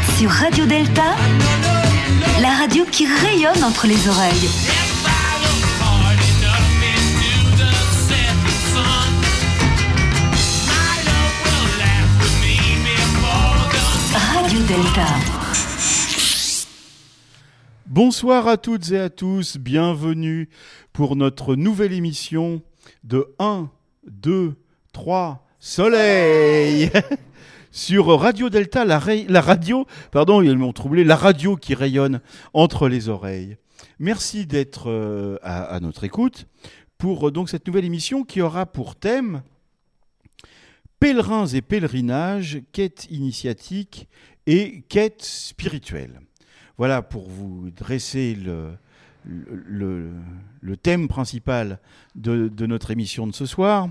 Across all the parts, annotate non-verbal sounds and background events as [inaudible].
sur Radio Delta, la radio qui rayonne entre les oreilles. Radio Delta. Bonsoir à toutes et à tous, bienvenue pour notre nouvelle émission de 1, 2, 3, Soleil Sur Radio Delta, la, radio, pardon, ils m'ont troublé, la radio qui rayonne entre les oreilles. Merci d'être euh, à, notre écoute pour euh, donc cette nouvelle émission qui aura pour thème Pèlerins et pèlerinages, quête initiatique et quête spirituelle. Voilà pour vous dresser le, thème principal de notre émission de ce soir,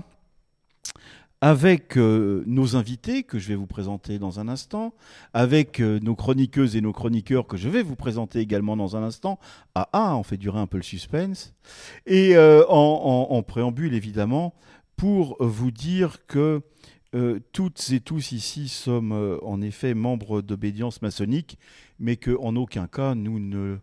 avec euh, nos invités que je vais vous présenter dans un instant, avec euh, nos chroniqueuses et nos chroniqueurs que je vais vous présenter également dans un instant. Ah ah, on fait durer un peu le suspense. Et euh, en, préambule, évidemment, pour vous dire que toutes et tous ici sommes en effet membres d'obédience maçonnique, mais qu'en aucun cas nous ne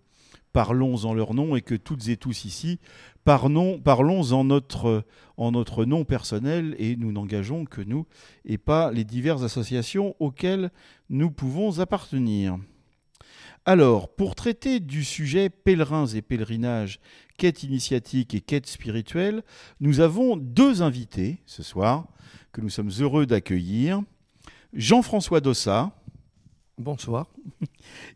parlons en leur nom et que toutes et tous ici parlons, parlons en, notre, en notre nom personnel et nous n'engageons que nous et pas les diverses associations auxquelles nous pouvons appartenir. Alors, pour traiter du sujet pèlerins et pèlerinages, quête initiatique et quête spirituelle, nous avons deux invités ce soir que nous sommes heureux d'accueillir. Jean-François Dossat, Bonsoir.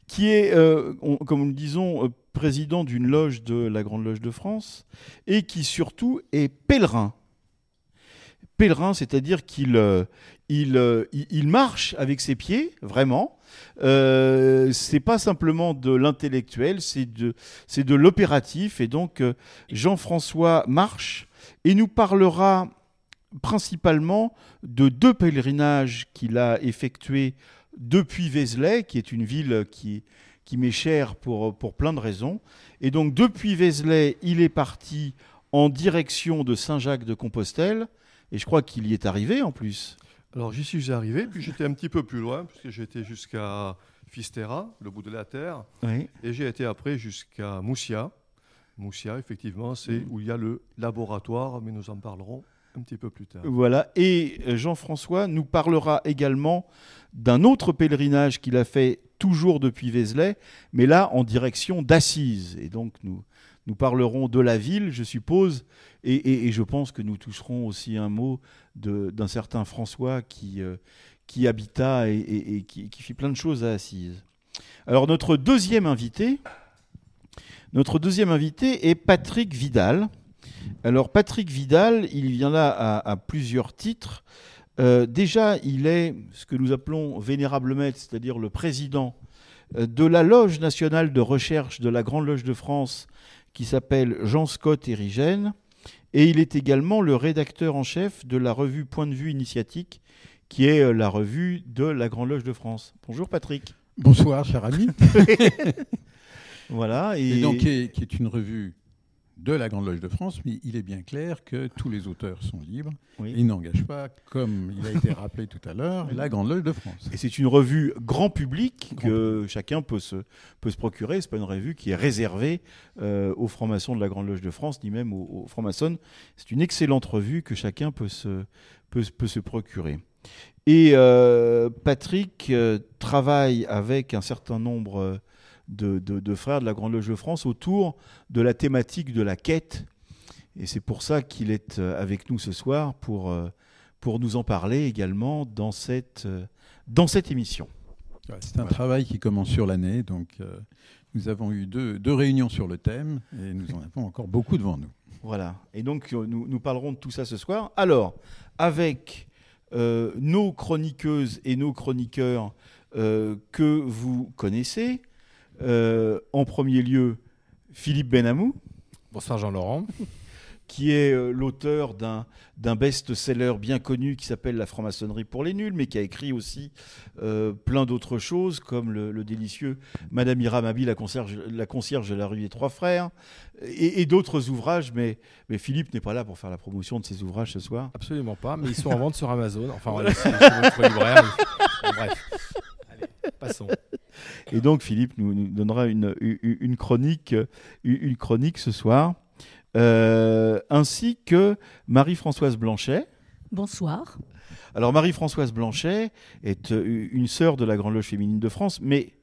qui est, euh, on- comme nous le disons, euh, président d'une loge de la Grande Loge de France, et qui surtout est pèlerin. Pèlerin, c'est-à-dire qu'il euh, euh, il- il marche avec ses pieds, vraiment. Euh, c'est pas simplement de l'intellectuel, c'est de, c'est de l'opératif. Et donc, euh, Jean-François marche et nous parlera principalement de deux pèlerinages qu'il a effectués depuis Vézelay, qui est une ville qui, qui m'est chère pour, pour plein de raisons. Et donc, depuis Vézelay, il est parti en direction de Saint-Jacques de Compostelle. Et je crois qu'il y est arrivé en plus. Alors j'y suis arrivé, puis j'étais un petit peu plus loin, puisque j'étais jusqu'à Fisterra, le bout de la terre, Oui. et j'ai été après jusqu'à Moussia. Moussia, effectivement, c'est où il y a le laboratoire, mais nous en parlerons un petit peu plus tard. Voilà. Et euh, Jean-François nous parlera également d'un autre pèlerinage qu'il a fait toujours depuis Vézelay, mais là en direction d'Assise. Et donc nous, nous parlerons de la ville, je suppose, et, je pense que nous toucherons aussi un mot d'un certain François qui, euh, qui habita et, qui, fit plein de choses à Assise. Alors notre deuxième invité, notre deuxième invité est Patrick Vidal. Alors Patrick Vidal, il vient là à plusieurs titres. Euh, déjà, il est ce que nous appelons vénérable maître, c'est-à-dire le président euh, de la loge nationale de recherche de la Grande Loge de France, qui s'appelle Jean Scott Érigène. Et il est également le rédacteur en chef de la revue Point de vue initiatique, qui est euh, la revue de la Grande Loge de France. Bonjour Patrick. Bonsoir, cher ami. [laughs] Voilà. Et donc, qui est, qui est une revue de la Grande Loge de France, mais il est bien clair que tous les auteurs sont libres. Oui. Ils n'engagent pas, comme il a été rappelé tout à l'heure, la Grande Loge de France. Et c'est une revue grand public Grand que chacun peut se, peut se procurer. C'est pas une revue qui est réservée euh, aux francs-maçons de la Grande Loge de France, ni même aux, aux francs-maçons. C'est une excellente revue que chacun peut se, peut, peut se procurer. Et euh, Patrick euh, travaille avec un certain nombre de, de- de frères de la Grande Loge de France autour de la thématique de la quête. Et c'est pour ça qu'il est euh, avec nous ce soir pour, euh, pour nous en parler également dans cette, euh, dans cette émission. C'est un travail qui commence sur l'année, donc euh, nous avons eu deux, deux réunions sur le thème et nous en avons encore beaucoup devant nous. Voilà. Et donc, nous, nous parlerons de tout ça ce soir. Alors, avec euh, nos chroniqueuses et nos chroniqueurs euh, que vous connaissez, euh, en premier lieu, Philippe Benamou, Bonsoir Jean-Laurent. [laughs] qui est euh, l'auteur d'un best-seller bien connu qui s'appelle La franc-maçonnerie pour les nuls, mais qui a écrit aussi euh, plein d'autres choses, comme le, le délicieux Madame Iramabi, la concierge, la concierge de la rue des Trois Frères, et, et d'autres ouvrages. Mais, mais Philippe n'est pas là pour faire la promotion de ces ouvrages ce soir. Absolument pas, mais ils sont en vente sur Amazon. Enfin, [laughs] voilà, c'est chez votre libraire. mais- bref. [laughs] Passons. Et donc Philippe nous, nous donnera une, une, une chronique, une, chronique ce soir, Euh, ainsi que Marie-Françoise Blanchet. Bonsoir. Alors Marie-Françoise Blanchet est euh, une sœur de la Grande Loge féminine de France, mais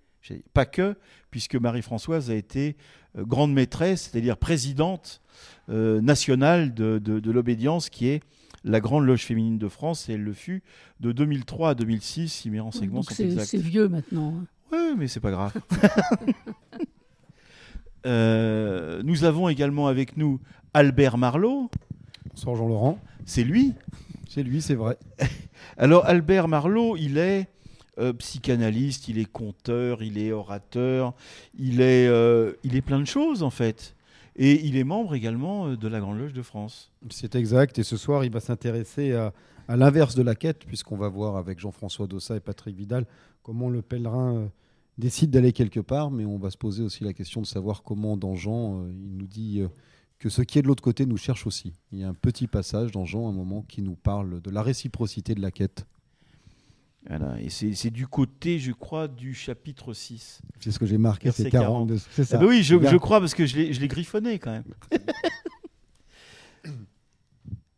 pas que, puisque Marie-Françoise a été euh, grande maîtresse, c'est-à-dire présidente euh, nationale de, de- de l'obédience, qui est la Grande Loge féminine de France, et elle le fut de 2003 à 2006, si mes renseignements Donc sont c'est exacts. c'est vieux maintenant. hein. Oui, mais c'est pas grave. [laughs] Euh, nous avons également avec nous Albert Marlot. Bonsoir Jean-Laurent. C'est lui. C'est lui, c'est vrai. [laughs] Alors Albert Marlot, il est euh, psychanalyste, il est conteur, il est orateur, il est, euh, il est plein de choses en fait. Et il est membre également euh, de la Grande Loge de France. C'est exact. Et ce soir, il va s'intéresser à, l'inverse de la quête, puisqu'on va voir avec Jean-François Dossa et Patrick Vidal comment le pèlerin euh, décide d'aller quelque part. Mais on va se poser aussi la question de savoir comment, dans Jean, euh, il nous dit que ce qui est de l'autre côté nous cherche aussi. Il y a un petit passage dans Jean, un moment, qui nous parle de la réciprocité de la quête. Voilà. Et c'est du côté, je crois, du chapitre 6. C'est ce que j'ai marqué, c'est 40. 42. C'est ça. Ah bah oui, je, crois parce que je l'ai je l'ai griffonné quand même. [laughs]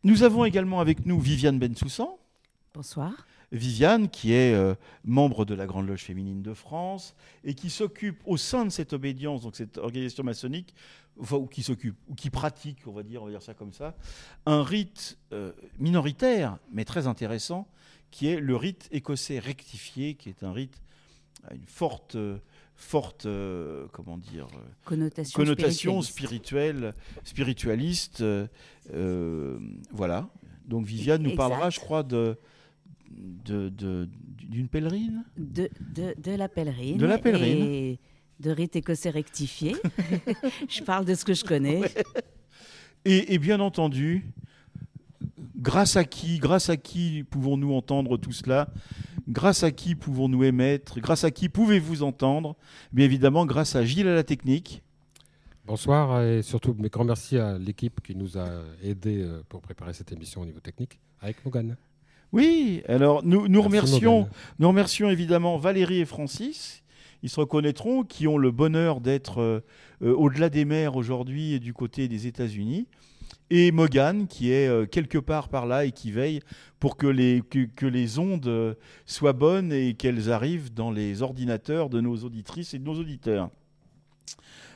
nous avons également avec nous Viviane Bensoussan. Bonsoir. Viviane, qui est euh, membre de la Grande Loge féminine de France et qui s'occupe au sein de cette obédience, donc cette organisation maçonnique, enfin, ou qui s'occupe, ou qui pratique, on va dire, on va dire ça comme ça, un rite euh, minoritaire, mais très intéressant, qui est le rite écossais rectifié, qui est un rite à une forte, forte, euh, comment dire, euh, Connotation, spirituelle, spiritualiste. euh, voilà. Donc Viviane nous parlera, je crois, de de- de- d'une pèlerine. De, de, de la pèlerine. De la pèlerine. Et de rite écossais rectifié. [laughs] je parle de ce que je connais. Et, et bien entendu, grâce à qui, grâce à qui pouvons-nous entendre tout cela? Grâce à qui pouvons-nous émettre? Grâce à qui pouvez-vous entendre? Bien évidemment, grâce à Gilles à la technique. Bonsoir et surtout mes grands merci à l'équipe qui nous a aidés euh, pour préparer cette émission au niveau technique avec Morgane. Oui, alors nous, nous Merci, remercions. Nous remercions évidemment Valérie et Francis. Ils se reconnaîtront, qui ont le bonheur d'être euh, euh, au-delà des mers aujourd'hui et du côté des États-Unis. Et Morgane, qui est euh, quelque part par là et qui veille pour que les, que, les ondes euh, soient bonnes et qu'elles arrivent dans les ordinateurs de nos auditrices et de nos auditeurs.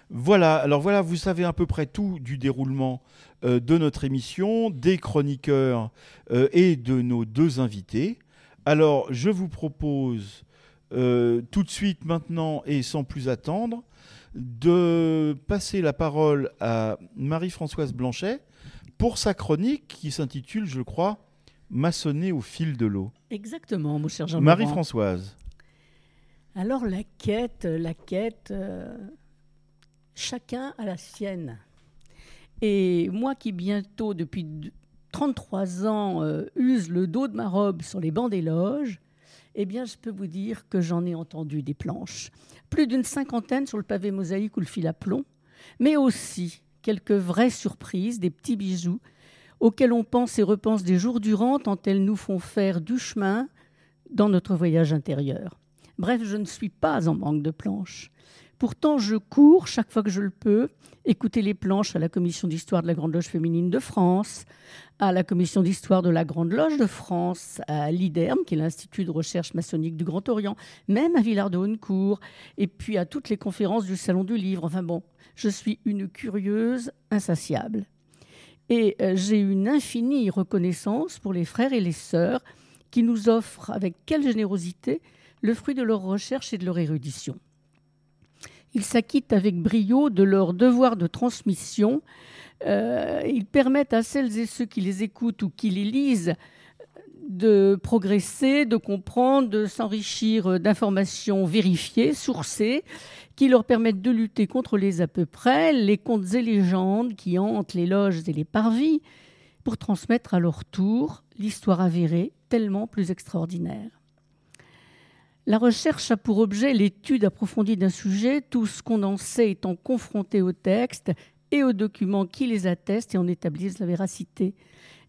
Voilà, alors voilà, vous savez à peu près tout du déroulement euh, de notre émission, des chroniqueurs et de nos deux invités. Alors, je vous propose tout de suite maintenant et sans plus attendre de passer la parole à Marie-Françoise Blanchet pour sa chronique qui s'intitule, je crois, Maçonner au fil de l'eau. Exactement, mon cher Jean-Laurent. Marie-Françoise. Alors la quête, la quête, euh, chacun a la sienne. Et moi qui bientôt, depuis d- 33 ans, euh, use le dos de ma robe sur les bancs des loges, eh bien je peux vous dire que j'en ai entendu des planches. Plus d'une cinquantaine sur le pavé mosaïque ou le fil à plomb, mais aussi quelques vraies surprises, des petits bijoux auxquels on pense et repense des jours durant tant elles nous font faire du chemin dans notre voyage intérieur. Bref, je ne suis pas en manque de planches. Pourtant, je cours chaque fois que je le peux, écouter les planches à la commission d'histoire de la Grande Loge féminine de France, à la commission d'histoire de la Grande Loge de France, à l'IDERM, qui est l'Institut de recherche maçonnique du Grand Orient, même à Villard de Hautnecourt, et puis à toutes les conférences du Salon du Livre. Enfin bon, je suis une curieuse insatiable. Et euh, j'ai une infinie reconnaissance pour les frères et les sœurs qui nous offrent avec quelle générosité le fruit de leur recherche et de leur érudition. Ils s'acquittent avec brio de leur devoir de transmission. Euh, ils permettent à celles et ceux qui les écoutent ou qui les lisent de progresser, de comprendre, de s'enrichir d'informations vérifiées, sourcées, qui leur permettent de lutter contre les à peu près, les contes et légendes qui hantent les loges et les parvis, pour transmettre à leur tour l'histoire avérée tellement plus extraordinaire. La recherche a pour objet l'étude approfondie d'un sujet, tout ce qu'on en sait étant confronté aux textes et aux documents qui les attestent et en établissent la véracité.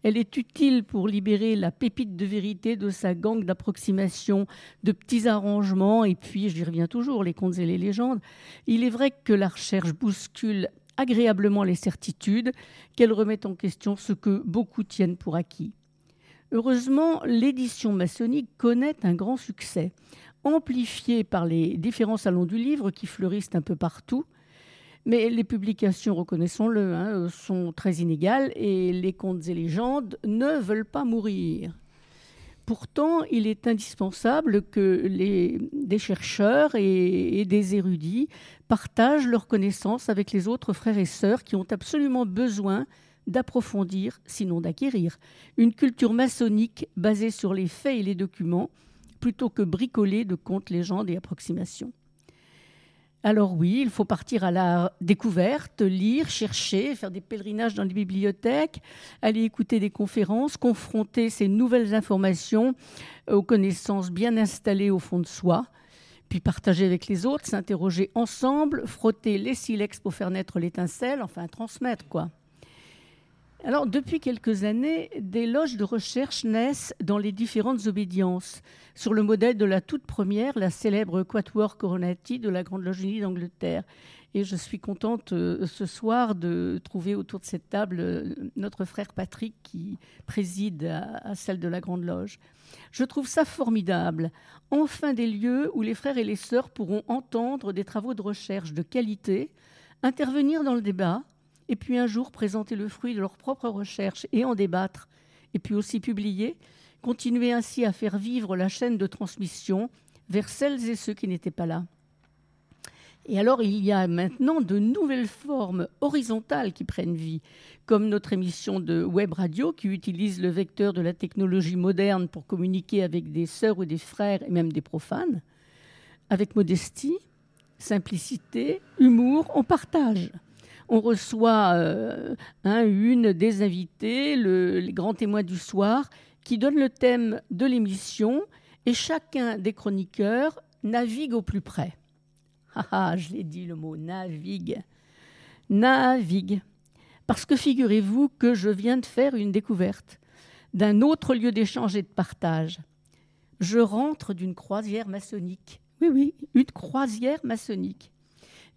Elle est utile pour libérer la pépite de vérité de sa gangue d'approximation, de petits arrangements, et puis, j'y reviens toujours, les contes et les légendes. Il est vrai que la recherche bouscule agréablement les certitudes, qu'elle remet en question ce que beaucoup tiennent pour acquis. Heureusement, l'édition maçonnique connaît un grand succès, amplifié par les différents salons du livre qui fleurissent un peu partout. Mais les publications, reconnaissons-le, hein, sont très inégales et les contes et légendes ne veulent pas mourir. Pourtant, il est indispensable que des chercheurs et, et, des érudits partagent leurs connaissances avec les autres frères et sœurs qui ont absolument besoin d'approfondir, sinon d'acquérir, une culture maçonnique basée sur les faits et les documents, plutôt que bricolée de contes, légendes et approximations. Alors oui, il faut partir à la découverte, lire, chercher, faire des pèlerinages dans les bibliothèques, aller écouter des conférences, confronter ces nouvelles informations aux connaissances bien installées au fond de soi, puis partager avec les autres, s'interroger ensemble, frotter les silex pour faire naître l'étincelle, enfin transmettre quoi. Alors, depuis quelques années, des loges de recherche naissent dans les différentes obédiences, sur le modèle de la toute première, la célèbre Quatuor Coronati de la Grande Loge Unie d'Angleterre. Et je suis contente euh, ce soir de trouver autour de cette table euh, notre frère Patrick qui préside à, à, celle de la Grande Loge. Je trouve ça formidable. Enfin des lieux où les frères et les sœurs pourront entendre des travaux de recherche de qualité, intervenir dans le débat, et puis un jour présenter le fruit de leur propre recherche et en débattre, et puis aussi publier, continuer ainsi à faire vivre la chaîne de transmission vers celles et ceux qui n'étaient pas là. Et alors, il y a maintenant de nouvelles formes horizontales qui prennent vie, comme notre émission de web radio qui utilise le vecteur de la technologie moderne pour communiquer avec des sœurs ou des frères et même des profanes, avec modestie, simplicité, humour, on partage on reçoit euh, un, une des invités, le, les grands témoins du soir, qui donnent le thème de l'émission et chacun des chroniqueurs navigue au plus près. [laughs] Ah, ah je l'ai dit le mot navigue. Navigue. Parce que figurez-vous que je viens de faire une découverte d'un autre lieu d'échange et de partage. Je rentre d'une croisière maçonnique. Oui, oui, une croisière maçonnique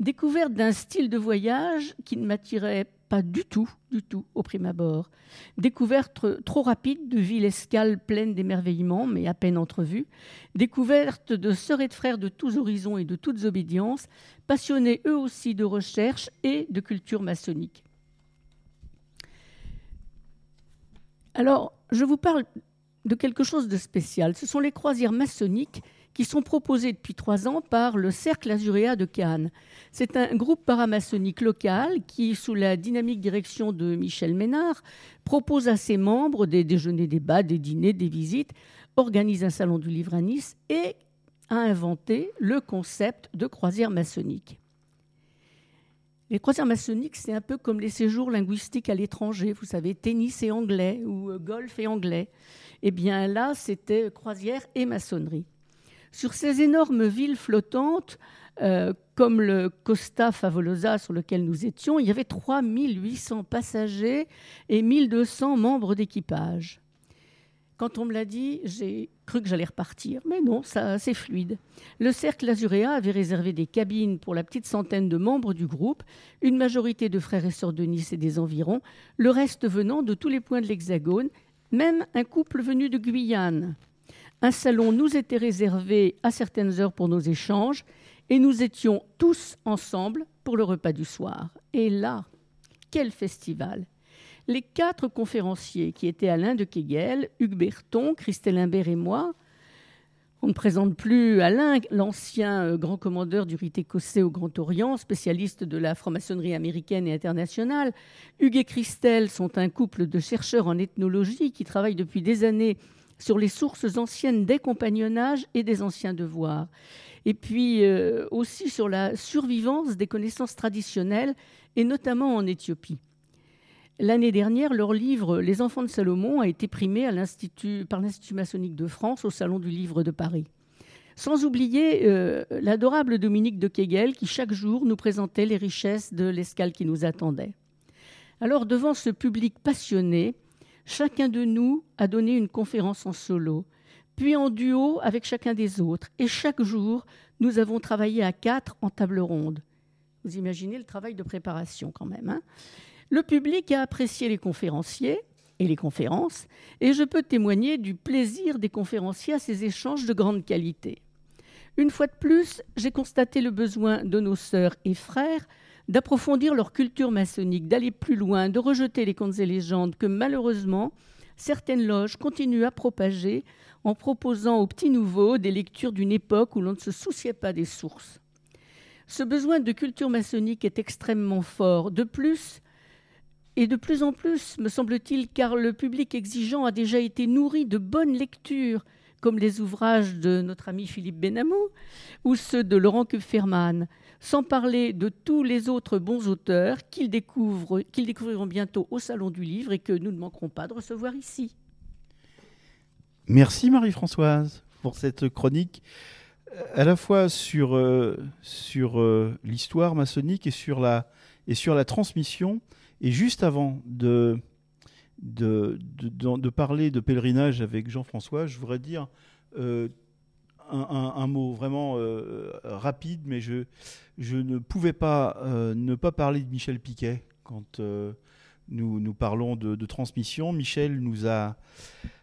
découverte d'un style de voyage qui ne m'attirait pas du tout, du tout au prime abord. Découverte trop rapide de villes escales pleines d'émerveillements, mais à peine entrevues. Découverte de sœurs et de frères de tous horizons et de toutes obédiences, passionnés eux aussi de recherche et de culture maçonnique. Alors, je vous parle de quelque chose de spécial. Ce sont les croisières maçonniques qui sont proposés depuis trois ans par le Cercle Azuréa de Cannes. C'est un groupe paramaçonnique local qui, sous la dynamique direction de Michel Ménard, propose à ses membres des déjeuners, débats, des dîners, des visites, organise un salon du livre à Nice et a inventé le concept de croisière maçonnique. Les croisières maçonniques, c'est un peu comme les séjours linguistiques à l'étranger, vous savez, tennis et anglais ou euh, golf et anglais. Eh bien là, c'était croisière et maçonnerie. Sur ces énormes villes flottantes, euh, comme le Costa Favolosa sur lequel nous étions, il y avait 3800 passagers et 1200 membres d'équipage. Quand on me l'a dit, j'ai cru que j'allais repartir, mais non, c'est fluide. Le cercle Azuréa avait réservé des cabines pour la petite centaine de membres du groupe, une majorité de frères et sœurs de Nice et des environs, le reste venant de tous les points de l'Hexagone, même un couple venu de Guyane. Un salon nous était réservé à certaines heures pour nos échanges et nous étions tous ensemble pour le repas du soir. Et là, quel festival Les quatre conférenciers qui étaient Alain de Kegel, Hugues Berton, Christelle Imbert et moi, on ne présente plus Alain, l'ancien euh, grand commandeur du rite écossais au Grand Orient, spécialiste de la franc-maçonnerie américaine et internationale. Hugues et Christelle sont un couple de chercheurs en ethnologie qui travaillent depuis des années sur les sources anciennes des compagnonnages et des anciens devoirs. Et puis euh, aussi sur la survivance des connaissances traditionnelles, et notamment en Éthiopie. L'année dernière, leur livre Les enfants de Salomon a été primé par l'Institut maçonnique de France au Salon du livre de Paris. Sans oublier euh, l'adorable Dominique de Kegel qui chaque jour nous présentait les richesses de l'escale qui nous attendait. Alors devant ce public passionné, chacun de nous a donné une conférence en solo, puis en duo avec chacun des autres. Et chaque jour, nous avons travaillé à quatre en table ronde. Vous imaginez le travail de préparation quand même. Hein le public a apprécié les conférenciers et les conférences, et je peux témoigner du plaisir des conférenciers à ces échanges de grande qualité. Une fois de plus, j'ai constaté le besoin de nos sœurs et frères d'approfondir leur culture maçonnique, d'aller plus loin, de rejeter les contes et légendes que malheureusement certaines loges continuent à propager en proposant aux petits nouveaux des lectures d'une époque où l'on ne se souciait pas des sources. Ce besoin de culture maçonnique est extrêmement fort. De plus, et de plus en plus, me semble-t-il, car le public exigeant a déjà été nourri de bonnes lectures, comme les ouvrages de notre ami Philippe Benamou ou ceux de Laurent Kupferman, sans parler de tous les autres bons auteurs qu'ils découvriront bientôt au Salon du Livre et que nous ne manquerons pas de recevoir ici. Merci Marie-Françoise pour cette chronique euh, à la fois sur, euh, sur euh, l'histoire maçonnique et sur, la, et sur la transmission. Et juste avant de, de, de, parler de pèlerinage avec Jean-François, je voudrais dire un, mot vraiment rapide, mais je, ne pouvais pas ne pas parler de Michel Piquet quand nous, nous parlons de, transmission. Michel nous a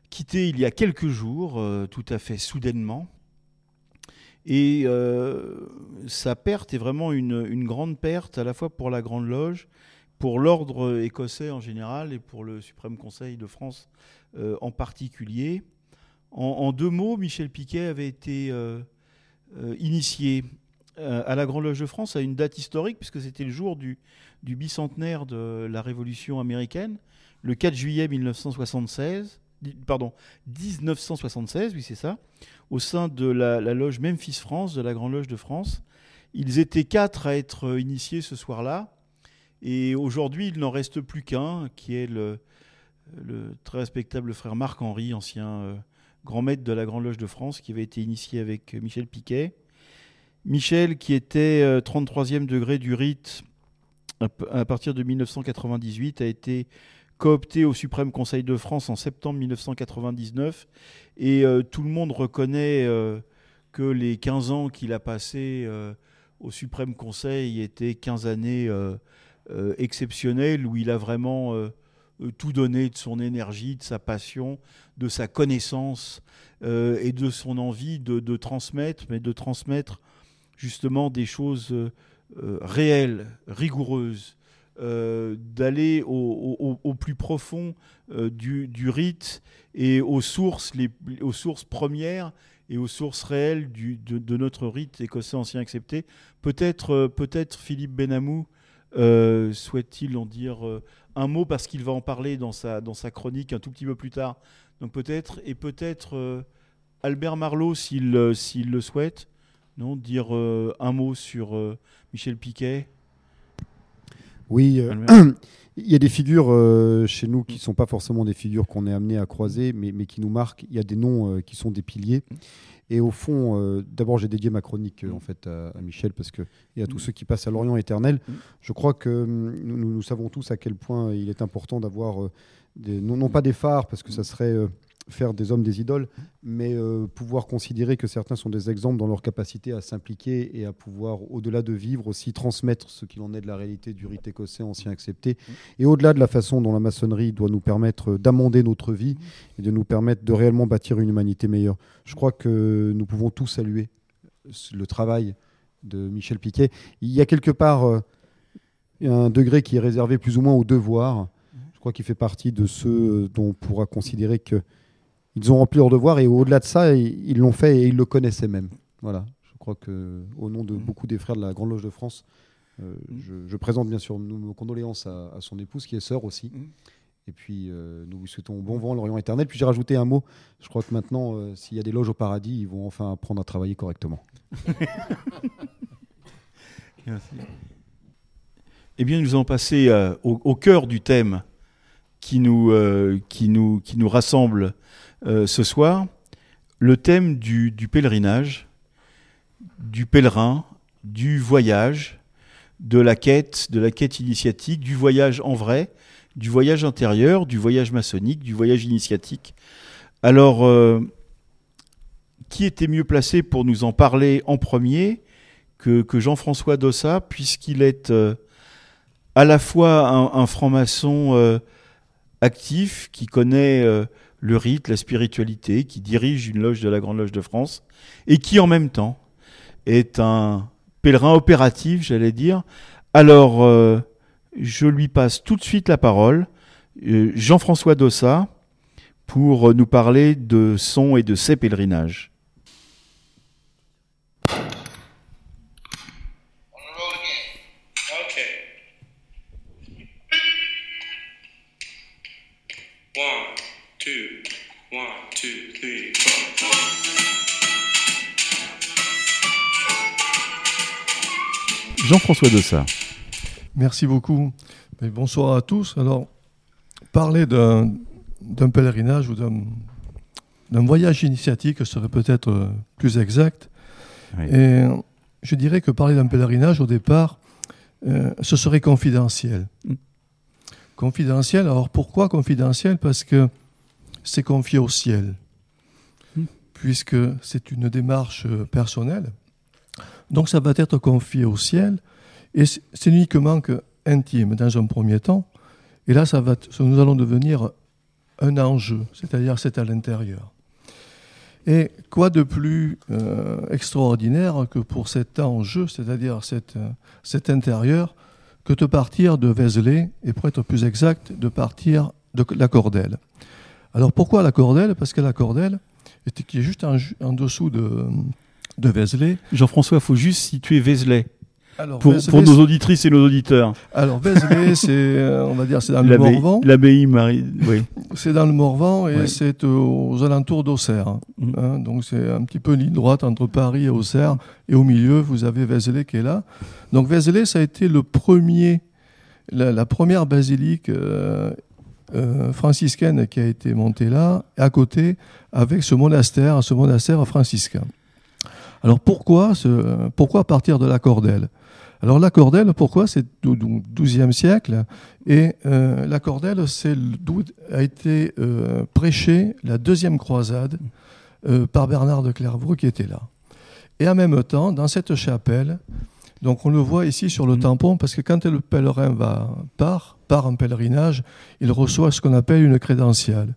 quitté il y a quelques jours, euh, tout à fait soudainement. Et euh, sa perte est vraiment une, grande perte, à la fois pour la Grande Loge, pour l'ordre écossais en général et pour le Suprême Conseil de France euh, en particulier. En, deux mots, Michel Piquet avait été initié à la Grande Loge de France à une date historique, puisque c'était le jour du, bicentenaire de la Révolution américaine, le 4 juillet 1976 pardon, 1976, oui c'est ça, au sein de la, loge Memphis France, de la Grande Loge de France. Ils étaient quatre à être initiés ce soir-là, et aujourd'hui il n'en reste plus qu'un, qui est le, très respectable frère Marc-Henri, ancien euh, grand maître de la Grande Loge de France, qui avait été initié avec Michel Piquet. Michel, qui était 33e euh, degré du rite à partir de 1998, a été coopté au Suprême Conseil de France en septembre 1999. Et euh, tout le monde reconnaît euh, que les 15 ans qu'il a passés euh, au Suprême Conseil étaient 15 années exceptionnelles où il a vraiment tout donné de son énergie, de sa passion, de sa connaissance et de son envie de, de, transmettre, mais de transmettre justement des choses réelles, rigoureuses, euh, d'aller au, plus profond euh, du, rite et aux sources, les, aux sources premières et aux sources réelles du, de, notre rite écossais ancien accepté. Peut-être euh, peut-être Philippe Benamou souhaite-t-il en dire un mot parce qu'il va en parler dans sa, dans sa chronique un tout petit peu plus tard? Donc peut-être, et peut-être Albert Marlot s'il s'il le souhaite, non, dire un mot sur Michel Piquet? Oui, euh, [clears throat] il y a des figures euh, chez nous qui ne sont pas forcément des figures qu'on est amené à croiser, mais, mais, qui nous marquent. Il y a des noms euh, qui sont des piliers. Et au fond, d'abord, j'ai dédié ma chronique en fait à, Michel parce que et à tous ceux qui passent à l'Orient éternel. Je crois que hum, nous, nous, savons tous à quel point il est important d'avoir non, non, pas des phares parce que ça serait faire des hommes des idoles, mais euh, pouvoir considérer que certains sont des exemples dans leur capacité à s'impliquer et à pouvoir, au-delà de vivre, aussi transmettre ce qu'il en est de la réalité du rite écossais ancien accepté, et au-delà de la façon dont la maçonnerie doit nous permettre d'amender notre vie et de nous permettre de réellement bâtir une humanité meilleure. Je crois que nous pouvons tous saluer le travail de Michel Piquet. Il y a quelque part euh, un degré qui est réservé plus ou moins au devoir. Je crois qu'il fait partie de ceux dont on pourra considérer que ils ont rempli leur devoir et au-delà de ça, ils l'ont fait et ils le connaissaient même. Voilà. Je crois que au nom de mmh. beaucoup des frères de la Grande Loge de France, euh, mmh. je, présente bien sûr nos, condoléances à, son épouse qui est sœur aussi. Mmh. Et puis euh, nous vous souhaitons bon vent l'Orient éternel. Puis j'ai rajouté un mot. Je crois que maintenant, euh, s'il y a des loges au paradis, ils vont enfin apprendre à travailler correctement. [laughs] Merci. Eh bien, nous allons passer au, au, cœur du thème qui nous, qui nous, qui nous rassemble euh, ce soir le thème du, pèlerinage, du pèlerin, du voyage, de la quête, de la quête initiatique, du voyage en vrai, du voyage intérieur, du voyage maçonnique, du voyage initiatique. Alors, euh, qui était mieux placé pour nous en parler en premier que, Jean-François Dossa, puisqu'il est euh, à la fois un, franc-maçon actif, qui connaît le rite, la spiritualité, qui dirige une loge de la Grande Loge de France, et qui en même temps est un pèlerin opératif, j'allais dire. Alors, euh, je lui passe tout de suite la parole, euh, Jean-François Dossa, pour nous parler de son et de ses pèlerinages. Jean-François Dossa. Merci beaucoup. Et bonsoir à tous. Alors, parler d'un pèlerinage ou d'un voyage initiatique serait peut-être euh, plus exact. Oui. Et je dirais que parler d'un pèlerinage, au départ, euh, ce serait confidentiel. Mm. Confidentiel, alors pourquoi confidentiel? Parce que c'est confié au ciel, Mm. puisque c'est une démarche euh, personnelle. Donc ça va être confié au ciel, et c'est uniquement que intime dans un premier temps. Et là, ça va, nous allons devenir un enjeu, c'est-à-dire c'est à l'intérieur. Et quoi de plus euh, extraordinaire que pour cet enjeu, c'est-à-dire cet, euh, cet intérieur, que de partir de Vézelay, et pour être plus exact, de partir de la Cordelle. Alors pourquoi la Cordelle? Parce que la Cordelle, qui est juste en, ju- en dessous de, de Vézelay. Jean-François, il faut juste situer Vézelay Alors, pour, Vézelay, pour nos auditrices et nos auditeurs. alors Vézelay, c'est, euh, on va dire, c'est dans le Morvan. l'abbaye Marie. Oui. C'est dans le Morvan et c'est aux alentours d'Auxerre. Mm. hein. donc c'est un petit peu ligne droite entre Paris et Auxerre. Et au milieu, vous avez Vézelay qui est là. Donc Vézelay, ça a été le premier, la, la première basilique euh, euh, franciscaine qui a été montée là, à côté, avec ce monastère, ce monastère franciscain. Alors pourquoi, ce, pourquoi partir de la Cordelle? Alors la Cordelle, pourquoi? C'est du XIIe siècle et euh, la Cordelle, c'est d'où a été euh, prêchée la deuxième croisade euh, par Bernard de Clairvaux qui était là. Et en même temps, dans cette chapelle, donc on le voit ici sur le Mhm. tampon, parce que quand le pèlerin va, part, part en pèlerinage, il reçoit ce qu'on appelle une crédentiale.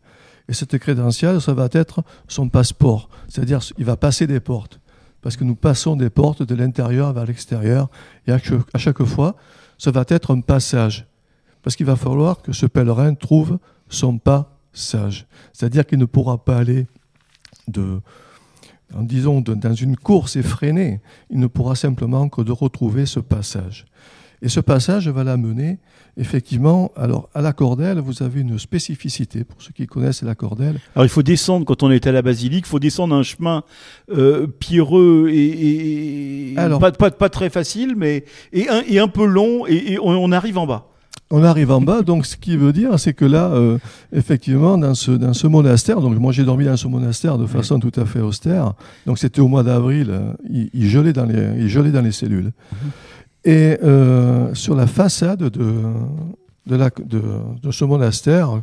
Et cette crédentiale, ça va être son passeport, c'est-à-dire il va passer des portes, parce que nous passons des portes de l'intérieur vers l'extérieur, et à chaque, fois, ça va être un passage, parce qu'il va falloir que ce pèlerin trouve son passage, c'est-à-dire qu'il ne pourra pas aller de, en de- dans une course effrénée, il ne pourra simplement que retrouver ce passage. Et ce passage va l'amener, effectivement, alors à la cordelle, vous avez une spécificité, pour ceux qui connaissent la cordelle. Alors il faut descendre quand on est à la basilique, il faut descendre un chemin euh, pierreux et, et- Alors- pas, pas, pas très facile, mais et un, et un peu long, et, et on, on arrive en bas. On arrive en bas, donc ce qui veut dire, c'est que là, euh, effectivement, dans ce, dans ce monastère, donc moi j'ai dormi dans ce monastère de façon tout à fait austère, donc c'était au mois d'avril, euh, il, il gelait dans les, il gelait dans les cellules. Et euh, sur la façade de, de, la, de, de ce monastère,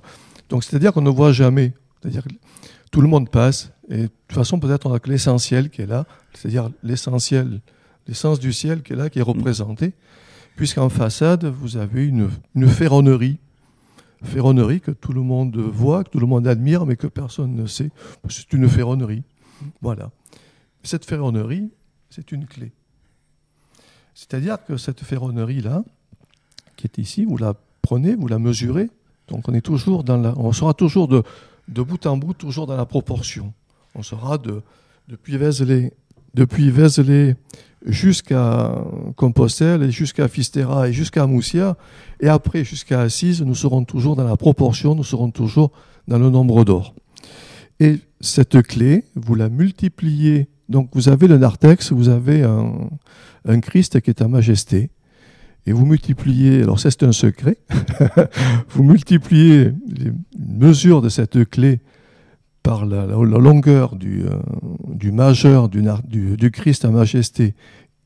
donc c'est-à-dire qu'on ne voit jamais, c'est-à-dire que tout le monde passe, et de toute façon peut-être on a que l'essentiel qui est là, c'est-à-dire l'essentiel, l'essence du ciel qui est là, qui est représenté puisqu'en façade, vous avez une, une ferronnerie. Ferronnerie que tout le monde voit, que tout le monde admire, mais que personne ne sait. C'est une ferronnerie. Voilà. Cette ferronnerie, c'est une clé. C'est-à-dire que cette ferronnerie-là, qui est ici, vous la prenez, vous la mesurez. Donc on est toujours dans la, on sera toujours de, de bout en bout, toujours dans la proportion. On sera de, depuis Vézelay, depuis Vézelay jusqu'à Compostelle et jusqu'à Fistera et jusqu'à Moussia et après jusqu'à Assise, nous serons toujours dans la proportion, nous serons toujours dans le nombre d'or. Et cette clé, vous la multipliez. Donc vous avez le narthex, vous avez un, Christ qui est à majesté. Et vous multipliez, alors c'est un secret, [laughs] vous multipliez les mesures de cette clé par la, longueur du, euh, du majeur du, Christ à majesté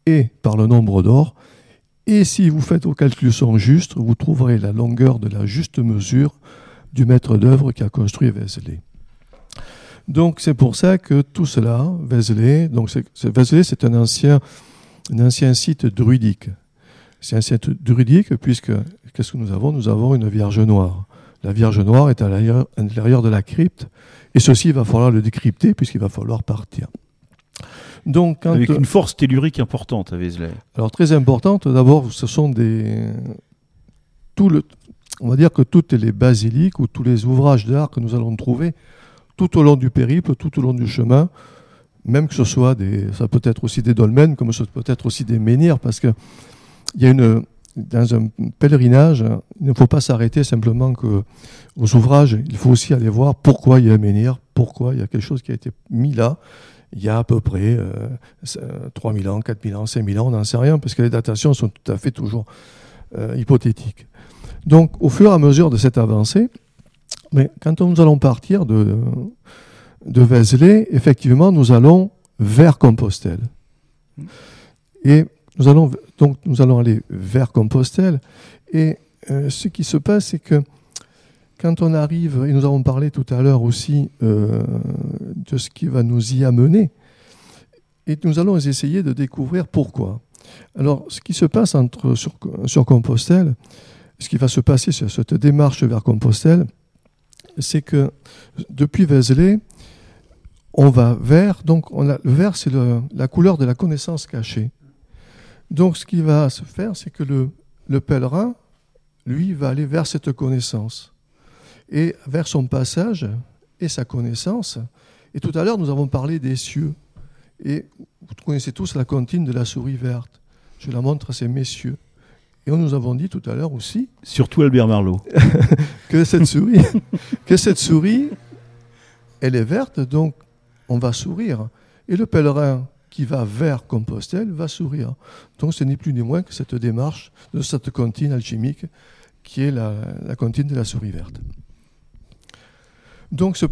et par le nombre d'or, Et si vous faites vos calculs sont justes, vous trouverez la longueur de la juste mesure du maître d'œuvre qui a construit Vézelay. Donc c'est pour ça que tout cela, Vézelay, donc c'est- un ancien, un ancien site druidique. C'est un site druidique puisque qu'est-ce que nous avons? Nous avons une Vierge noire. La Vierge noire est à l'intérieur- à l'intérieur de la crypte et ceci il va falloir le décrypter puisqu'il va falloir partir. Donc quand, Avec une force tellurique importante à Vézelay. alors très importante, d'abord, ce sont des tout le, on va dire que toutes les basiliques ou tous les ouvrages d'art que nous allons trouver tout au long du périple, tout au long du chemin, même que ce soit des, ça peut être aussi des dolmens, comme ça peut être aussi des menhirs, parce que il y a une dans un pèlerinage, il ne faut pas s'arrêter simplement que aux ouvrages, il faut aussi aller voir pourquoi il y a un menhir, pourquoi il y a quelque chose qui a été mis là. Il y a à peu près euh, 3000 ans, 4000 ans, 5000 ans, on n'en sait rien, parce que les datations sont tout à fait toujours euh, hypothétiques. Donc, au fur et à mesure de cette avancée, mais quand nous allons partir de, de Vézelay, effectivement, nous allons vers Compostelle. Et nous allons, donc, nous allons aller vers Compostelle. Et euh, ce qui se passe, c'est que quand on arrive, et nous avons parlé tout à l'heure aussi euh, de ce qui va nous y amener, et nous allons essayer de découvrir pourquoi. Alors, ce qui se passe entre, sur, sur Compostelle, ce qui va se passer sur cette démarche vers Compostelle, c'est que depuis Vézelay, on va vers, donc le vert c'est la couleur de la connaissance cachée. Donc ce qui va se faire, c'est que le, le pèlerin, lui, va aller vers cette connaissance et vers son passage et sa connaissance. Et tout à l'heure, nous avons parlé des cieux. Et vous connaissez tous la comptine de la souris verte. Je la montre à ces messieurs. Et nous avons dit tout à l'heure aussi Surtout Albert Marlowe. [laughs] que cette souris, [laughs] que cette souris, elle est verte, donc on va sourire. Et le pèlerin qui va vers Compostelle va sourire. Donc ce n'est plus ni moins que cette démarche de cette comptine alchimique qui est la, la comptine de la souris verte. Donc ce,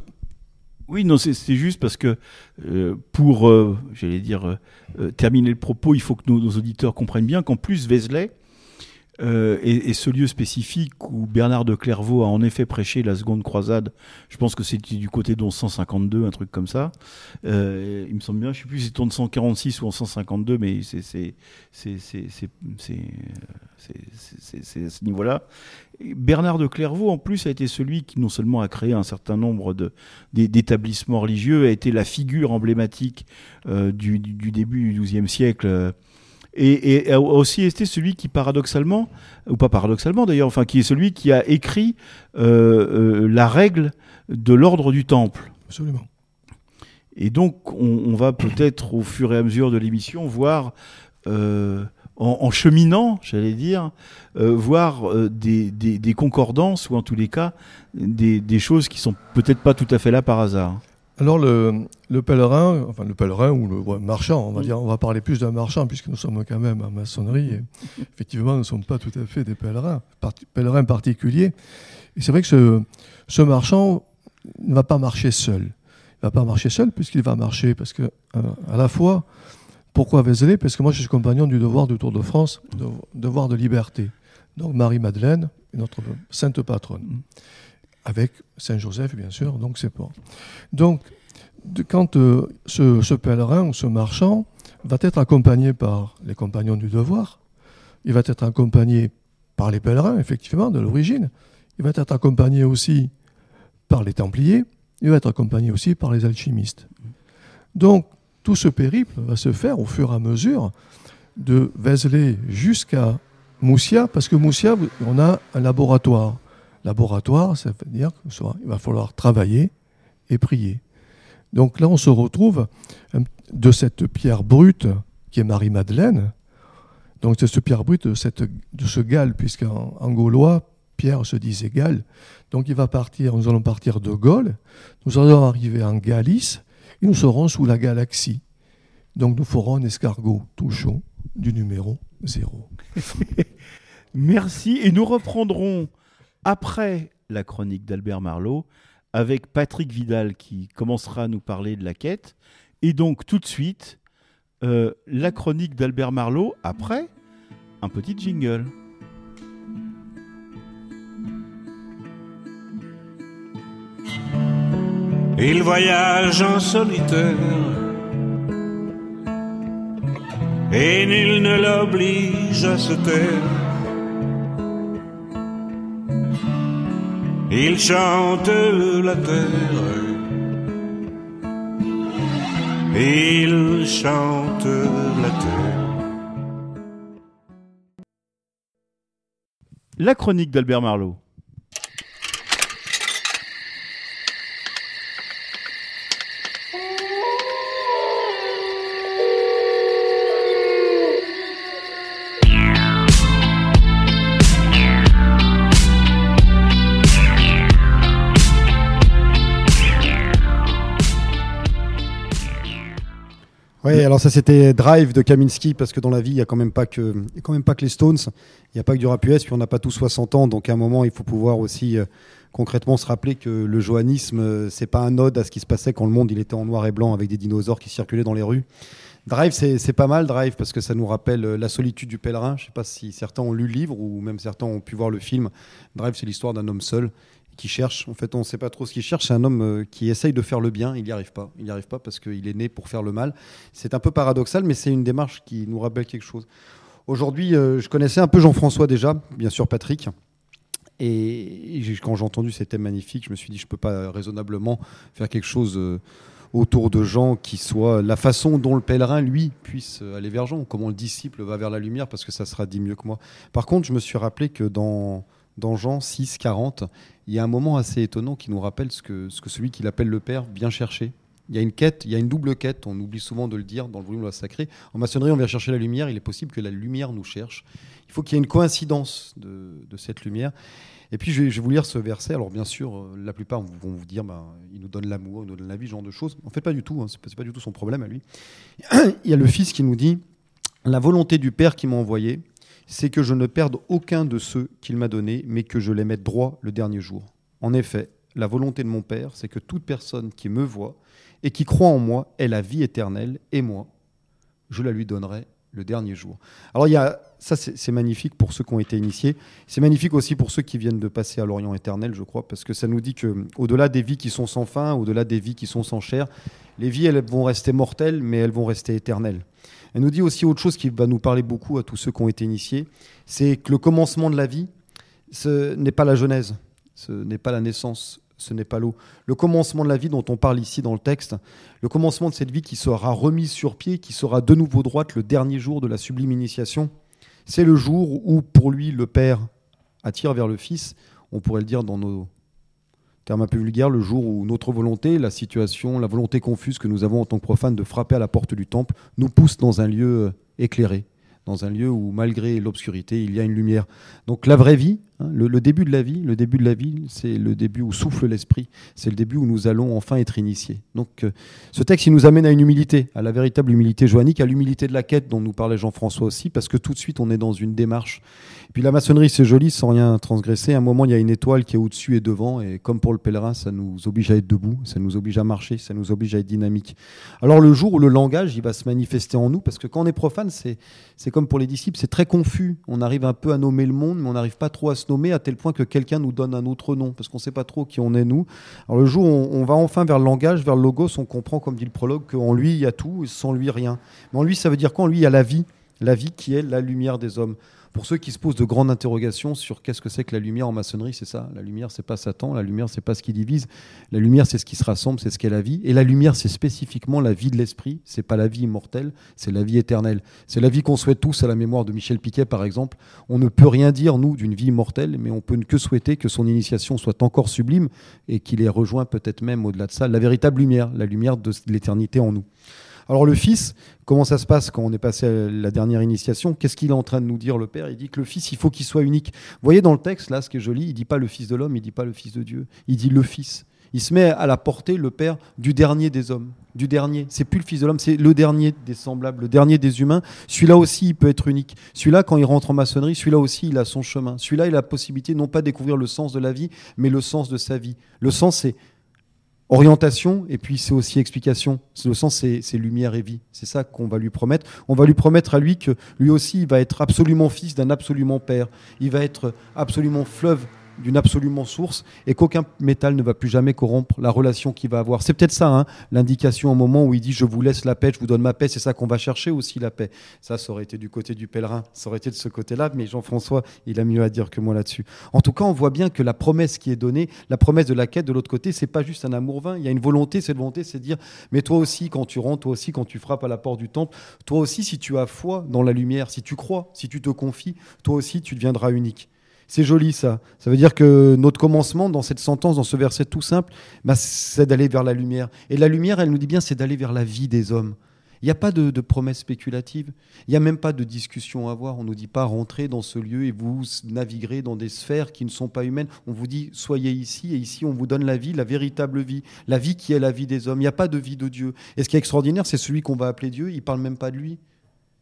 Oui, non, c'est juste parce que euh, pour, euh, j'allais dire, euh, terminer le propos, il faut que nos, nos auditeurs comprennent bien qu'en plus, Vézelay euh, est ce lieu spécifique où Bernard de Clairvaux a en effet prêché la seconde croisade. Je pense que c'était du côté de 1152, un truc comme ça. Euh, il me semble bien, je ne sais plus si c'était en 146 ou en 152, mais c'est à ce niveau-là. Et Bernard de Clairvaux, en plus, a été celui qui non seulement a créé un certain nombre d'établissements religieux, a été la figure emblématique euh, du, du- du début du XIIe siècle. Et, et a aussi été celui qui, paradoxalement, ou pas paradoxalement d'ailleurs, enfin, qui est celui qui a écrit euh, euh, la règle de l'ordre du temple. absolument. Et donc, on, on va peut-être, au fur et à mesure de l'émission, voir, euh, en, en cheminant, j'allais dire, euh, voir euh, des, des- des concordances, ou en tous les cas, des, des choses qui sont peut-être pas tout à fait là par hasard. Alors le, le pèlerin, enfin le pèlerin ou le marchand, on va Mm. dire, on va parler plus d'un marchand puisque nous sommes quand même en maçonnerie. Et [laughs] effectivement, nous ne sommes pas tout à fait des pèlerins, pèlerins particuliers. Et c'est vrai que ce, ce marchand ne va pas marcher seul. Il va pas marcher seul puisqu'il va marcher parce que euh, à la fois, pourquoi Vézelay? Parce que moi je suis compagnon du devoir du Tour de France, de, devoir de liberté. Donc Marie-Madeleine est notre sainte patronne. Avec Saint-Joseph, bien sûr, donc c'est pas. Donc, quand euh, ce, pèlerin ou ce marchand va être accompagné par les compagnons du devoir, il va être accompagné par les pèlerins, effectivement, de l'origine, il va être accompagné aussi par les Templiers, il va être accompagné aussi par les alchimistes. Donc, tout ce périple va se faire au fur et à mesure de Vézelay jusqu'à Moussia, parce que Moussia, on a un laboratoire. Laboratoire, ça veut dire qu'il va falloir travailler et prier. Donc là, on se retrouve euh, de cette pierre brute qui est Marie-Madeleine. Donc c'est cette pierre brute de, cette, de ce Galles, puisqu'en en gaulois, Pierre se disait Galles. Donc il va partir, nous allons partir de Gaulle, nous allons arriver en Galice, et nous serons sous la galaxie. Donc nous ferons un escargot tout chaud du numéro 0. [laughs] Merci. Et nous reprendrons après la chronique d'Albert Marlowe avec Patrick Vidal qui commencera à nous parler de la quête. Et donc tout de suite, euh, la chronique d'Albert Marlowe après un petit jingle. Il voyage en solitaire et nul ne l'oblige à se taire. Il chante la terre. Il chante la terre. La chronique d'Albert Marlowe. Oui, alors ça c'était Drive de Kaminski parce que dans la vie il y a quand même pas que il y a quand même pas que les Stones, il n'y a pas que du rap US, puis on n'a pas tous 60 ans, donc à un moment il faut pouvoir aussi euh, concrètement se rappeler que le johannisme euh, c'est pas un ode à ce qui se passait quand le monde il était en noir et blanc avec des dinosaures qui circulaient dans les rues. Drive c'est pas mal Drive parce que ça nous rappelle euh, la solitude du pèlerin. Je sais pas si certains ont lu le livre ou même certains ont pu voir le film. Drive c'est l'histoire d'un homme seul qui cherche. En fait, on ne sait pas trop ce qu'il cherche. C'est un homme euh, qui essaye de faire le bien. Il n'y arrive pas. Il n'y arrive pas parce qu'il est né pour faire le mal. C'est un peu paradoxal, mais c'est une démarche qui nous rappelle quelque chose. Aujourd'hui, euh, je connaissais un peu Jean-François déjà, bien sûr Patrick. Et quand j'ai entendu ces thèmes magnifiques, je me suis dit, je ne peux pas raisonnablement faire quelque chose euh, autour de gens qui soient la façon dont le pèlerin, lui, puisse aller vers Jean, comment le disciple va vers la lumière, parce que ça sera dit mieux que moi. Par contre, je me suis rappelé que dans, dans Jean 6, 40, il y a un moment assez étonnant qui nous rappelle ce que, ce que celui qui l'appelle le Père vient chercher. Il y a une quête, il y a une double quête, on oublie souvent de le dire dans le volume de la sacrée. En maçonnerie, on vient chercher la lumière, il est possible que la lumière nous cherche. Il faut qu'il y ait une coïncidence de, cette lumière. Et puis, je vais, vous lire ce verset. Alors, bien sûr, euh, la plupart vont vous dire, ben, il nous donne l'amour, il nous donne la vie, ce genre de choses. En fait, pas du tout. Hein, pas, c'est pas du tout son problème à lui. [clears throat] il y a le Fils qui nous dit, la volonté du Père qui m'a envoyé, c'est que je ne perde aucun de ceux qu'il m'a donnés, mais que je les mette droit le dernier jour. En effet, la volonté de mon Père, c'est que toute personne qui me voit et qui croit en moi ait la vie éternelle, et moi, je la lui donnerai le dernier jour. Alors il y a, ça c'est magnifique pour ceux qui ont été initiés, c'est magnifique aussi pour ceux qui viennent de passer à l'Orient éternel, je crois, parce que ça nous dit que au-delà des vies qui sont sans fin, au-delà des vies qui sont sans chair, les vies elles vont rester mortelles, mais elles vont rester éternelles. Elle nous dit aussi autre chose qui va nous parler beaucoup à tous ceux qui ont été initiés, c'est que le commencement de la vie, ce n'est pas la genèse, ce n'est pas la naissance, ce n'est pas l'eau. Le commencement de la vie dont on parle ici dans le texte, le commencement de cette vie qui sera remise sur pied, qui sera de nouveau droite le dernier jour de la sublime initiation, c'est le jour où pour lui le Père attire vers le Fils, on pourrait le dire dans nos termes un peu vulgaires, le jour où notre volonté, la situation, la volonté confuse que nous avons en tant que profanes de frapper à la porte du temple, nous pousse dans un lieu éclairé, dans un lieu où malgré l'obscurité, il y a une lumière. Donc la vraie vie, le, le début de la vie, le début de la vie, c'est le début où souffle l'esprit, c'est le début où nous allons enfin être initiés. Donc euh, ce texte, il nous amène à une humilité, à la véritable humilité joannique, à l'humilité de la quête dont nous parlait Jean-François aussi, parce que tout de suite, on est dans une démarche. Puis la maçonnerie, c'est joli, sans rien transgresser. À un moment, il y a une étoile qui est au-dessus et devant, et comme pour le pèlerin, ça nous oblige à être debout, ça nous oblige à marcher, ça nous oblige à être dynamique. Alors le jour où le langage, il va se manifester en nous, parce que quand on est profane, c'est c'est comme pour les disciples, c'est très confus. On arrive un peu à nommer le monde, mais on n'arrive pas trop à se à tel point que quelqu'un nous donne un autre nom, parce qu'on ne sait pas trop qui on est nous. Alors le jour où on, va enfin vers le langage, vers le logos, on comprend, comme dit le prologue, qu'en lui, il y a tout, sans lui, rien. Mais en lui, ça veut dire qu'en lui, il y a la vie, la vie qui est la lumière des hommes. Pour ceux qui se posent de grandes interrogations sur qu'est-ce que c'est que la lumière en maçonnerie, c'est ça. La lumière, c'est pas Satan. La lumière, c'est pas ce qui divise. La lumière, c'est ce qui se rassemble, c'est ce qu'est la vie. Et la lumière, c'est spécifiquement la vie de l'esprit. C'est pas la vie immortelle, c'est la vie éternelle. C'est la vie qu'on souhaite tous à la mémoire de Michel Piquet, par exemple. On ne peut rien dire, nous, d'une vie immortelle, mais on peut que souhaiter que son initiation soit encore sublime et qu'il ait rejoint peut-être même au-delà de ça la véritable lumière, la lumière de l'éternité en nous. Alors le Fils, comment ça se passe quand on est passé à la dernière initiation? Qu'est-ce qu'il est en train de nous dire le Père? Il dit que le Fils, il faut qu'il soit unique. Vous voyez dans le texte, là, ce qui est joli, il dit pas le Fils de l'homme, il dit pas le Fils de Dieu, il dit le Fils. Il se met à la portée, le Père, du dernier des hommes, du dernier. C'est plus le Fils de l'homme, c'est le dernier des semblables, le dernier des humains. Celui-là aussi, il peut être unique. Celui-là, quand il rentre en maçonnerie, celui-là aussi, il a son chemin. Celui-là, il a la possibilité non pas de découvrir le sens de la vie, mais le sens de sa vie. Le sens, c'est orientation et puis c'est aussi explication. Le sens, c'est lumière et vie. C'est ça qu'on va lui promettre. On va lui promettre à lui que lui aussi, il va être absolument fils d'un absolument père. Il va être absolument fleuve d'une absolument source et qu'aucun métal ne va plus jamais corrompre la relation qu'il va avoir. C'est peut-être ça, hein, l'indication au moment où il dit je vous laisse la paix, je vous donne ma paix, c'est ça qu'on va chercher aussi la paix. Ça, ça aurait été du côté du pèlerin, ça aurait été de ce côté-là, mais Jean-François, il a mieux à dire que moi là-dessus. En tout cas, on voit bien que la promesse qui est donnée, la promesse de la quête de l'autre côté, c'est pas juste un amour vain, il y a une volonté, cette volonté, c'est de dire mais toi aussi quand tu rentres, toi aussi quand tu frappes à la porte du temple, toi aussi si tu as foi dans la lumière, si tu crois, si tu te confies, toi aussi tu deviendras unique. C'est joli ça. Ça veut dire que notre commencement dans cette sentence, dans ce verset tout simple, bah, c'est d'aller vers la lumière. Et la lumière, elle nous dit bien, c'est d'aller vers la vie des hommes. Il n'y a pas de, promesses spéculatives. Il n'y a même pas de discussion à avoir. On ne nous dit pas rentrez dans ce lieu et vous naviguerez dans des sphères qui ne sont pas humaines. On vous dit soyez ici et ici on vous donne la vie, la véritable vie, la vie qui est la vie des hommes. Il n'y a pas de vie de Dieu. Et ce qui est extraordinaire, c'est celui qu'on va appeler Dieu. Il ne parle même pas de lui.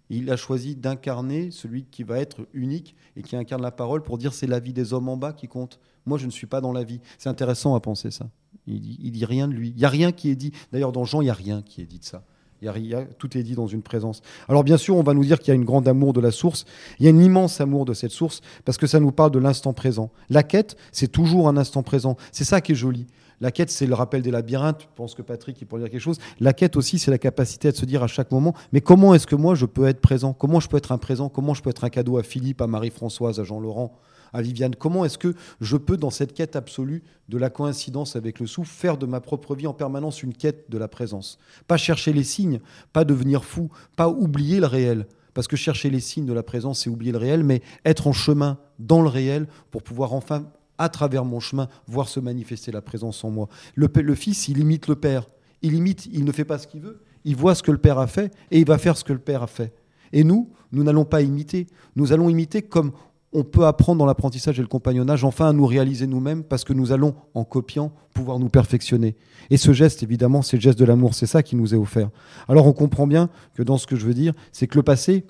Il a choisi d'incarner celui qui va être unique et qui incarne la parole pour dire c'est la vie des hommes en bas qui compte. Moi, je ne suis pas dans la vie. C'est intéressant à penser ça. Il dit, il dit rien de lui. Il n'y a rien qui est dit. D'ailleurs, dans Jean, il n'y a rien qui est dit de ça. Il y a rien- tout est dit dans une présence. Alors bien sûr, on va nous dire qu'il y a une grande amour de la source. Il y a un immense amour de cette source parce que ça nous parle de l'instant présent. La quête, c'est toujours un instant présent. C'est ça qui est joli. La quête, c'est le rappel des labyrinthes. Je pense que Patrick, il pourrait dire quelque chose. La quête aussi, c'est la capacité à se dire à chaque moment, mais comment est-ce que moi, je peux être présent? Comment je peux être un présent? Comment je peux être un cadeau à Philippe, à Marie-Françoise, à Jean-Laurent, à Viviane? Comment est-ce que je peux, dans cette quête absolue de la coïncidence avec le souffle, faire de ma propre vie en permanence une quête de la présence? Pas chercher les signes, pas devenir fou, pas oublier le réel. Parce que chercher les signes de la présence, c'est oublier le réel, mais être en chemin dans le réel pour pouvoir enfin à travers mon chemin, voir se manifester la présence en moi. Le, fils, il imite le père. Il imite, il ne fait pas ce qu'il veut. Il voit ce que le père a fait et il va faire ce que le père a fait. Et nous, nous n'allons pas imiter. Nous allons imiter comme on peut apprendre dans l'apprentissage et le compagnonnage, enfin à nous réaliser nous-mêmes, parce que nous allons, en copiant, pouvoir nous perfectionner. Et ce geste, évidemment, c'est le geste de l'amour. C'est ça qui nous est offert. Alors on comprend bien que dans ce que je veux dire, c'est que le passé,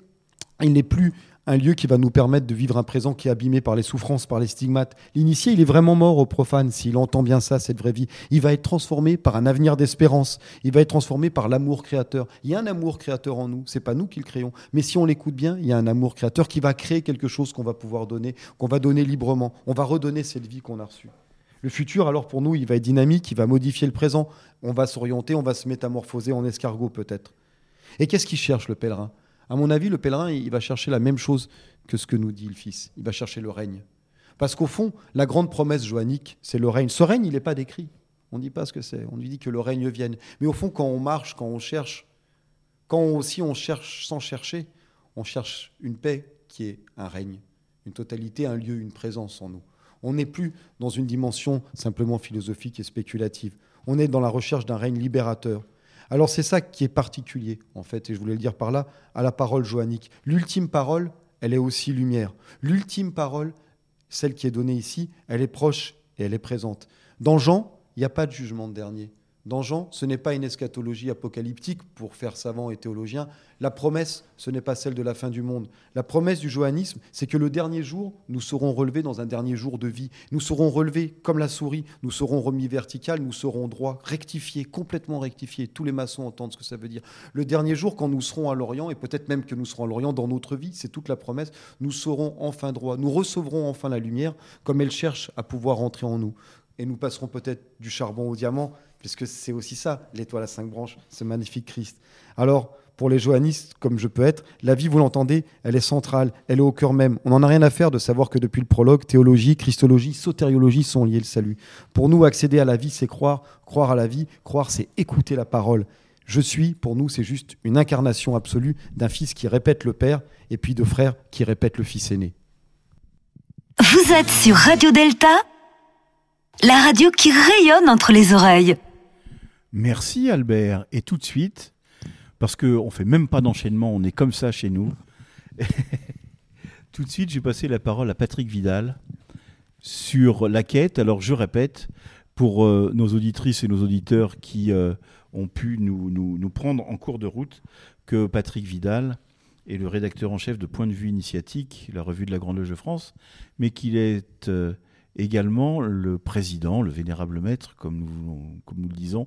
il n'est plus un lieu qui va nous permettre de vivre un présent qui est abîmé par les souffrances, par les stigmates. L'initié, il est vraiment mort au profane s'il entend bien ça, cette vraie vie. Il va être transformé par un avenir d'espérance. Il va être transformé par l'amour créateur. Il y a un amour créateur en nous. C'est pas nous qui le créons, mais si on l'écoute bien, il y a un amour créateur qui va créer quelque chose qu'on va pouvoir donner, qu'on va donner librement. On va redonner cette vie qu'on a reçue. Le futur, alors pour nous, il va être dynamique, il va modifier le présent. On va s'orienter, on va se métamorphoser en escargot peut-être. Et qu'est-ce qu'il cherche le pèlerin? À mon avis, le pèlerin, il va chercher la même chose que ce que nous dit le Fils. Il va chercher le règne. Parce qu'au fond, la grande promesse joannique, c'est le règne. Ce règne, il n'est pas décrit. On ne dit pas ce que c'est. On lui dit que le règne vienne. Mais au fond, quand on marche, quand on cherche, quand aussi on cherche sans chercher, on cherche une paix qui est un règne, une totalité, un lieu, une présence en nous. On n'est plus dans une dimension simplement philosophique et spéculative. On est dans la recherche d'un règne libérateur. Alors c'est ça qui est particulier, en fait, et je voulais le dire par là, à la parole joannique. L'ultime parole, elle est aussi lumière. L'ultime parole, celle qui est donnée ici, elle est proche et elle est présente. Dans Jean, il n'y a pas de jugement de dernier. Dans Jean, ce n'est pas une eschatologie apocalyptique pour faire savant et théologien. La promesse, ce n'est pas celle de la fin du monde. La promesse du johannisme, c'est que le dernier jour, nous serons relevés dans un dernier jour de vie. Nous serons relevés comme la souris, nous serons remis vertical, nous serons droits, rectifiés, complètement rectifiés. Tous les maçons entendent ce que ça veut dire. Le dernier jour, quand nous serons à l'Orient, et peut-être même que nous serons à l'Orient dans notre vie, c'est toute la promesse, nous serons enfin droits. Nous recevrons enfin la lumière comme elle cherche à pouvoir entrer en nous. Et nous passerons peut-être du charbon au diamant, puisque c'est aussi ça, l'étoile à cinq branches, ce magnifique Christ. Alors, pour les johannistes, comme je peux être, la vie, vous l'entendez, elle est centrale, elle est au cœur même. On n'en a rien à faire de savoir que depuis le prologue, théologie, christologie, sotériologie sont liées le salut. Pour nous, accéder à la vie, c'est croire, croire à la vie, croire, c'est écouter la parole. Je suis, pour nous, c'est juste une incarnation absolue d'un fils qui répète le Père, et puis de frères qui répètent le fils aîné. Vous êtes sur Radio Delta, la radio qui rayonne entre les oreilles. Merci Albert. Et tout de suite, parce qu'on ne fait même pas d'enchaînement, on est comme ça chez nous. [laughs] tout de suite, j'ai passé la parole à Patrick Vidal sur la quête. Alors je répète, pour euh, nos auditrices et nos auditeurs qui euh, ont pu nous, prendre en cours de route, que Patrick Vidal est le rédacteur en chef de Point de vue initiatique, la revue de la Grande Loge de France, mais qu'il est euh, également le président, le vénérable maître, comme nous, comme nous le disons,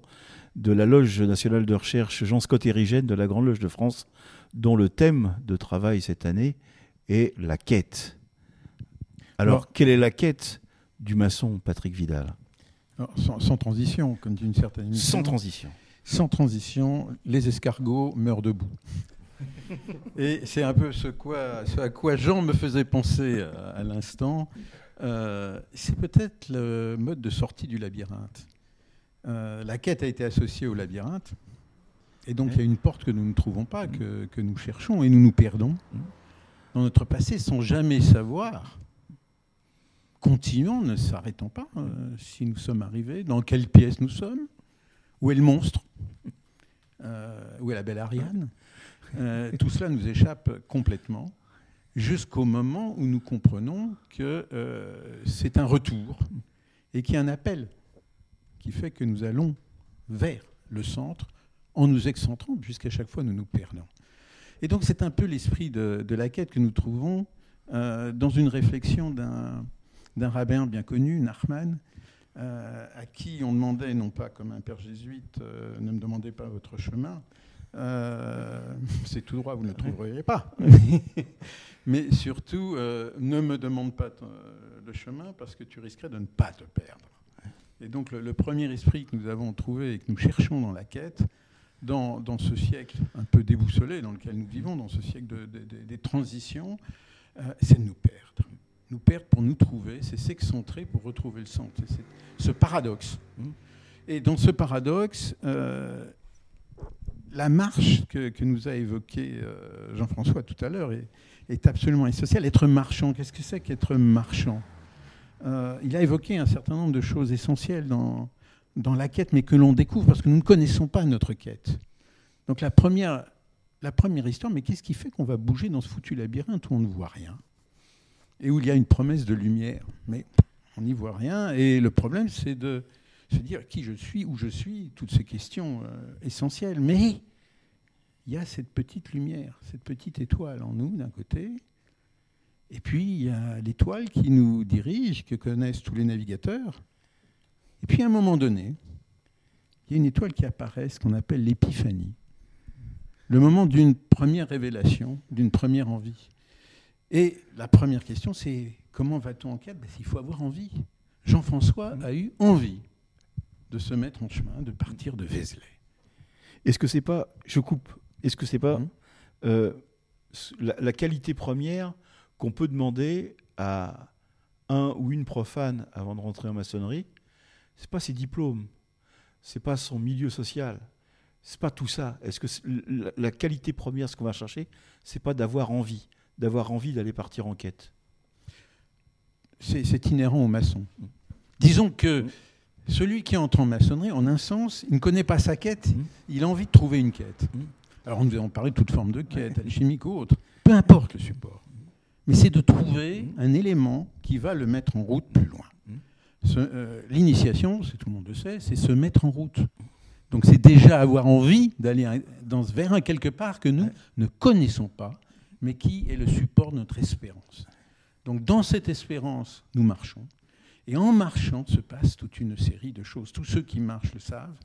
de la Loge nationale de recherche Jean-Scott Érigène de la Grande Loge de France, dont le thème de travail cette année est la quête. Alors, Alors- quelle est la quête du maçon Patrick Vidal? Sans, sans transition, comme dit une certaine émission. Sans transition. Sans transition, les escargots meurent debout. Et c'est un peu ce, quoi- ce à quoi Jean me faisait penser à, à l'instant. Euh, c'est peut-être le mode de sortie du labyrinthe. Euh, la quête a été associée au labyrinthe. Et donc il y a une porte que nous ne trouvons pas, que, que nous cherchons, et nous nous perdons dans notre passé sans jamais savoir. Continuons, ne s'arrêtons pas, euh, si nous sommes arrivés, dans quelle pièce nous sommes, où est le monstre Euh, Où est la belle Ariane [laughs] Euh, Tout cela nous échappe complètement, jusqu'au moment où nous comprenons que euh, c'est un retour et qu'il y a un appel qui fait que nous allons vers le centre en nous excentrant, puisqu'à chaque fois nous nous perdons. Et donc c'est un peu l'esprit de, la quête que nous trouvons euh, dans une réflexion d'un rabbin bien connu, Nachman, euh, à qui on demandait, non pas comme un père jésuite, ne me demandez pas votre chemin, euh, c'est tout droit, vous ne le [laughs] trouverez pas. [laughs] Mais surtout, euh, ne me demande pas ton- le chemin parce que tu risquerais de ne pas te perdre. Et donc le, le premier esprit que nous avons trouvé et que nous cherchons dans la quête, dans, dans ce siècle un peu déboussolé dans lequel nous vivons, dans ce siècle de- de- de- des transitions, euh, c'est de nous perdre. Nous perdre pour nous trouver, c'est s'excentrer pour retrouver le centre. C'est c'est ce paradoxe. Et dans ce paradoxe, euh, la marche que, nous a évoquée euh, Jean-François tout à l'heure est, est absolument essentielle. Être marchand, qu'est-ce que c'est qu'être marchand? Euh, Il a évoqué un certain nombre de choses essentielles dans, dans la quête, mais que l'on découvre parce que nous ne connaissons pas notre quête. Donc la première, la première histoire, mais qu'est-ce qui fait qu'on va bouger dans ce foutu labyrinthe où on ne voit rien? Et où il y a une promesse de lumière, mais on n'y voit rien. Et le problème, c'est de se dire qui je suis, où je suis, toutes ces questions euh, essentielles. Mais il y a cette petite lumière, cette petite étoile en nous d'un côté, et puis il y a l'étoile qui nous dirige, que connaissent tous les navigateurs. Et puis à un moment donné, il y a une étoile qui apparaît, ce qu'on appelle l'épiphanie, le moment d'une première révélation, d'une première envie. Et la première question, c'est comment va-t-on en quête? Ben, Il faut avoir envie. Jean-François a eu envie de se mettre en chemin, de partir de Vézelay. Est-ce que c'est pas, je coupe, est-ce que c'est pas Mhm. euh, la, la qualité première qu'on peut demander à un ou une profane avant de rentrer en maçonnerie C'est pas ses diplômes, c'est pas son milieu social, c'est pas tout ça. Est-ce que la, la qualité première, ce qu'on va chercher, c'est pas d'avoir envie, d'avoir envie d'aller partir en quête? C'est c'est inhérent aux maçons. Disons que celui qui entre en maçonnerie, en un sens, il ne connaît pas sa quête, Mhm. il a envie de trouver une quête. Mhm. Alors nous avons parlé de toute forme de quête, alchimique ou autre, peu importe le support. Mais c'est de trouver un élément qui va le mettre en route plus loin. Euh, L'initiation, c'est tout le monde le sait, c'est se mettre en route. Donc c'est déjà avoir envie d'aller dans, vers un quelque part que nous ne connaissons pas, mais qui est le support de notre espérance. Donc dans cette espérance, nous marchons. Et en marchant se passe toute une série de choses. Tous ceux qui marchent le savent.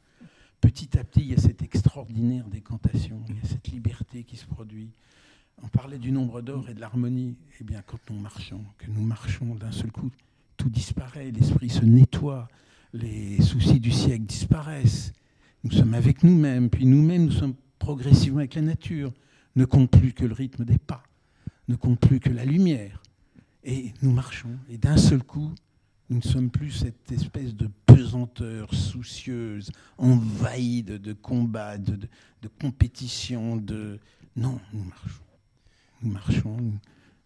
Petit à petit, il y a cette extraordinaire décantation, il y a cette liberté qui se produit. On parlait du nombre d'or et de l'harmonie. Eh bien, quand nous marchons, que nous marchons d'un seul coup, tout disparaît, l'esprit se nettoie, les soucis du siècle disparaissent. Nous sommes avec nous-mêmes, puis nous-mêmes, nous sommes progressivement avec la nature. Ne compte plus que le rythme des pas, ne compte plus que la lumière. Et nous marchons, et d'un seul coup, nous ne sommes plus cette espèce de pesanteur soucieuse, envahie de, de combats, de, de, compétition. Non, nous marchons. Nous marchons, nous,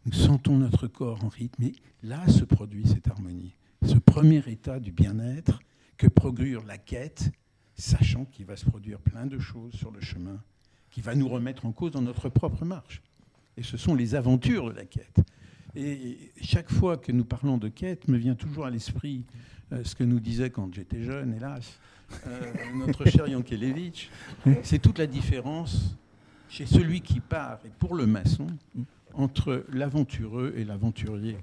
nous sentons notre corps en rythme, et là se produit cette harmonie. Ce premier état du bien-être que procure la quête, sachant qu'il va se produire plein de choses sur le chemin, qui va nous remettre en cause dans notre propre marche. Et ce sont les aventures de la quête. Et chaque fois que nous parlons de quête, me vient toujours à l'esprit euh, ce que nous disait quand j'étais jeune, hélas, euh, [laughs] notre cher Yankelevitch. C'est toute la différence chez celui qui part, et pour le maçon, entre l'aventureux et l'aventurier.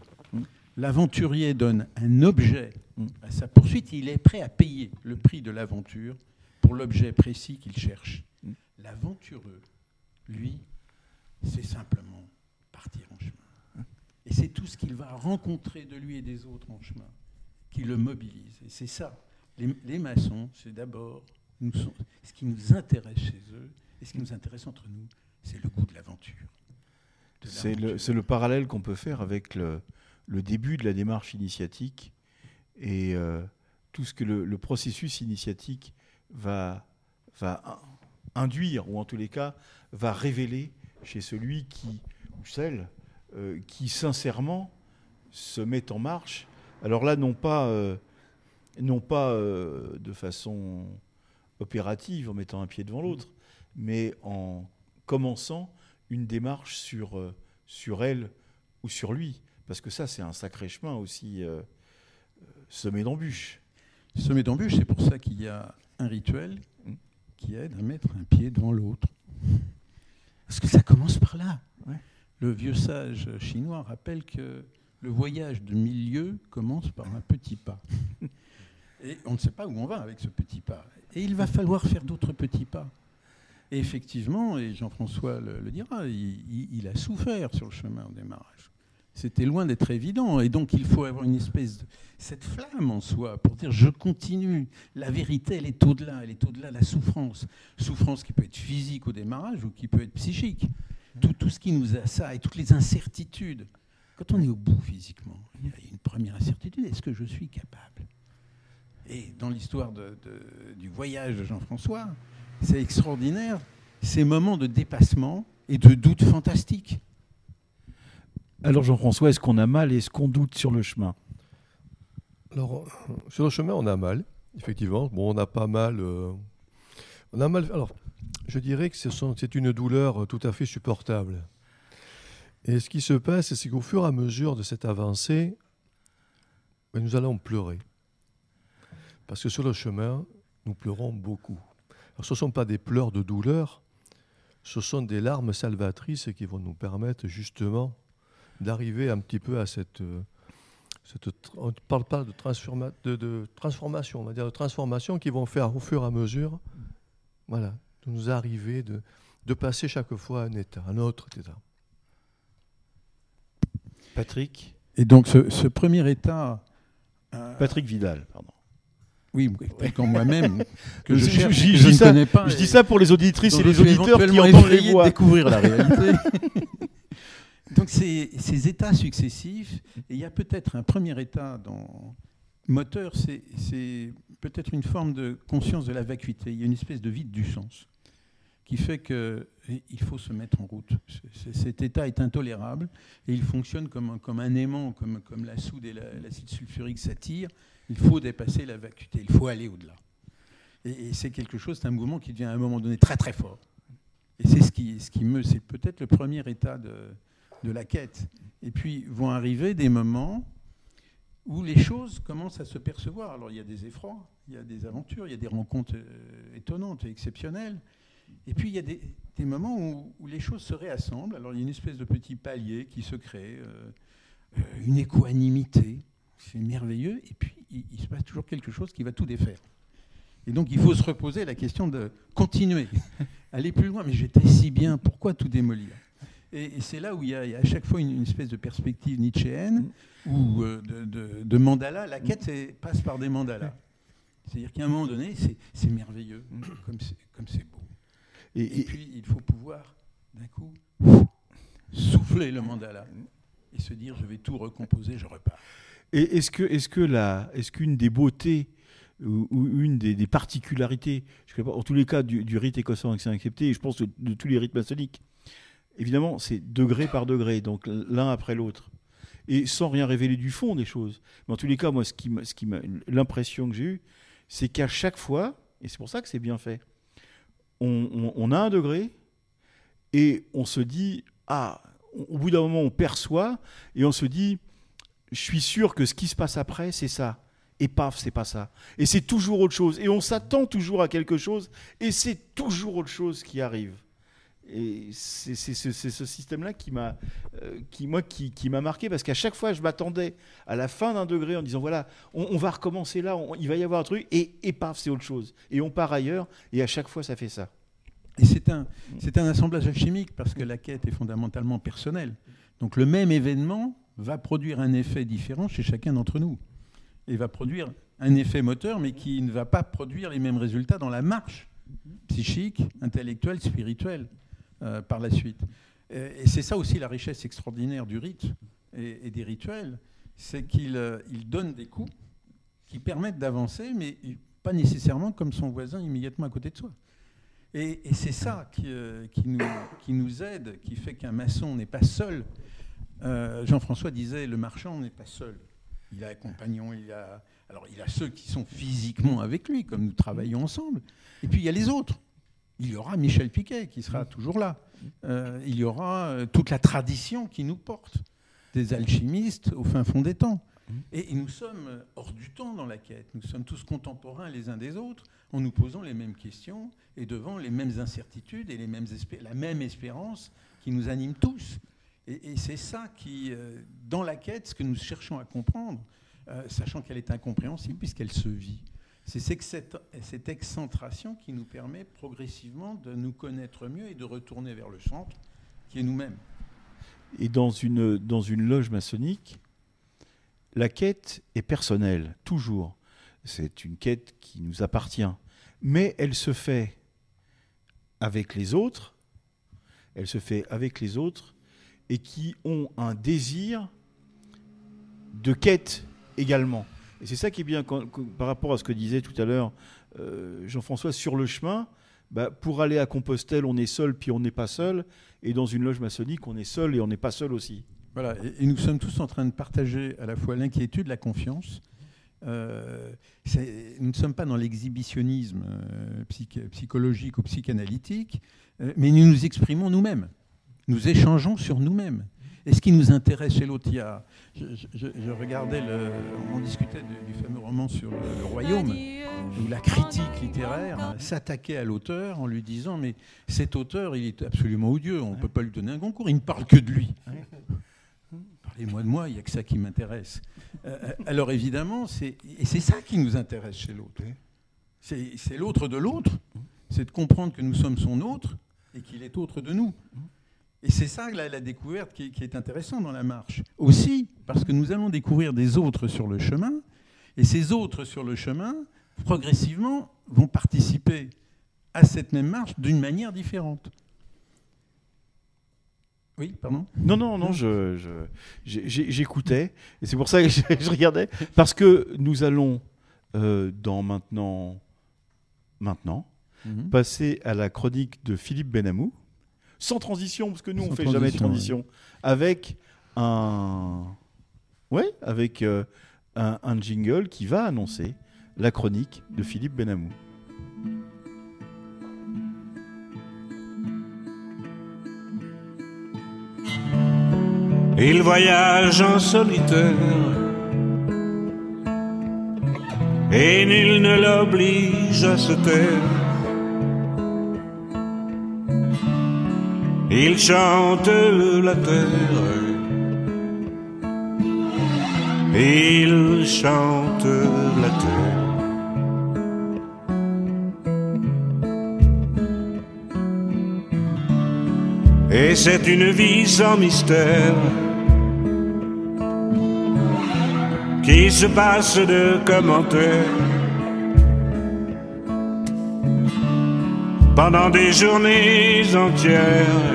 l'aventurier donne un objet à sa poursuite, il est prêt à payer le prix de l'aventure pour l'objet précis qu'il cherche. L'aventureux, lui, c'est simplement partir en chemin. Et c'est tout ce qu'il va rencontrer de lui et des autres en chemin qui le mobilise. Et c'est ça. Les, les maçons, c'est d'abord ce qui nous intéresse chez eux et ce qui nous intéresse entre nous, c'est le goût de l'aventure. C'est le, parallèle qu'on peut faire avec le, le début de la démarche initiatique et euh, tout ce que le, le processus initiatique va, va in- induire, ou en tous les cas, va révéler chez celui qui, ou celle euh, qui sincèrement se met en marche. Alors là, non pas, euh, non pas euh, de façon opérative, en mettant un pied devant l'autre, mais en commençant une démarche sur, sur elle ou sur lui. Parce que ça, c'est un sacré chemin aussi semé d'embûches. Semer d'embûches, c'est pour ça qu'il y a un rituel Mm. qui aide à mettre un pied devant l'autre. Parce que ça commence par là. Ouais. Le vieux sage chinois rappelle que le voyage de milieu commence par un petit pas. Et on ne sait pas où on va avec ce petit pas. Et il va falloir faire d'autres petits pas. Et effectivement, et Jean-François le, dira, il a souffert sur le chemin au démarrage. C'était loin d'être évident. Et donc, il faut avoir une espèce de. cette flamme en soi pour dire je continue. La vérité, elle est au-delà. Elle est au-delà de la souffrance. Souffrance qui peut être physique au démarrage ou qui peut être psychique. Tout, tout ce qui nous a ça et toutes les incertitudes. Quand on est au bout physiquement, il y a une première incertitude est-ce que je suis capable? Et dans l'histoire de- de- du voyage de Jean-François, c'est extraordinaire ces moments de dépassement et de doute fantastique. Alors Jean-François, est-ce qu'on a mal et est-ce qu'on doute sur le chemin? Alors, euh, sur le chemin, on a mal, effectivement. Bon, on a pas mal. euh, on a mal. Alors, je dirais que c'est une douleur euh, tout à fait supportable. Et ce qui se passe, c'est qu'au fur et à mesure de cette avancée, ben, nous allons pleurer. Parce que sur le chemin, nous pleurons beaucoup. Ce ne sont pas des pleurs de douleur, ce sont des larmes salvatrices qui vont nous permettre justement d'arriver un petit peu à cette. euh, on ne parle pas de, de, transformation, on va dire de transformation qui vont faire au fur et à mesure, voilà, nous arriver, de, de passer chaque fois à un état, à un autre état. Patrick Et donc ce, ce premier état, euh, Patrick Vidal, pardon. oui, en moi-même, [laughs] que Je- je, je- cherche, je- que je je dis ne ça- connais pas. Je dis ça pour les auditrices et les auditeurs qui entendent les essayer de voix. découvrir la réalité. [laughs] Donc ces, ces états successifs, et il y a peut-être un premier état dans moteur, c'est c'est peut-être une forme de conscience de la vacuité. Il y a une espèce de vide du sens qui fait que et il faut se mettre en route. Cet état est intolérable et il fonctionne comme un, comme un aimant, comme, comme la soude et la- l'acide sulfurique s'attirent. Il faut dépasser la vacuité, il faut aller au-delà. Et, et c'est quelque chose, c'est un mouvement qui devient à un moment donné très très fort. Et c'est ce qui, ce qui me, c'est peut-être le premier état de, de la quête. Et puis vont arriver des moments où les choses commencent à se percevoir. Alors il y a des effrois, il y a des aventures, il y a des rencontres euh, étonnantes et exceptionnelles. Et puis il y a des, des moments où, où les choses se réassemblent. Alors il y a une espèce de petit palier qui se crée, euh, euh, une équanimité, c'est merveilleux. Et puis il, il se passe toujours quelque chose qui va tout défaire. Et donc il faut se reposer la question de continuer, [laughs] aller plus loin. Mais j'étais si bien, pourquoi tout démolir? Et, et c'est là où il y, a, il y a à chaque fois une, une espèce de perspective nietzschéenne ou euh, de, de- de mandala. La quête passe par des mandalas. C'est-à-dire qu'à un moment donné, c'est merveilleux, c'est comme c'est beau. Et, Et et- puis il faut pouvoir, d'un coup, souffler le mandala et se dire je vais tout recomposer, je repars. et est-ce que, est-ce que la, est-ce qu'une des beautés ou, ou une des, des particularités, je sais pas, en tous les cas du, du rite écossais accepté, et je pense de, de tous les rites maçonniques, évidemment, c'est degré par degré, donc l'un après l'autre, et sans rien révéler du fond des choses. Mais en tous les cas, moi, ce qui, ce qui l'impression que j'ai eue, c'est qu'à chaque fois, et c'est pour ça que c'est bien fait, on, a un degré et on se dit ah, au bout d'un moment, on perçoit et on se dit je suis sûr que ce qui se passe après, c'est ça. Et paf, c'est pas ça. Et c'est toujours autre chose. Et on s'attend toujours à quelque chose, et c'est toujours autre chose qui arrive. Et c'est ce, système-là qui m'a, euh, qui marqué parce qu'à chaque fois, je m'attendais à la fin d'un degré en disant voilà, on, va recommencer là, il va y avoir un truc, et, et paf, c'est autre chose. Et on part ailleurs, et à chaque fois, ça fait ça. Et c'est un, c'est un assemblage alchimique parce que la quête est fondamentalement personnelle. Donc le même événement va produire un effet différent chez chacun d'entre nous. Et va produire un effet moteur, mais qui ne va pas produire les mêmes résultats dans la marche psychique, intellectuelle, spirituelle euh, par la suite. Et, c'est ça aussi la richesse extraordinaire du rite et, des rituels, c'est qu'ils euh, ils donnent des coups qui permettent d'avancer, mais pas nécessairement comme son voisin immédiatement à côté de soi. Et, c'est ça qui, euh, qui nous, qui nous aide, qui fait qu'un maçon n'est pas seul. Jean-François disait, le marchand n'est pas seul. Il a un compagnon, il a... Alors il a ceux qui sont physiquement avec lui, comme nous travaillons ensemble. Et puis il y a les autres. Il y aura Michel Piquet qui sera toujours là. Euh, il y aura euh, toute la tradition qui nous porte, des alchimistes au fin fond des temps. Et, et nous sommes euh, hors du temps dans la quête. Nous sommes tous contemporains les uns des autres en nous posant les mêmes questions et devant les mêmes incertitudes et les mêmes la même espérance qui nous anime tous. Et, et c'est ça qui, euh, dans la quête, ce que nous cherchons à comprendre, euh, sachant qu'elle est incompréhensible puisqu'elle se vit. C'est cette excentration qui nous permet progressivement de nous connaître mieux et de retourner vers le centre, qui est nous-mêmes. Et dans une, dans une loge maçonnique, la quête est personnelle, toujours. C'est une quête qui nous appartient. Mais elle se fait avec les autres, elle se fait avec les autres, et qui ont un désir de quête également. Et c'est ça qui est bien par rapport à ce que disait tout à l'heure euh, Jean-François sur le chemin. bah, pour aller à Compostelle, on est seul puis on n'est pas seul. Et dans une loge maçonnique, on est seul et on n'est pas seul aussi. Voilà, et, nous sommes tous en train de partager à la fois l'inquiétude, la confiance. Euh, nous ne sommes pas dans l'exhibitionnisme euh, psych- psychologique ou psychanalytique, mais nous nous exprimons nous-mêmes. Nous échangeons sur nous-mêmes. Et ce qui nous intéresse chez l'autre, je, je- je regardais, on discutait du, fameux roman sur le, royaume, où la critique littéraire s'attaquait à l'auteur en lui disant mais cet auteur, il est absolument odieux, on ne peut pas lui donner un concours, il ne parle que de lui. Parlez-moi de moi, il n'y a que ça qui m'intéresse. Euh, alors évidemment, c'est, ça qui nous intéresse chez l'autre. C'est l'autre de l'autre, c'est de comprendre que nous sommes son autre et qu'il est autre de nous. Et c'est ça la, la découverte qui, est- qui est intéressante dans la marche. Aussi, parce que nous allons découvrir des autres sur le chemin, et ces autres sur le chemin, progressivement, vont participer à cette même marche d'une manière différente. Oui, pardon? Non, non, non, j'écoutais. Et c'est pour ça que je, je regardais. Parce que nous allons, euh, dans maintenant, maintenant, Mhm. passer à la chronique de Philippe Benamou. Sans transition, parce que nous, on Sans fait jamais de transition, transition. Avec un. Ouais, avec euh, un, un jingle qui va annoncer la chronique de Philippe Benamou. Il voyage en solitaire et nul ne l'oblige à se taire. Il chante la terre. Il chante la terre. Et c'est une vie sans mystère qui se passe de commentaires pendant des journées entières.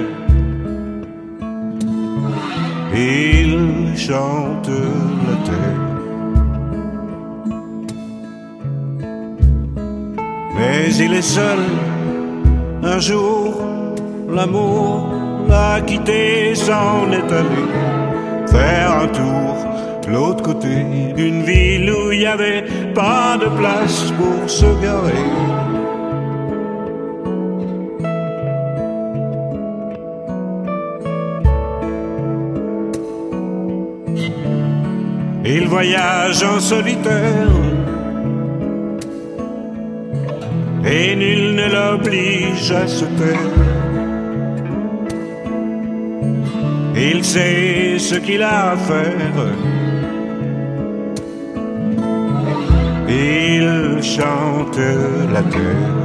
Il chante la terre. Mais il est seul un jour, l'amour l'a quitté, s'en est allé faire un tour de l'autre côté d'une ville où il n'y avait pas de place pour se garer. Il voyage en solitaire et nul ne l'oblige à se taire. Il sait ce qu'il a à faire. Il chante la terre.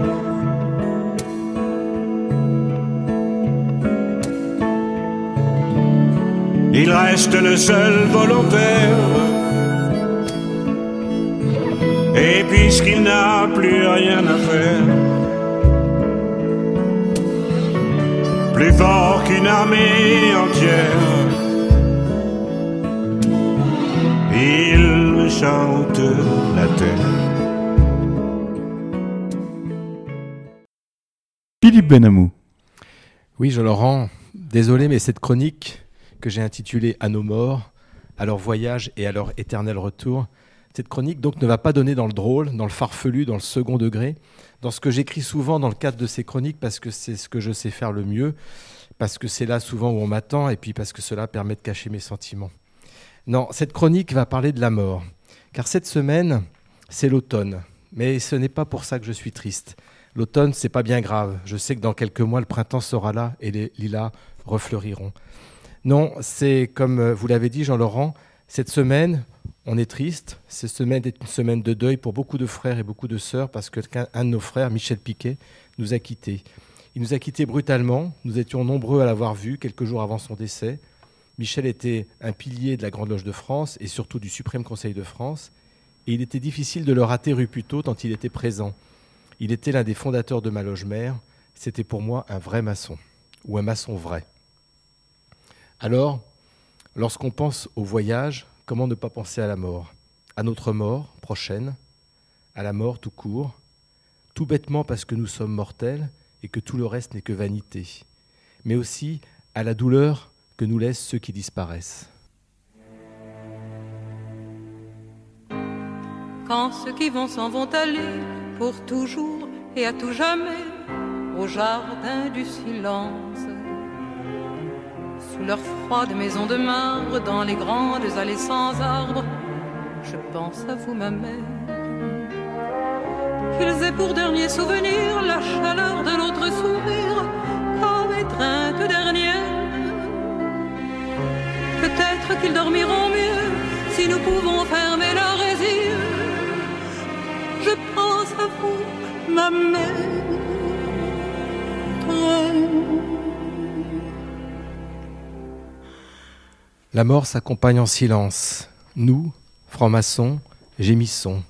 Il reste le seul volontaire. Et puisqu'il n'a plus rien à faire, plus fort qu'une armée entière, il chante la terre. Philippe Benamou. Oui, je Laurent, désolé, mais cette chronique que j'ai intitulée À nos morts, à leur voyage et à leur éternel retour, cette chronique donc ne va pas donner dans le drôle, dans le farfelu, dans le second degré, dans ce que j'écris souvent dans le cadre de ces chroniques parce que c'est ce que je sais faire le mieux, parce que c'est là souvent où on m'attend et puis parce que cela permet de cacher mes sentiments. Non, cette chronique va parler de la mort, car cette semaine, c'est l'automne. Mais ce n'est pas pour ça que je suis triste. L'automne, c'est pas bien grave. Je sais que dans quelques mois, le printemps sera là et les lilas refleuriront. Non, c'est comme euh, vous l'avez dit, Jean-Laurent, cette semaine, on est triste. Cette semaine est une semaine de deuil pour beaucoup de frères et beaucoup de sœurs parce qu'un de nos frères, Michel Piquet, nous a quittés. Il nous a quittés brutalement. Nous étions nombreux à l'avoir vu quelques jours avant son décès. Michel était un pilier de la Grande Loge de France et surtout du Suprême Conseil de France. Et il était difficile de le rater rue Puteaux tant il était présent. Il était l'un des fondateurs de ma loge mère. C'était pour moi un vrai maçon, ou un maçon vrai. Alors, lorsqu'on pense au voyage, comment ne pas penser à la mort À notre mort prochaine, à la mort tout court, tout bêtement parce que nous sommes mortels et que tout le reste n'est que vanité, mais aussi à la douleur que nous laissent ceux qui disparaissent. Quand ceux qui vont s'en vont aller pour toujours et à tout jamais au jardin du silence leurs froides maisons de marbre, dans les grandes allées sans arbres, je pense à vous, ma mère. Qu'ils aient pour dernier souvenir la chaleur de notre sourire comme étreinte dernière. Peut-être qu'ils dormiront mieux si nous pouvons fermer leurs yeux. Je pense à vous, ma mère. La mort s'accompagne en silence. Nous, francs-maçons, gémissons.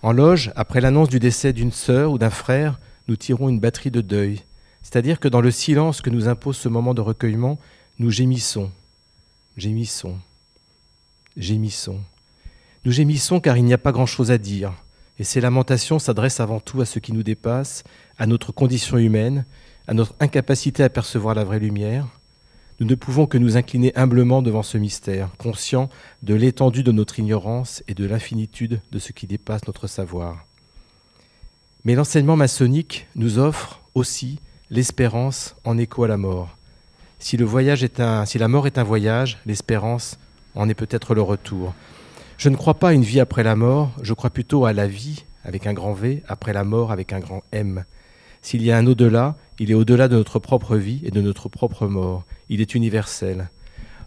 En loge, après l'annonce du décès d'une sœur ou d'un frère, nous tirons une batterie de deuil. C'est-à-dire que dans le silence que nous impose ce moment de recueillement, nous gémissons, gémissons, gémissons. Nous gémissons car il n'y a pas grand-chose à dire. Et ces lamentations s'adressent avant tout à ce qui nous dépasse, à notre condition humaine, à notre incapacité à percevoir la vraie lumière, nous ne pouvons que nous incliner humblement devant ce mystère, conscients de l'étendue de notre ignorance et de l'infinitude de ce qui dépasse notre savoir. Mais l'enseignement maçonnique nous offre aussi l'espérance en écho à la mort. Si, le voyage est un, si la mort est un voyage, l'espérance en est peut-être le retour. Je ne crois pas à une vie après la mort, je crois plutôt à la vie avec un grand V, après la mort avec un grand M. S'il y a un au-delà, il est au-delà de notre propre vie et de notre propre mort. Il est universel.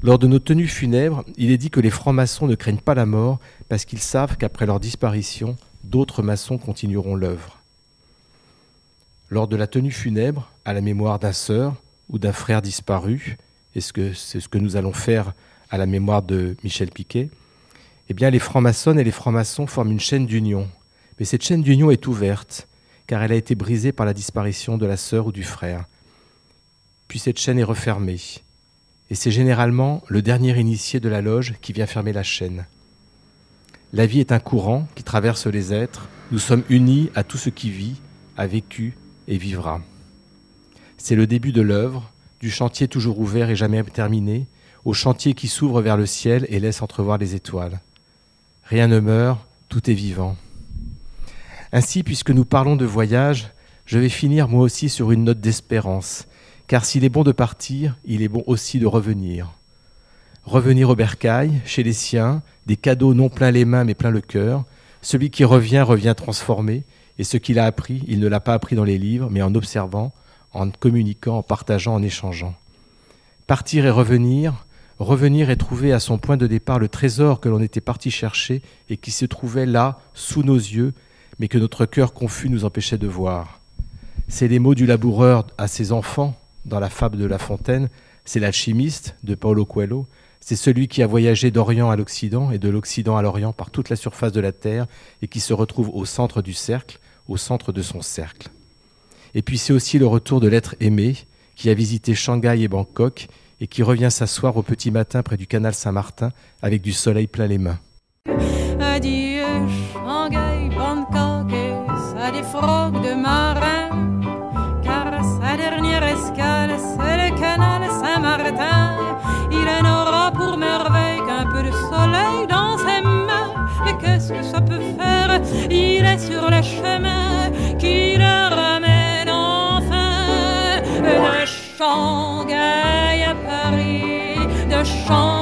Lors de nos tenues funèbres, il est dit que les francs-maçons ne craignent pas la mort parce qu'ils savent qu'après leur disparition, d'autres maçons continueront l'œuvre. Lors de la tenue funèbre, à la mémoire d'un sœur ou d'un frère disparu, et c'est ce que nous allons faire à la mémoire de Michel Piquet, eh bien les francs-maçons et les francs-maçons forment une chaîne d'union. Mais cette chaîne d'union est ouverte car elle a été brisée par la disparition de la sœur ou du frère. Puis cette chaîne est refermée, et c'est généralement le dernier initié de la loge qui vient fermer la chaîne. La vie est un courant qui traverse les êtres, nous sommes unis à tout ce qui vit, a vécu et vivra. C'est le début de l'œuvre, du chantier toujours ouvert et jamais terminé, au chantier qui s'ouvre vers le ciel et laisse entrevoir les étoiles. Rien ne meurt, tout est vivant. Ainsi, puisque nous parlons de voyage, je vais finir moi aussi sur une note d'espérance, car s'il est bon de partir, il est bon aussi de revenir. Revenir au bercail, chez les siens, des cadeaux non plein les mains mais plein le cœur. Celui qui revient revient transformé, et ce qu'il a appris, il ne l'a pas appris dans les livres, mais en observant, en communiquant, en partageant, en échangeant. Partir et revenir, revenir et trouver à son point de départ le trésor que l'on était parti chercher et qui se trouvait là, sous nos yeux, mais que notre cœur confus nous empêchait de voir. C'est les mots du laboureur à ses enfants dans la fable de La Fontaine, c'est l'alchimiste de Paulo Coelho, c'est celui qui a voyagé d'Orient à l'Occident et de l'Occident à l'Orient par toute la surface de la Terre et qui se retrouve au centre du cercle, au centre de son cercle. Et puis c'est aussi le retour de l'être aimé qui a visité Shanghai et Bangkok et qui revient s'asseoir au petit matin près du canal Saint-Martin avec du soleil plein les mains. Adieu, sa défroque de marin. Car sa dernière escale, c'est le canal Saint-Martin. Il n'aura pour merveille qu'un peu de soleil dans ses mains. Mais qu'est-ce que ça peut faire? Il est sur le chemin qui le ramène enfin de Shanghai à Paris, de Shanghai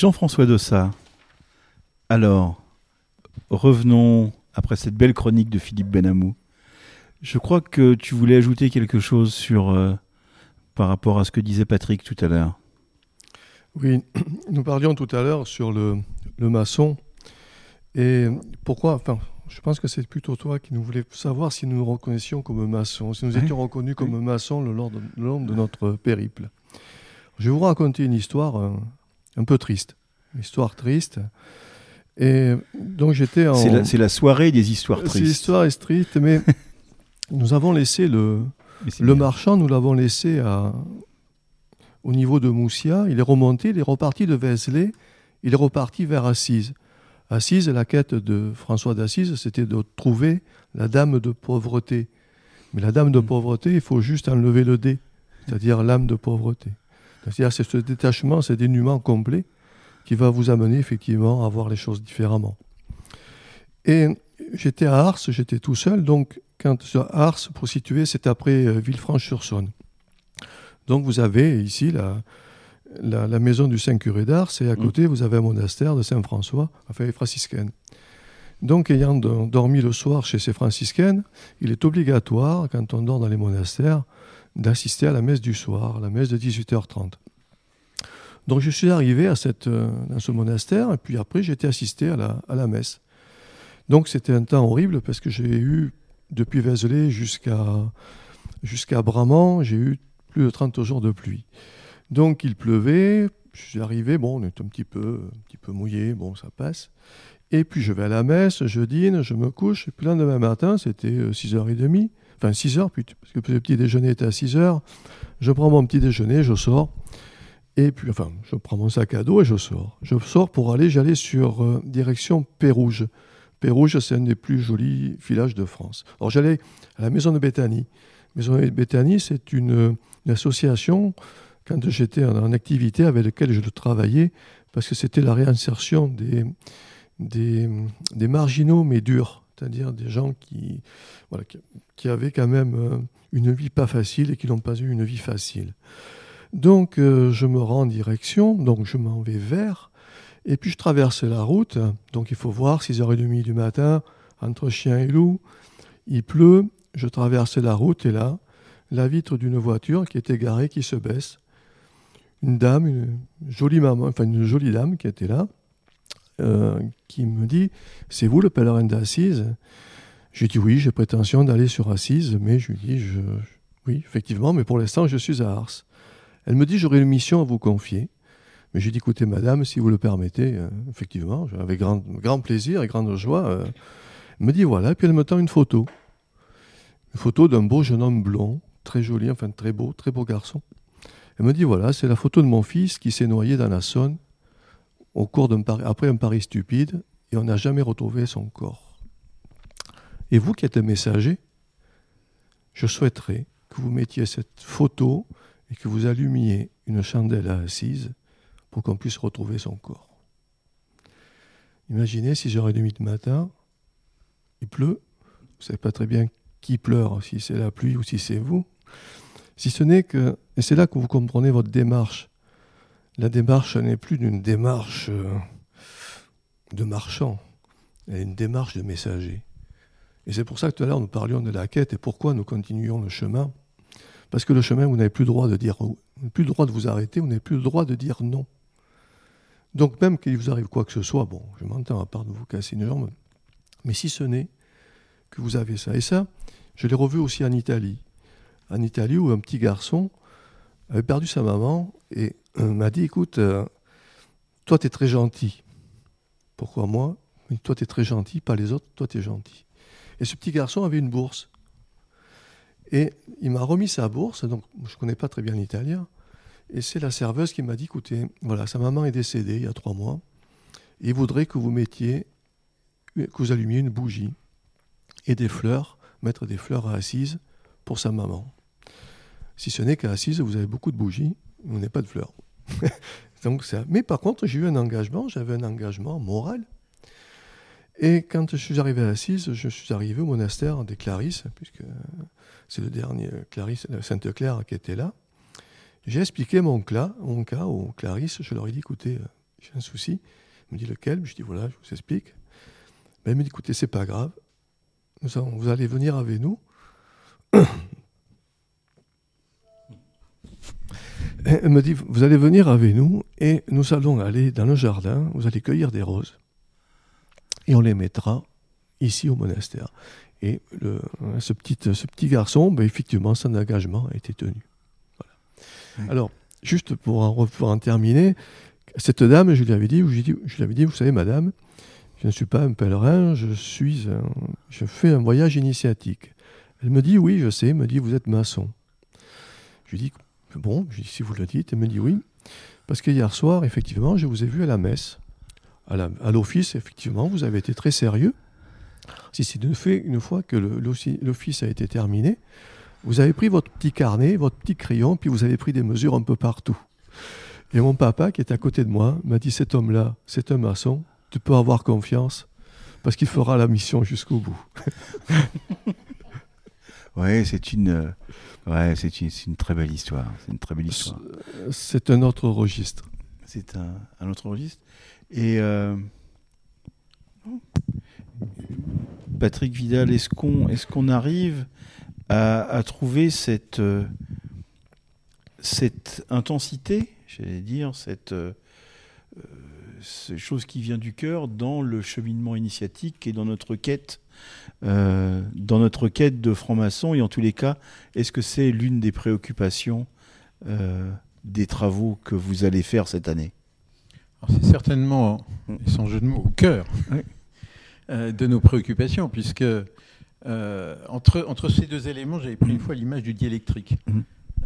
Jean-François Dossat. Alors, revenons après cette belle chronique de Philippe Benamou. Je crois que tu voulais ajouter quelque chose sur euh, par rapport à ce que disait Patrick tout à l'heure. Oui, [clears throat] nous parlions tout à l'heure sur le, le maçon. Et pourquoi Enfin, je pense que c'est plutôt toi qui nous voulais savoir si nous nous reconnaissions comme maçons, si nous Oui, étions reconnus comme maçons le long de, le long de notre périple. Je vais vous raconter une histoire euh, un peu triste. Une histoire triste. Et donc j'étais en. C'est la, soirée des histoires tristes. histoire est triste, mais [laughs] nous avons laissé le, bien. marchand, nous l'avons laissé à, au niveau de Moussia. Il est remonté, il est reparti de Vézelay, il est reparti vers Assise. Assise, la quête de François d'Assise, c'était de trouver la dame de pauvreté. Mais la dame de pauvreté, il faut juste enlever le dé, c'est-à-dire l'âme de pauvreté. C'est-à-dire c'est ce détachement, ce dénuement complet qui va vous amener effectivement à voir les choses différemment. Et j'étais à Ars, j'étais tout seul, donc quand Ars, pour situer, c'est après euh, Villefranche-sur-Saône. Donc vous avez ici la, la, la maison du Saint-Curé d'Ars, et à côté vous avez un monastère de Saint-François, enfin les franciscaines. Donc ayant do- dormi le soir chez ces franciscaines, il est obligatoire, quand on dort dans les monastères, d'assister à la messe du soir, la messe de 18h30. Donc je suis arrivé à euh, dans ce monastère, et puis après j'ai été assisté à la, à la messe. Donc c'était un temps horrible parce que j'ai eu, depuis Vézelay jusqu'à jusqu'à Bramant, j'ai eu plus de 30 jours de pluie. Donc il pleuvait, je suis arrivé, bon, on est un petit peu, un petit peu mouillé, bon, ça passe. Et puis je vais à la messe, je dîne, je me couche, et puis le lendemain matin, c'était euh, 6h30, enfin 6h, puis- parce que le petit déjeuner était à 6h. Je prends mon petit déjeuner, je sors, et puis, enfin, je prends mon sac à dos et je sors. Je sors pour aller, j'allais sur euh, direction Pérouge. Pérouge, c'est un des plus jolis villages de France. Alors j'allais à la maison de Béthanie. Maison de Béthanie, c'est une, association, quand j'étais en, en activité, avec laquelle je travaillais, parce que c'était la réinsertion des, des, des marginaux mais durs, c'est-à-dire des gens qui, voilà, qui, avaient quand même euh, une vie pas facile et qui n'ont pas eu une vie facile. Donc euh, je me rends en direction, donc je m'en vais vers, et puis je traverse la route, donc il faut voir, 6h30 du matin, entre chien et loup, il pleut, je traverse la route et là, la vitre d'une voiture qui était garée, qui se baisse. Une dame, une jolie maman, enfin une jolie dame qui était là, euh, qui me dit C'est vous le pèlerin d'Assise? J'ai dit Oui, j'ai prétention d'aller sur Assise, mais je lui dis je, Oui, effectivement, mais pour l'instant, je suis à Ars. Elle me dit J'aurai une mission à vous confier. Mais j'ai dit Écoutez, madame, si vous le permettez, euh, effectivement, avec grand, grand plaisir et grande joie. euh, elle me dit Voilà, puis elle me tend une photo. Une photo d'un beau jeune homme blond, très joli, enfin très beau, très beau garçon. Elle me dit Voilà, c'est la photo de mon fils qui s'est noyé dans la Saône au cours d'un après un pari stupide et on n'a jamais retrouvé son corps. Et vous qui êtes un messager, je souhaiterais que vous mettiez cette photo et que vous allumiez une chandelle à assise pour qu'on puisse retrouver son corps. Imaginez 6h30 du matin, il pleut, vous ne savez pas très bien qui pleure, si c'est la pluie ou si c'est vous. Si ce n'est que, et c'est là que vous comprenez votre démarche. La démarche n'est plus d'une démarche euh, de marchand, elle est une démarche de messager. Et c'est pour ça que tout à l'heure nous parlions de la quête et pourquoi nous continuons le chemin. Parce que le chemin, vous n'avez plus le droit de dire, plus le droit de vous arrêter, vous n'avez plus le droit de dire non. Donc même qu'il vous arrive quoi que ce soit, bon, je m'entends à part de vous casser une jambe, mais si ce n'est que vous avez ça. Et ça, je l'ai revu aussi en Italie. En Italie où un petit garçon avait perdu sa maman et m'a dit, écoute, euh, toi tu es très gentil. Pourquoi moi? Toi tu es très gentil, pas les autres, toi tu es gentil. Et ce petit garçon avait une bourse. Et il m'a remis sa bourse, donc je ne connais pas très bien l'italien. Et c'est la serveuse qui m'a dit, écoutez, voilà, sa maman est décédée il y a trois mois. Il voudrait que vous mettiez, que vous allumiez une bougie et des fleurs, mettre des fleurs à Assise pour sa maman. Si ce n'est qu'à Assise, vous avez beaucoup de bougies, vous n'avez pas de fleurs. [laughs] Donc ça. Mais par contre, j'ai eu un engagement, j'avais un engagement moral. Et quand je suis arrivé à Assise, je suis arrivé au monastère des Clarisses, puisque c'est le dernier Clarisse, Sainte-Claire qui était là. J'ai expliqué mon cas, mon cas aux Clarisses. Je leur ai dit, écoutez, euh, j'ai un souci. Il me dit lequel? Je dis, voilà, je vous explique. Ben, me dit, écoutez, c'est pas grave. Vous allez venir avec nous. [clears throat] Et Elle me dit, vous allez venir avec nous et nous allons aller dans le jardin, vous allez cueillir des roses et on les mettra ici au monastère. Et le- ce, petit, ce petit garçon, ben, effectivement, son engagement a été tenu. Voilà. Alors, juste pour en, pour en terminer, cette dame, je lui avais dit, je lui ai dit, je lui avais dit, vous savez, madame, je ne suis pas un pèlerin, je, suis un- je fais un voyage initiatique. Elle me dit, oui, je sais, elle me dit, vous êtes maçon. Je lui dis, bon, je dis, si vous le dites, elle me dit oui, parce que hier soir, effectivement, je vous ai vu à la messe, à l'office, effectivement, vous avez été très sérieux. Si c'est une, fait, une fois que l'office a été terminé, vous avez pris votre petit carnet, votre petit crayon, puis vous avez pris des mesures un peu partout. Et mon papa, qui est à côté de moi, m'a dit cet homme-là, c'est un maçon, tu peux avoir confiance, parce qu'il fera la mission jusqu'au bout. [laughs] Ouais, c'est une, euh, ouais, c'est une, une très belle histoire. C'est une très belle histoire. C'est un autre registre. C'est un, un autre registre. Et euh, Patrick Vidal, est-ce qu'on est qu'on arrive à, à trouver cette, euh, cette intensité, j'allais dire, cette, euh, cette chose qui vient du cœur dans le cheminement initiatique et dans notre quête euh, dans notre quête de franc-maçon et en tous les cas, est-ce que c'est l'une des préoccupations euh, des travaux que vous allez faire cette année? C'est certainement, et sans jeu de mots, au cœur Oui. euh, de nos préoccupations, puisque euh, entre, entre ces deux éléments, j'avais pris une fois l'image du diélectrique.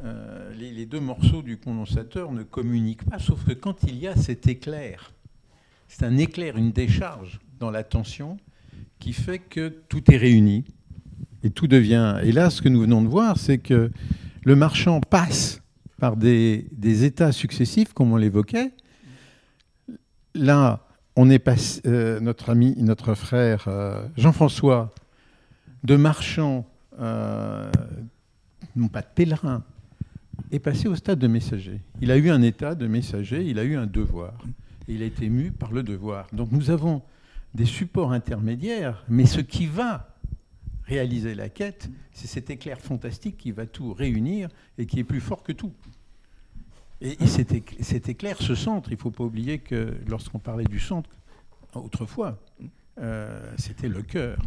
Euh, les, les deux morceaux du condensateur ne communiquent pas, sauf que quand il y a cet éclair, c'est un éclair, une décharge dans la tension qui fait que tout est réuni et tout devient. Et là, ce que nous venons de voir, c'est que le marchand passe par des, états successifs, comme on l'évoquait. Là, on est passé, euh, notre ami, notre frère euh, Jean-François, de marchand, euh, non pas de pèlerin, est passé au stade de messager. Il a eu un état de messager, il a eu un devoir. Et il a été mu par le devoir. Donc nous avons des supports intermédiaires, mais ce qui va réaliser la quête, c'est cet éclair fantastique qui va tout réunir et qui est plus fort que tout. Et, et cet, éc- cet éclair, ce centre, il ne faut pas oublier que lorsqu'on parlait du centre, autrefois, euh, c'était le cœur.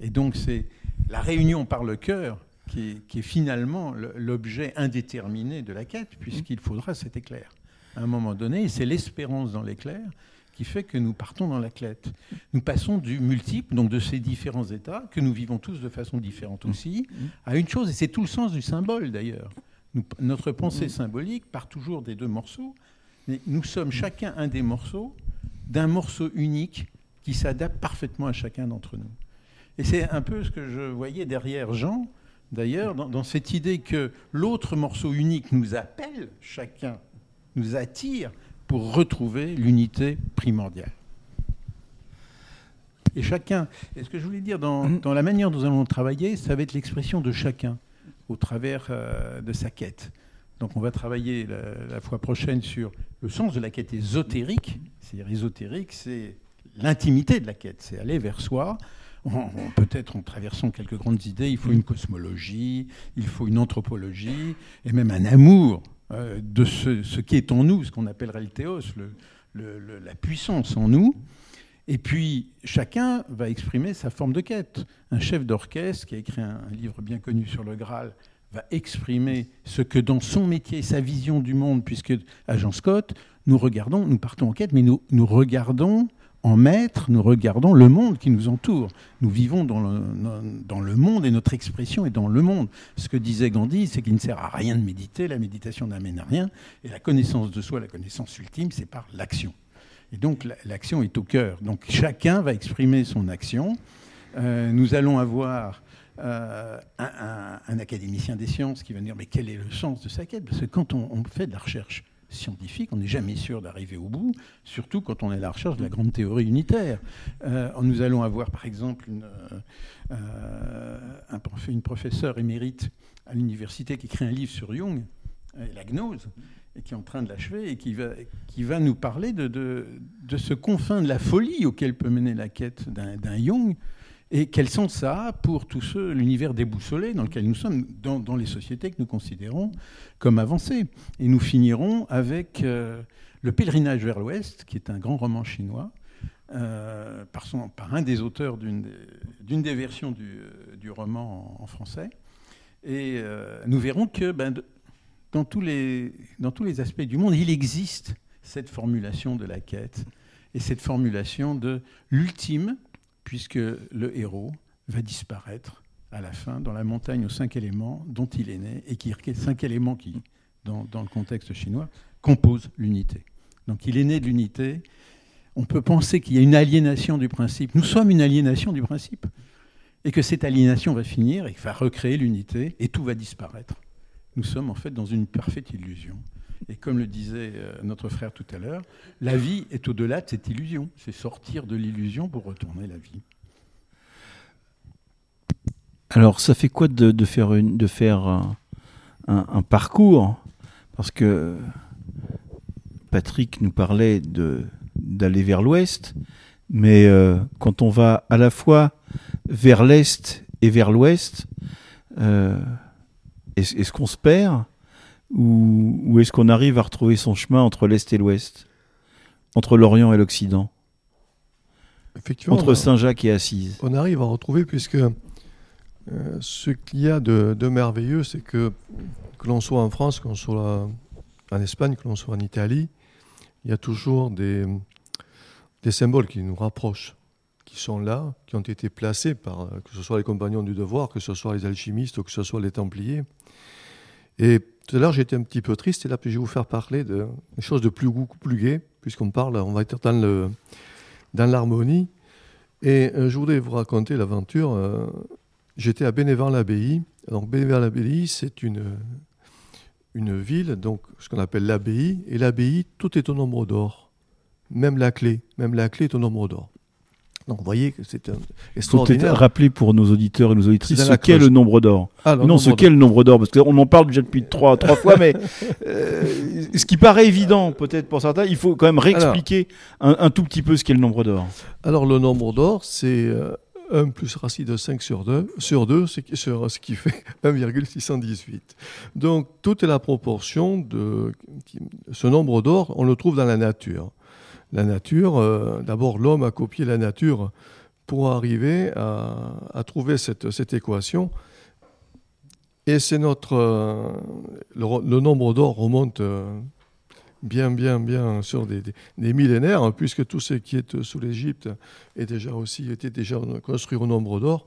Et donc c'est la réunion par le cœur qui est, qui est finalement le- l'objet indéterminé de la quête, puisqu'il faudra cet éclair. À un moment donné, c'est l'espérance dans l'éclair qui fait que nous partons dans la quête. Nous passons du multiple, donc de ces différents états, que nous vivons tous de façon différente aussi, à une chose, et c'est tout le sens du symbole d'ailleurs. Notre pensée symbolique part toujours des deux morceaux, mais nous sommes chacun un des morceaux d'un morceau unique qui s'adapte parfaitement à chacun d'entre nous. Et c'est un peu ce que je voyais derrière Jean, d'ailleurs, dans, dans cette idée que l'autre morceau unique nous appelle chacun, nous attire pour retrouver l'unité primordiale. Et chacun, et ce que je voulais dire dans, dans la manière dont nous allons travailler, ça va être l'expression de chacun. au travers euh, de sa quête. Donc on va travailler la, la fois prochaine sur le sens de la quête ésotérique. C'est-à-dire ésotérique, c'est l'intimité de la quête, c'est aller vers soi. Peut-être en traversant quelques grandes idées, il faut une cosmologie, il faut une anthropologie, et même un amour euh, de ce, qui est en nous, ce qu'on appellerait le théos, la puissance en nous. Et puis, chacun va exprimer sa forme de quête. Un chef d'orchestre qui a écrit un, un livre bien connu sur le Graal va exprimer ce que dans son métier, sa vision du monde, puisque à Jean Scott, nous regardons, nous partons en quête, mais nous, nous regardons en maître, nous regardons le monde qui nous entoure. Nous vivons dans le, monde et notre expression est dans le monde. Ce que disait Gandhi, c'est qu'il ne sert à rien de méditer, la méditation n'amène à rien, et la connaissance de soi, la connaissance ultime, c'est par l'action. Et donc la- l'action est au cœur. Donc chacun va exprimer son action. Euh, nous allons avoir euh, un, académicien des sciences qui va dire mais quel est le sens de sa quête? Parce que quand on fait de la recherche scientifique, on n'est jamais sûr d'arriver au bout, surtout quand on est à la recherche de la grande théorie unitaire. Euh, nous allons avoir par exemple une, euh, une professeure émérite à l'université qui écrit un livre sur Jung, euh, la gnose, et qui est en train de l'achever et qui va, nous parler de, ce confin de la folie auquel peut mener la quête d'un Jung et quel sens ça pour tous ceux, l'univers déboussolé dans lequel nous sommes, dans, les sociétés que nous considérons comme avancées. Et nous finirons avec euh, Le pèlerinage vers l'Ouest, qui est un grand roman chinois, euh, par, un des auteurs d'une des, versions du, du roman en, français. Et euh, nous verrons que ben, dans tous les aspects du monde, il existe cette formulation de la quête et cette formulation de l'ultime, puisque le héros va disparaître à la fin dans la montagne aux cinq éléments dont il est né et qui cinq éléments qui, dans, dans le contexte chinois, composent l'unité. Donc il est né de l'unité. On peut penser qu'il y a une aliénation du principe. Nous sommes une aliénation du principe. Et que cette aliénation va finir et va recréer l'unité et tout va disparaître. Nous sommes en fait dans une parfaite illusion. Et comme le disait euh, notre frère tout à l'heure, la vie est au-delà de cette illusion. C'est sortir de l'illusion pour retourner la vie. Alors, ça fait quoi de, de faire, une, de faire un, parcours? Parce que Patrick nous parlait d'aller vers l'ouest, mais euh, quand on va à la fois vers l'est et vers l'ouest, euh, est-ce qu'on se perd? Ou, ou est-ce qu'on arrive à retrouver son chemin entre l'est et l'ouest, entre l'Orient et l'Occident, Effectivement, entre Saint-Jacques et Assise. on arrive à retrouver, puisque euh, ce qu'il y a de, de merveilleux, c'est que, que l'on soit en France, que l'on soit en Espagne, que l'on soit en Italie, il y a toujours des, des symboles qui nous rapprochent, qui sont là, qui ont été placés par, que ce soit les compagnons du devoir, que ce soit les alchimistes ou que ce soit les templiers. Et tout à l'heure, j'étais un petit peu triste, et là, je vais vous faire parler de choses de plus, goût- plus gai, puisqu'on parle, on va être dans le dans l'harmonie. Et euh, je voudrais vous raconter l'aventure. euh, J'étais à Bénévent-l'Abbaye. Donc Bénévent-l'Abbaye, c'est une, une ville, donc ce qu'on appelle l'abbaye. Et l'abbaye, tout est au nombre d'or. Même la clé. Même la clé est au nombre d'or. Donc vous voyez que c'est peut-être extraordinaire. rappeler pour nos auditeurs et nos auditrices ce qu'est le nombre d'or. Ah, non, ce qu'est le nombre d'or, parce qu'on en parle déjà depuis trois, trois [laughs] fois, mais euh, ce qui paraît évident peut-être pour certains, il faut quand même réexpliquer un, un tout petit peu ce qu'est le nombre d'or. Alors le nombre d'or, c'est euh, 1 plus racine de 5 sur 2, sur 2 ce, qui, sur- ce qui fait [laughs] 1,618. Donc toute la proportion de ce nombre d'or, on le trouve dans la nature. La nature, euh, d'abord l'homme a copié la nature pour arriver à, trouver cette, équation. Et c'est notre... euh, le, re- le nombre d'or remonte euh, bien, bien, bien sur des, millénaires, hein, puisque tout ce qui est sous l'Égypte déjà aussi, était déjà construit au nombre d'or.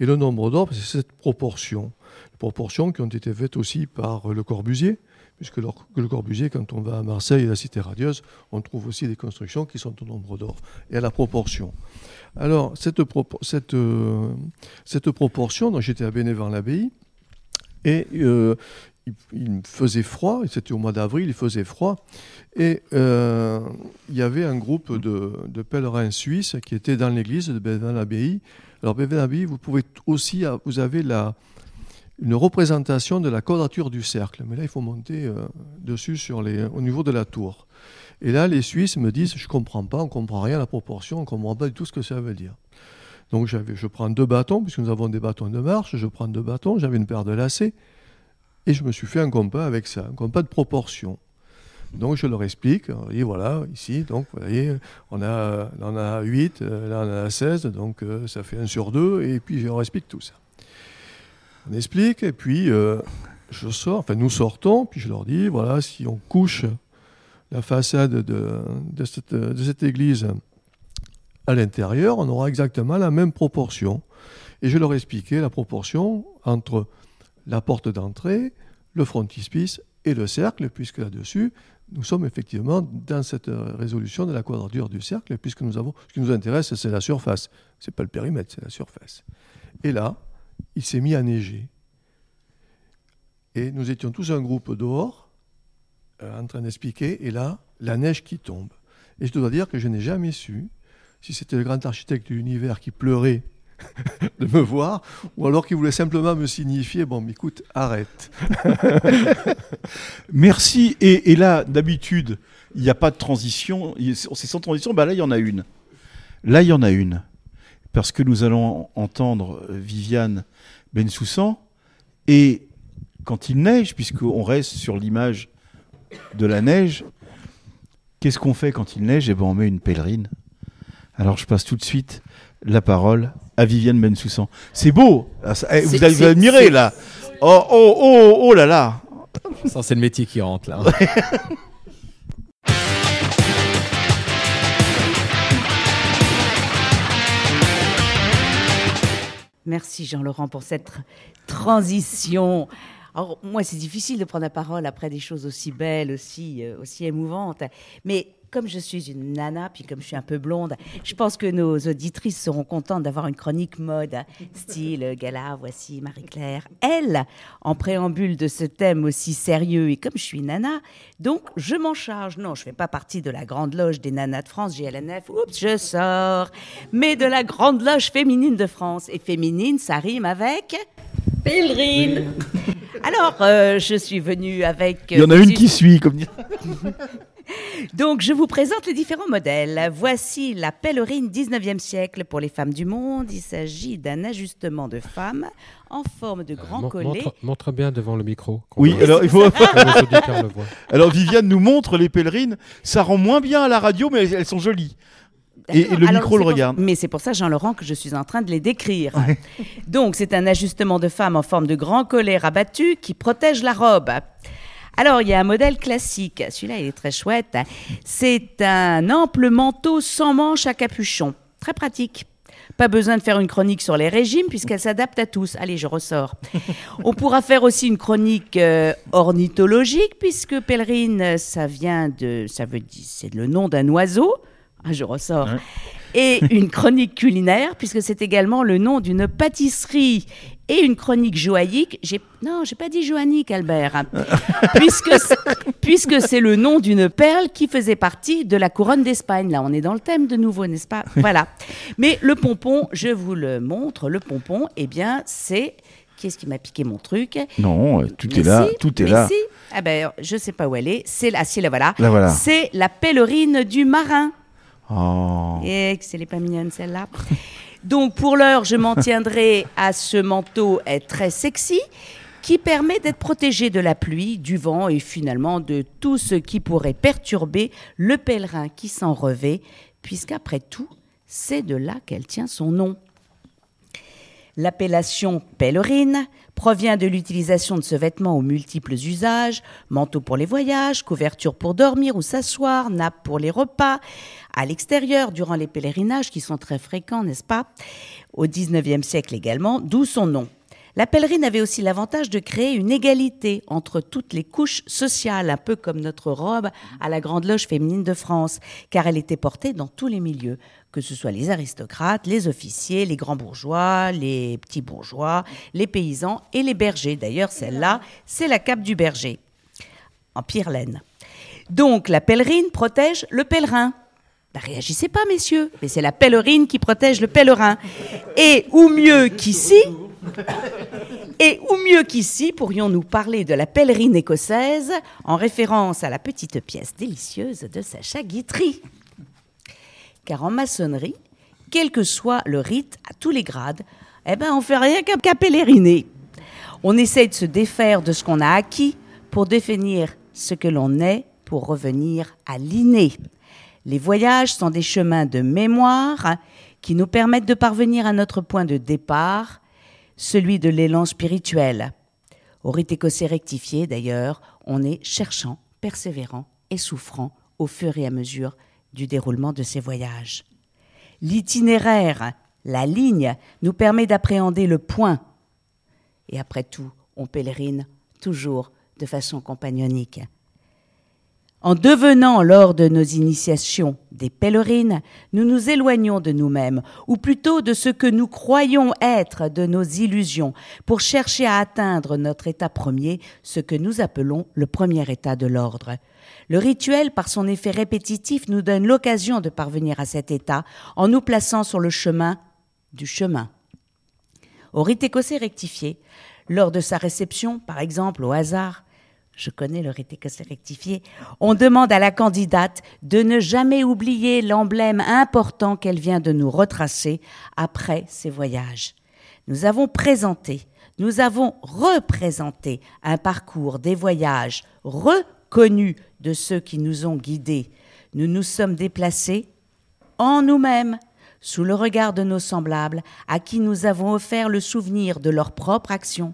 Et le nombre d'or, c'est cette proportion. Proportions qui ont été faites aussi par Le Corbusier, puisque le, Corbusier, quand on va à Marseille, la cité radieuse, on trouve aussi des constructions qui sont au nombre d'or et à la proportion. Alors, cette, euh, proportion, j'étais à Bénévent-l'Abbaye, et euh, il, faisait froid, et c'était au mois d'avril, il faisait froid, et euh, il y avait un groupe de, de pèlerins suisses qui étaient dans l'église de Bénévent-l'Abbaye. Alors, Bénévent-l'Abbaye, vous pouvez aussi, vous avez la, une représentation de la quadrature du cercle. Mais là, il faut monter euh, dessus sur les, au niveau de la tour. Et là, les Suisses me disent, je comprends pas, on comprend rien à la proportion, on comprend pas du tout ce que ça veut dire. Donc je prends deux bâtons, puisque nous avons des bâtons de marche, je prends deux bâtons, j'avais une paire de lacets, et je me suis fait un compas avec ça, un compas de proportion. Donc je leur explique, et voilà, ici, donc vous voyez, on a, on a 8, euh, là on a 16, donc euh, ça fait 1 sur 2, et puis je leur explique tout ça. On explique, et puis euh, je sors, enfin nous sortons, puis je leur dis, voilà, si on couche la façade de, cette, de cette église à l'intérieur, on aura exactement la même proportion. Et je leur expliquais la proportion entre la porte d'entrée, le frontispice et le cercle, puisque là-dessus, nous sommes effectivement dans cette résolution de la quadrature du cercle, puisque nous avons, ce qui nous intéresse, c'est la surface. Ce n'est pas le périmètre, c'est la surface. Et là, il s'est mis à neiger. Et nous étions tous un groupe dehors, euh, en train d'expliquer, et là, la neige qui tombe. Et je dois dire que je n'ai jamais su si c'était le grand architecte de l'univers qui pleurait [laughs] de me voir, ou alors qui voulait simplement me signifier, bon, écoute, arrête. [laughs] Merci. Et, là, d'habitude, il n'y a pas de transition. C'est sans transition. Bah là, il y en a une. Là, il y en a une. Parce que nous allons entendre euh, Viviane Bensoussan. Et quand il neige, puisqu'on reste sur l'image de la neige, qu'est-ce qu'on fait quand il neige? Eh ben, on met une pèlerine. Alors, je passe tout de suite la parole à Viviane Bensoussan. C'est beau. Ah, eh, Vous allez admirer, là. Oh, oh, oh, oh là là. Ça, c'est le métier qui rentre là. [laughs] Merci Jean-Laurent pour cette tr- transition. Alors, moi, c'est difficile de prendre la parole après des choses aussi belles, aussi, euh, aussi émouvantes. Mais comme je suis une nana, puis comme je suis un peu blonde, je pense que nos auditrices seront contentes d'avoir une chronique mode, style euh, gala, voici Marie-Claire. Elle, en préambule de ce thème aussi sérieux, et comme je suis nana, donc je m'en charge. Non, je fais pas partie de la grande loge des nanas de France, GLNF, oups, je sors, mais de la grande loge féminine de France. Et féminine, ça rime avec pèlerine. Alors, euh, je suis venue avec. Il y en a une qui suit, comme dit. [laughs] Donc, je vous présente les différents modèles. Voici la pèlerine 19e siècle pour les femmes du monde. Il s'agit d'un ajustement de femme en forme de grand Mon- collet. montre, montre bien devant le micro. Oui, alors il faut. [laughs] alors Viviane nous montre les pèlerines. Ça rend moins bien à la radio, mais elles sont jolies. Et, le Alors, micro le pour- regarde. Mais c'est pour ça, Jean-Laurent, que je suis en train de les décrire. Donc, c'est un ajustement de femme en forme de grand collet rabattu qui protège la robe. Alors, il y a un modèle classique. Celui-là, il est très chouette. C'est un ample manteau sans manches à capuchon. Très pratique. Pas besoin de faire une chronique sur les régimes puisqu'elle s'adapte à tous. Allez, je ressors. [laughs] On pourra faire aussi une chronique euh, ornithologique puisque pèlerine, ça vient de, ça veut dire, c'est le nom d'un oiseau. Ah, je ressors. Et une chronique culinaire puisque c'est également le nom d'une pâtisserie et une chronique joaillique. J'ai non, j'ai pas dit joannique, Albert, hein. [laughs] puisque c'est- puisque c'est le nom d'une perle qui faisait partie de la couronne d'Espagne. Là, on est dans le thème de nouveau, n'est-ce pas? [laughs] Voilà. Mais le pompon, je vous le montre. Le pompon, eh bien, c'est qui est-ce qui m'a piqué mon truc? Non, euh, tout est là, tout est là. si. Ah ben, je sais pas où elle est. C'est la, si, la voilà. La voilà. C'est la pèlerine du marin. Oh. Et que c'est les pas mignonne celle-là. Donc pour l'heure, je m'en tiendrai à ce manteau est très sexy qui permet d'être protégé de la pluie, du vent et finalement de tout ce qui pourrait perturber le pèlerin qui s'en revêt, puisqu'après tout, c'est de là qu'elle tient son nom. L'appellation pèlerine provient de l'utilisation de ce vêtement aux multiples usages, manteau pour les voyages, couverture pour dormir ou s'asseoir, nappe pour les repas, à l'extérieur durant les pèlerinages qui sont très fréquents, n'est-ce pas? Au XIXe siècle également, d'où son nom. La pèlerine avait aussi l'avantage de créer une égalité entre toutes les couches sociales, un peu comme notre robe à la Grande Loge féminine de France, car elle était portée dans tous les milieux, que ce soit les aristocrates, les officiers, les grands bourgeois, les petits bourgeois, les paysans et les bergers. D'ailleurs, celle-là, c'est la cape du berger, en pire laine. Donc, la pèlerine protège le pèlerin. Bah, réagissez pas, messieurs, mais c'est la pèlerine qui protège le pèlerin. Et, ou mieux qu'ici, pourrions-nous parler de la pèlerine écossaise en référence à la petite pièce délicieuse de Sacha Guitry. Car en maçonnerie, quel que soit le rite, à tous les grades, eh ben on fait rien qu'à pèleriner. On essaye de se défaire de ce qu'on a acquis pour définir ce que l'on est pour revenir à l'inné. Les voyages sont des chemins de mémoire qui nous permettent de parvenir à notre point de départ, celui de l'élan spirituel. Au rite écossais rectifié, d'ailleurs, on est cherchant, persévérant et souffrant au fur et à mesure du déroulement de ces voyages. L'itinéraire, la ligne, nous permet d'appréhender le point. Et après tout, on pèlerine toujours de façon compagnonique. En devenant lors de nos initiations des pèlerines, nous nous éloignons de nous-mêmes, ou plutôt de ce que nous croyons être de nos illusions, pour chercher à atteindre notre état premier, ce que nous appelons le premier état de l'ordre. Le rituel, par son effet répétitif, nous donne l'occasion de parvenir à cet état en nous plaçant sur le chemin du chemin. Au rite écossais rectifié, lors de sa réception, par exemple au hasard, je connais le écossais rectifié, on demande à la candidate de ne jamais oublier l'emblème important qu'elle vient de nous retracer après ses voyages. Nous avons présenté, nous avons représenté un parcours des voyages reconnus de ceux qui nous ont guidés. Nous nous sommes déplacés en nous-mêmes, sous le regard de nos semblables, à qui nous avons offert le souvenir de leur propre action,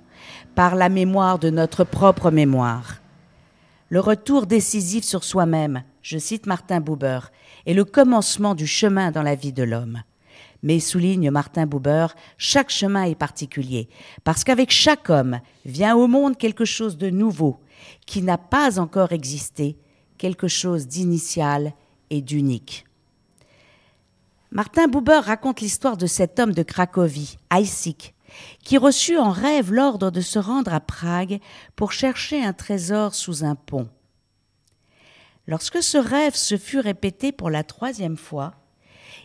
par la mémoire de notre propre mémoire. Le retour décisif sur soi-même, je cite Martin Buber, est le commencement du chemin dans la vie de l'homme. Mais souligne Martin Buber, chaque chemin est particulier, parce qu'avec chaque homme vient au monde quelque chose de nouveau, qui n'a pas encore existé, quelque chose d'initial et d'unique. Martin Buber raconte l'histoire de cet homme de Cracovie, Isaac, qui reçut en rêve l'ordre de se rendre à Prague pour chercher un trésor sous un pont. Lorsque ce rêve se fut répété pour la troisième fois,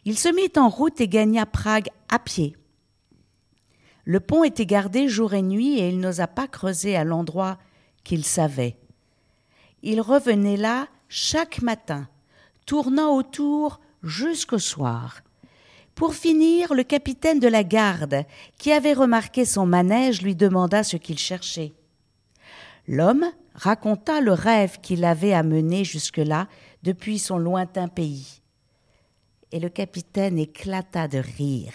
il se mit en route et gagna Prague à pied. Le pont était gardé jour et nuit et il n'osa pas creuser à l'endroit qu'il savait. Il revenait là chaque matin, tournant autour jusqu'au soir. Pour finir, le capitaine de la garde, qui avait remarqué son manège, lui demanda ce qu'il cherchait. L'homme raconta le rêve qu'il avait amené jusque-là depuis son lointain pays. Et le capitaine éclata de rire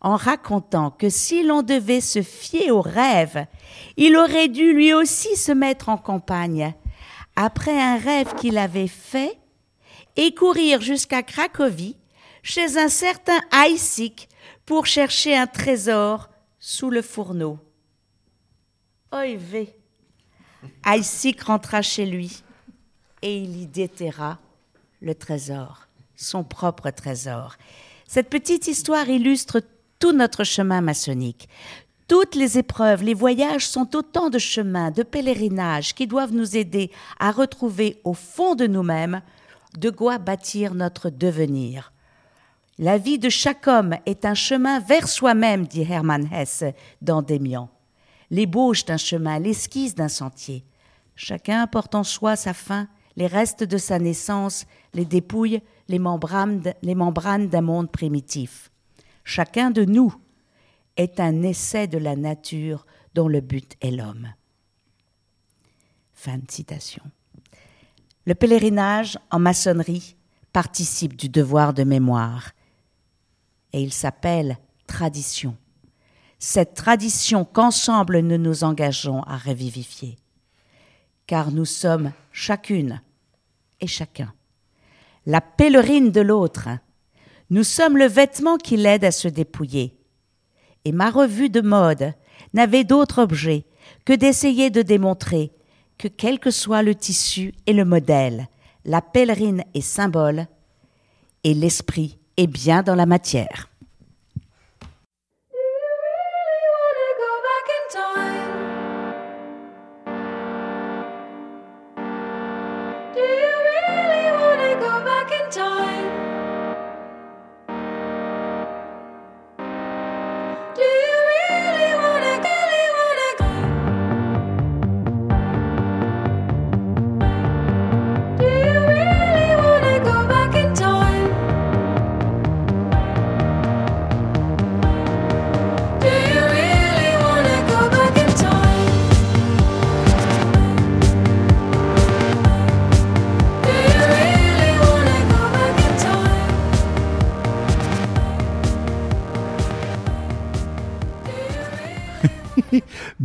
en racontant que si l'on devait se fier au rêve, il aurait dû lui aussi se mettre en campagne, après un rêve qu'il avait fait, et courir jusqu'à Cracovie, chez un certain Isaac, pour chercher un trésor sous le fourneau. Vey. Isaac rentra chez lui et il y déterra le trésor, son propre trésor. Cette petite histoire illustre tout notre chemin maçonnique. Toutes les épreuves, les voyages sont autant de chemins, de pèlerinages qui doivent nous aider à retrouver au fond de nous-mêmes de quoi bâtir notre devenir. La vie de chaque homme est un chemin vers soi-même, dit Hermann Hesse dans Démian. L'ébauche d'un chemin, l'esquisse d'un sentier. Chacun porte en soi sa fin, les restes de sa naissance, les dépouilles, les membranes, d'un monde primitif. Chacun de nous est un essai de la nature dont le but est l'homme. Fin de citation. Le pèlerinage en maçonnerie participe du devoir de mémoire et il s'appelle tradition. Cette tradition qu'ensemble nous nous engageons à revivifier, car nous sommes chacune et chacun la pèlerine de l'autre. Nous sommes le vêtement qui l'aide à se dépouiller. Et ma revue de mode n'avait d'autre objet que d'essayer de démontrer que quel que soit le tissu et le modèle, la pèlerine est symbole et l'esprit est bien dans la matière.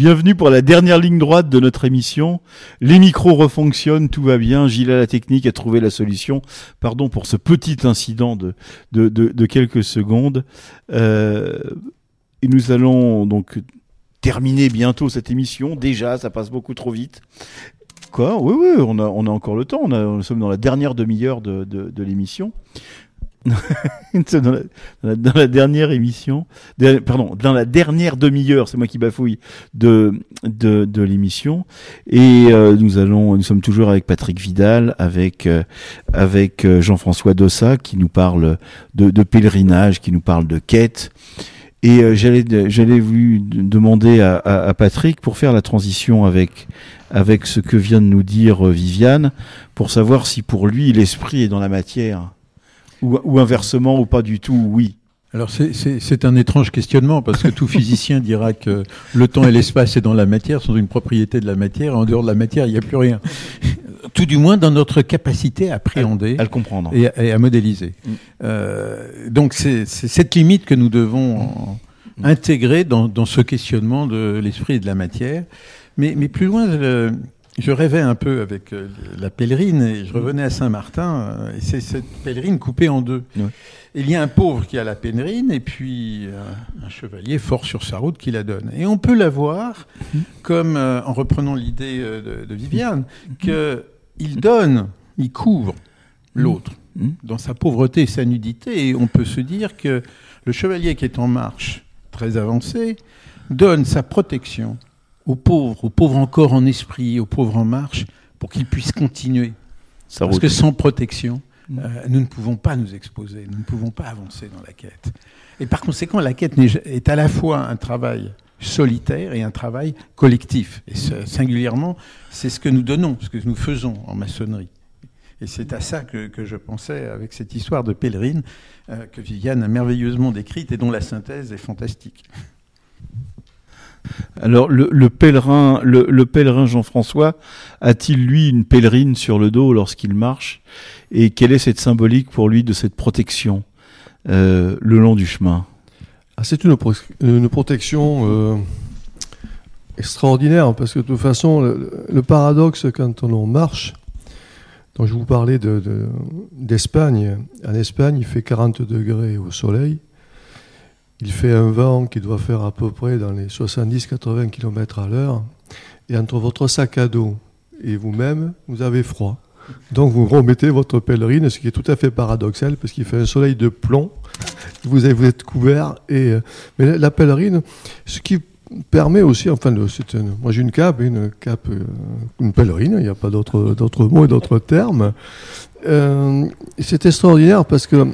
Bienvenue pour la dernière ligne droite de notre émission. Les micros refonctionnent, tout va bien. Gilles à la technique a trouvé la solution. Pardon pour ce petit incident de, quelques secondes. Euh, et nous allons donc terminer bientôt cette émission. Déjà, ça passe beaucoup trop vite. Quoi? Oui, oui, on a, on encore le temps. On a, nous sommes dans la dernière demi-heure de, de, de l'émission. [laughs] Dans, la, dernière émission, pardon, dans la dernière demi-heure, c'est moi qui bafouille, de, de, de l'émission. Et euh, nous allons, nous sommes toujours avec Patrick Vidal, avec, euh, avec euh, Jean-François Dossa, qui nous parle de, de pèlerinage, qui nous parle de quête. Et euh, j'allais, j'allais vous demander à, à, à Patrick pour faire la transition avec, avec ce que vient de nous dire euh, Viviane, pour savoir si pour lui l'esprit est dans la matière, ou, ou inversement, ou pas du tout, oui. Alors c'est- un étrange questionnement parce que tout physicien dira que le temps et l'espace est dans la matière, sont une propriété de la matière. et En dehors de la matière, il n'y a plus rien. Tout du moins dans notre capacité à appréhender À le comprendre. et à, et à modéliser. Mm. Euh, donc c'est c'est cette limite que nous devons en- Mm. intégrer dans, dans ce questionnement de l'esprit et de la matière. Mais, mais plus loin, le- je rêvais un peu avec euh, la pèlerine et je revenais à Saint-Martin. euh, et c'est cette pèlerine coupée en deux. Il y a un pauvre qui a la pèlerine et puis euh, un chevalier fort sur sa route qui la donne. Et on peut la voir comme, en reprenant l'idée de, de Viviane, que il donne, il couvre l'autre dans sa pauvreté et sa nudité. Et on peut se dire que le chevalier qui est en marche, très avancé, donne sa protection aux pauvres, aux pauvres encore en esprit, aux pauvres en marche, pour qu'ils puissent continuer. Ça Parce que sans protection, Mm. euh, nous ne pouvons pas nous exposer, nous ne pouvons pas avancer dans la quête. Et par conséquent, la quête est à la fois un travail solitaire et un travail collectif. Et ce- singulièrement, c'est ce que nous donnons, ce que nous faisons en maçonnerie. Et c'est à ça que, que je pensais avec cette histoire de pèlerine euh, que Viviane a merveilleusement décrite et dont la synthèse est fantastique. Alors, le, le pèlerin, le, le pèlerin Jean-François a-t-il lui une pèlerine sur le dos lorsqu'il marche Et quelle est cette symbolique pour lui de cette protection euh, le long du chemin? Ah, c'est une, pro- une protection euh, extraordinaire parce que de toute façon, le, paradoxe quand on marche, donc je vous parlais de- de- d'Espagne. en Espagne, il fait 40 degrés au soleil. Il fait un vent qui doit faire à peu près dans les 70-80 km à l'heure. Et entre votre sac à dos et vous-même, vous avez froid. Donc vous remettez votre pèlerine, ce qui est tout à fait paradoxal parce qu'il fait un soleil de plomb. Vous, êtes couvert. Et, euh, mais la, pèlerine, ce qui permet aussi, enfin, c'est moi j'ai une cape, une cape, euh, une pèlerine, il n'y a pas d'autres d'autres mots et d'autres termes. Euh, c'est extraordinaire parce que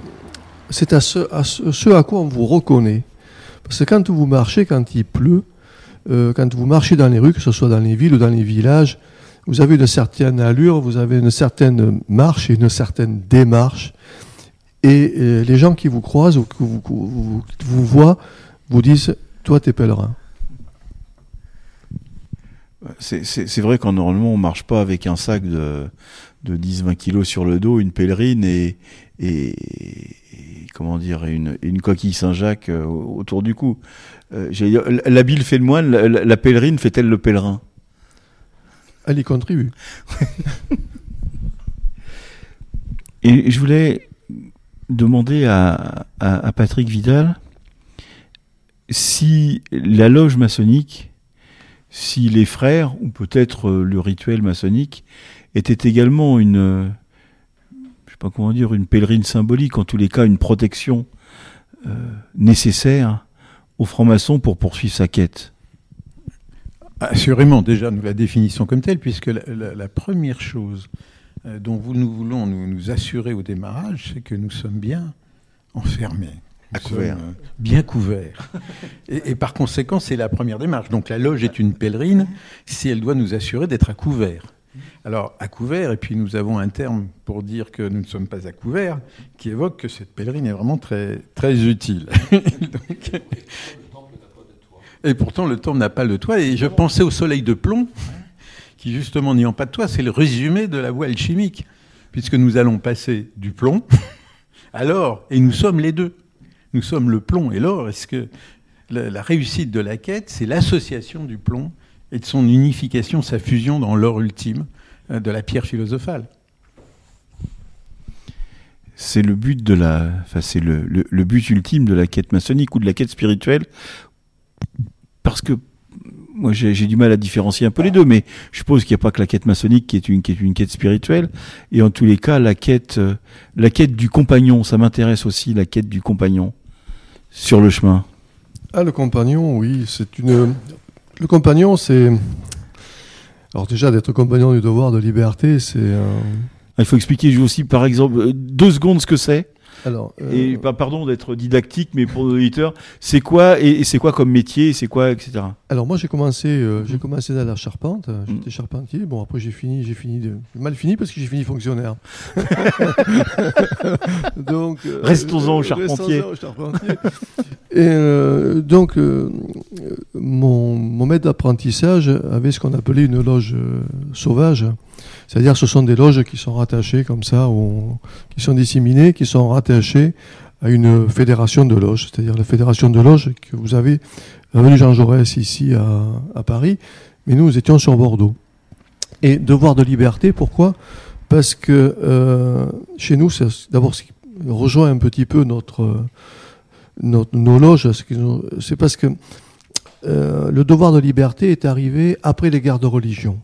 c'est à ce, à ce, à quoi on vous reconnaît. Parce que quand vous marchez, quand il pleut, euh, quand vous marchez dans les rues, que ce soit dans les villes ou dans les villages, vous avez une certaine allure, vous avez une certaine marche et une certaine démarche. Et euh, les gens qui vous croisent ou qui vous, voient vous disent Toi, t'es pèlerin. C'est- vrai qu'en normalement, on marche pas avec un sac de, de 10-20 kilos sur le dos, une pèlerine et comment dire, une, coquille Saint-Jacques euh, autour du cou. Euh, dire, L'habile fait le moine, la, la- la pèlerine fait-elle le pèlerin? Elle y contribue. [laughs] Et je voulais demander à, à- à Patrick Vidal si la loge maçonnique, si les frères, ou peut-être euh, le rituel maçonnique, était également une, pas comment dire, une pèlerine symbolique, en tous les cas une protection euh, nécessaire aux francs-maçons pour poursuivre sa quête. Assurément, déjà, nous la définissons comme telle, puisque la, la- la première chose euh, dont vous- nous voulons nous, nous assurer au démarrage, c'est que nous sommes bien enfermés. Nous À couvert. sommes, euh, bien couverts. et, et par conséquent, c'est la première démarche. Donc la loge est une pèlerine si elle doit nous assurer d'être à couvert. Alors, à couvert, et puis nous avons un terme pour dire que nous ne sommes pas à couvert, qui évoque que cette pèlerine est vraiment très, très utile. [laughs] Et pourtant, le temple n'a pas le toit. Et je pensais au soleil de plomb, qui justement n'ayant pas de toit, c'est le résumé de la voie alchimique, puisque nous allons passer du plomb [laughs] à et nous sommes les deux. Nous sommes le plomb et l'or. Est-ce que la réussite de la quête, c'est l'association du plomb et de son unification, sa fusion dans l'or ultime euh, de la pierre philosophale. C'est le but de la, enfin c'est le, le- le but ultime de la quête maçonnique ou de la quête spirituelle, parce que moi j'ai j'ai du mal à différencier un peu les deux, mais je suppose qu'il n'y a pas que la quête maçonnique qui est une qui est une quête spirituelle, et en tous les cas la quête euh, la quête du compagnon, ça m'intéresse aussi la quête du compagnon sur le chemin. Ah, le compagnon, oui, c'est une. Le compagnon, c'est. Alors, déjà, d'être compagnon du devoir de liberté, c'est. Il faut expliquer aussi par exemple euh, deux secondes ce que c'est. Alors, euh, Et bah, pardon d'être didactique, mais pour nos auditeurs, c'est quoi et, et c'est quoi comme métier, c'est quoi, etc. Alors moi j'ai commencé, euh, j'ai commencé dans la charpente. J'étais charpentier. Bon après j'ai fini, j'ai fini de mal fini parce que j'ai fini fonctionnaire. [laughs] donc euh, Restons-en au euh, charpentier. restons-en au charpentier. Et euh, donc euh, mon, mon maître d'apprentissage avait ce qu'on appelait une loge euh, sauvage. C'est-à-dire ce sont des loges qui sont rattachées comme ça, au- qui sont disséminées, qui sont rattachées à une fédération de loges. C'est-à-dire la fédération de loges que vous avez Avenue Jean Jaurès ici à, Paris, mais nous, étions sur Bordeaux. Et devoir de liberté, pourquoi? Parce que euh, chez nous, d'abord, ce qui rejoint un petit peu notre, nos loges, c'est parce que euh, le devoir de liberté est arrivé après les guerres de religion.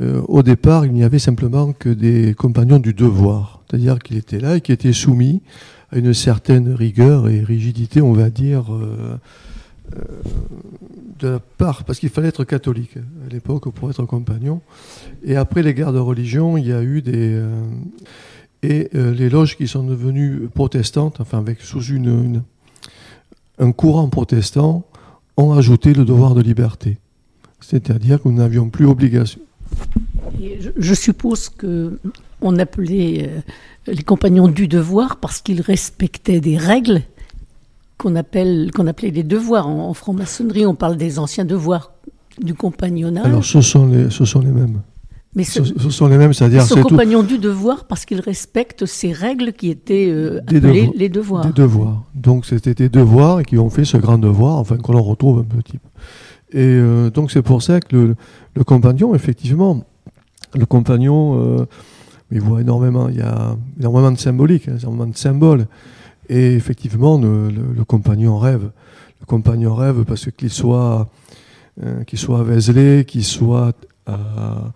Euh, au départ, il n'y avait simplement que des compagnons du devoir, c'est-à-dire qu'il était là et qui étaient soumis à une certaine rigueur et rigidité, on va dire, euh, euh, de la part, parce qu'il fallait être catholique à l'époque pour être compagnon. Et après les guerres de religion, il y a eu des. euh, et les loges qui sont devenues protestantes, enfin avec sous une, un courant protestant, ont ajouté le devoir de liberté. C'est-à-dire que nous n'avions plus obligation. Je suppose que on appelait euh, les compagnons du devoir parce qu'ils respectaient des règles qu'on appelle qu'on appelait les devoirs. En, en franc-maçonnerie, on parle des anciens devoirs du compagnonnage. Alors ce sont les, ce sont les mêmes. Mais ce, ce- ce sont les mêmes, c'est-à-dire c'est compagnons du devoir parce qu'ils respectent ces règles qui étaient euh, Des appelées devo- les devoirs. Des devoirs. Donc c'était des devoirs et qui ont fait ce grand devoir, enfin qu'on en retrouve un petit peu. Et euh, donc c'est pour ça que le, le compagnon, effectivement, le compagnon, euh, il voit énormément, il y a énormément de symbolique, hein, énormément de symboles. Et effectivement, le, compagnon rêve. Le compagnon rêve parce qu'il soit, euh, soit à Vézelay, qu'il soit à,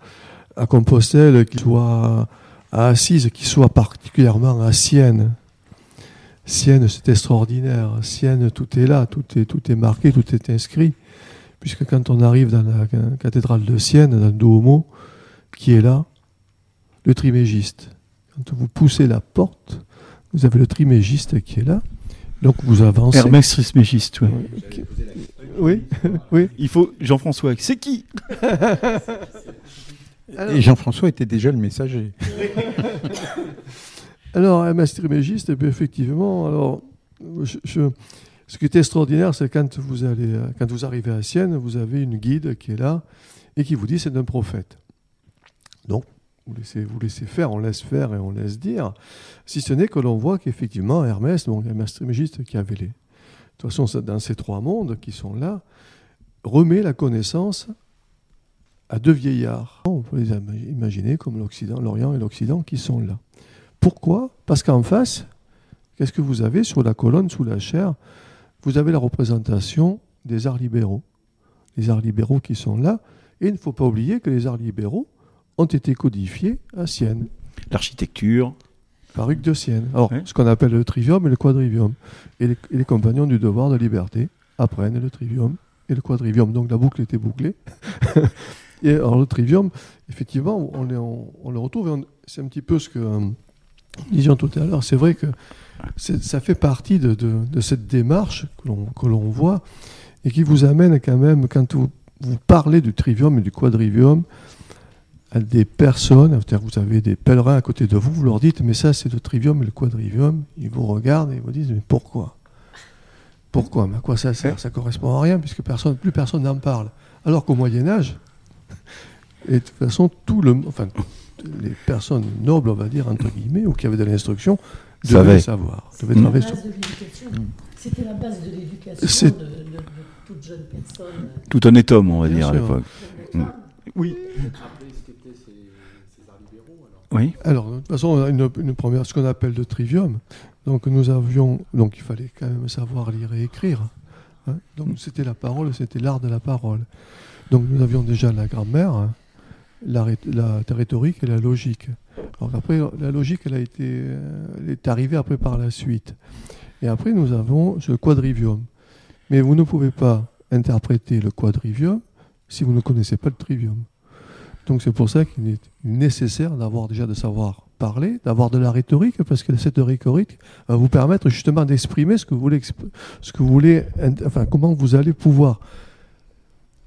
à Compostelle, qu'il soit à Assise, qu'il soit particulièrement à Sienne. Sienne, c'est extraordinaire. Sienne, tout est là, tout est, tout est marqué, tout est inscrit. Puisque quand on arrive dans la cathédrale de Sienne, dans le Duomo, qui est là Le trimégiste. Quand vous poussez la porte, vous avez le trimégiste qui est là. Donc vous avancez. Hermès Trismégiste, ouais. Oui, oui. [laughs] Il faut Jean-François. C'est qui? Et Jean-François était déjà le messager. [laughs] Alors, un mastrimégiste, eh effectivement, alors, je- je- ce qui est extraordinaire, c'est quand vous allez, quand vous arrivez à Sienne, vous avez une guide qui est là et qui vous dit c'est un prophète. Donc, vous laissez, faire, on laisse faire et on laisse dire, si ce n'est que l'on voit qu'effectivement Hermès, un mastrimégiste qui avait les, de toute façon, dans ces trois mondes qui sont là, remet la connaissance à deux vieillards. On peut les ima- imaginer comme l'Orient et l'Occident qui sont là. Pourquoi? Parce qu'en face, qu'est-ce que vous avez sur la colonne, sous la chair? Vous avez la représentation des arts libéraux. Les arts libéraux qui sont là. Et il ne faut pas oublier que les arts libéraux ont été codifiés à Sienne. L'architecture. Par Hugues de Sienne. Alors, ce qu'on appelle le trivium et le quadrivium. Et les, et les compagnons du devoir de liberté apprennent le trivium et le quadrivium. Donc la boucle était bouclée. [laughs] et alors le trivium, effectivement, on, le- on- on le retrouve. C'est un petit peu ce que nous disions tout à l'heure. C'est vrai que ça fait partie de, de- de cette démarche que l'on- que l'on voit et qui vous amène quand même, quand vous, vous parlez du trivium et du quadrivium, à des personnes, vous avez des pèlerins à côté de vous, vous leur dites, mais ça c'est le trivium et le quadrivium, ils vous regardent et ils vous disent, mais pourquoi? Pourquoi? Mais à quoi ça sert? Ça correspond à rien, puisque personne, plus personne n'en parle. Alors qu'au Moyen Âge, et de toute façon, tout le, enfin, les personnes nobles, on va dire, entre guillemets, ou qui avaient de l'instruction, devaient savoir. devaient Mm. La base de l'éducation. C'était la base de l'éducation C'est- de, toute jeune personne. Tout honnête homme, on va Bien dire, à l'époque. Mm. Oui. Oui. Alors, de toute façon, on a une, une première, ce qu'on appelle le trivium. Donc, nous avions, donc il fallait quand même savoir lire et écrire. hein. Donc, c'était la parole, c'était l'art de la parole. Donc, nous avions déjà la grammaire, hein, la, la rhétorique et la logique. Alors après, la logique, elle a été, euh, elle est arrivée après par la suite. Et après, nous avons ce quadrivium. Mais vous ne pouvez pas interpréter le quadrivium si vous ne connaissez pas le trivium. Donc c'est pour ça qu'il est nécessaire d'avoir déjà de savoir parler, d'avoir de la rhétorique, parce que cette rhétorique va vous permettre justement d'exprimer ce que vous voulez, ce que vous voulez, enfin comment vous allez pouvoir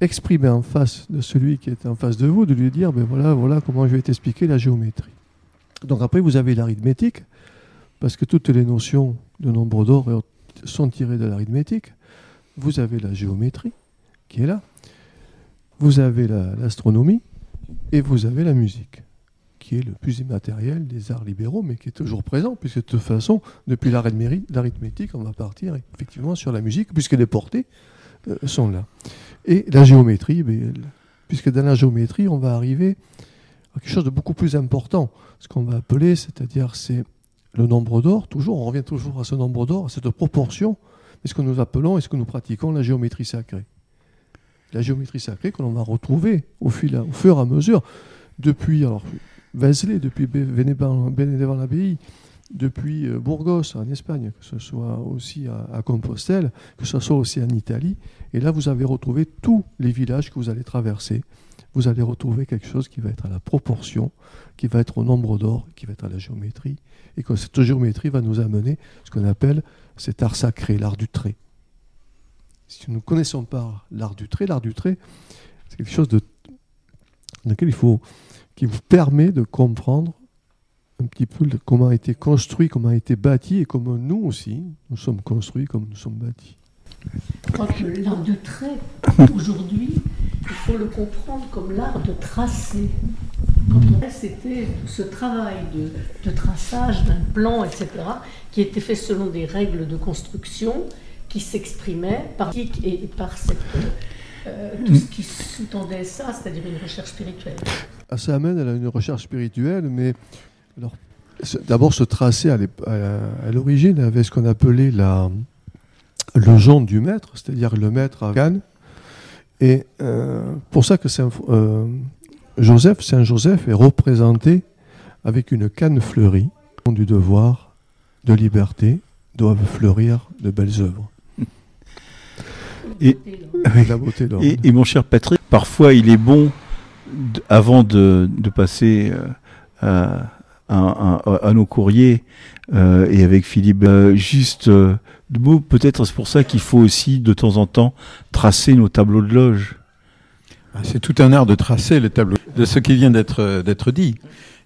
exprimer en face de celui qui est en face de vous, de lui dire, ben voilà, voilà comment je vais t'expliquer la géométrie. Donc après vous avez l'arithmétique, parce que toutes les notions de nombre d'or sont tirées de l'arithmétique. Vous avez la géométrie qui est là. Vous avez la- l'astronomie et vous avez la musique, qui est le plus immatériel des arts libéraux, mais qui est toujours présent, puisque de toute façon, depuis l'arithmétique, on va partir effectivement sur la musique, puisque les portées euh, sont là. Et la géométrie, ben, puisque dans la géométrie, on va arriver à quelque chose de beaucoup plus important, ce qu'on va appeler, c'est-à-dire c'est le nombre d'or, toujours, on revient toujours à ce nombre d'or, à cette proportion, mais ce que nous appelons et ce que nous pratiquons la géométrie sacrée la géométrie sacrée que l'on va retrouver au, fur et à mesure, depuis alors, depuis Bé- Bénévent Bénévent l'Abbaye, depuis euh, Burgos en Espagne, que ce soit aussi à, à Compostelle, que ce soit aussi en Italie. Et là, vous avez retrouvé tous les villages que vous allez traverser. Vous allez retrouver quelque chose qui va être à la proportion, qui va être au nombre d'or, qui va être à la géométrie. Et que cette géométrie va nous amener ce qu'on appelle cet art sacré, l'art du trait. Si nous ne connaissons pas l'art du trait, l'art du trait, c'est quelque chose dans lequel il faut, qui vous permet de comprendre un petit peu comment a été construit, comment a été bâti et comment nous aussi, nous sommes construits, comme nous sommes bâtis. Je crois que l'art de trait, aujourd'hui, il faut le comprendre comme l'art de tracer. C'était ce travail de, de traçage d'un plan, etc., qui était fait selon des règles de construction qui s'exprimaient par et par cette, euh, tout ce qui sous-tendait ça, c'est-à-dire une recherche spirituelle. Ah, Ça amène à une recherche spirituelle, mais d'abord ce tracé à l'origine avait ce qu'on appelait la, le jaune du maître, c'est-à-dire le maître à Cannes. Et euh, pour ça que Saint, euh, Joseph, Saint Joseph est représenté avec une canne fleurie, du devoir de liberté doivent fleurir de belles œuvres. Et, La beauté d'homme. et, et mon cher Patrick, parfois il est bon, avant de, de passer euh, à, à- à- à nos courriers, euh, et avec Philippe, euh, juste euh, peut-être c'est pour ça qu'il faut aussi de temps en temps tracer nos tableaux de loge. Ah, C'est tout un art de tracer le tableau de ce qui vient d'être euh, d'être dit.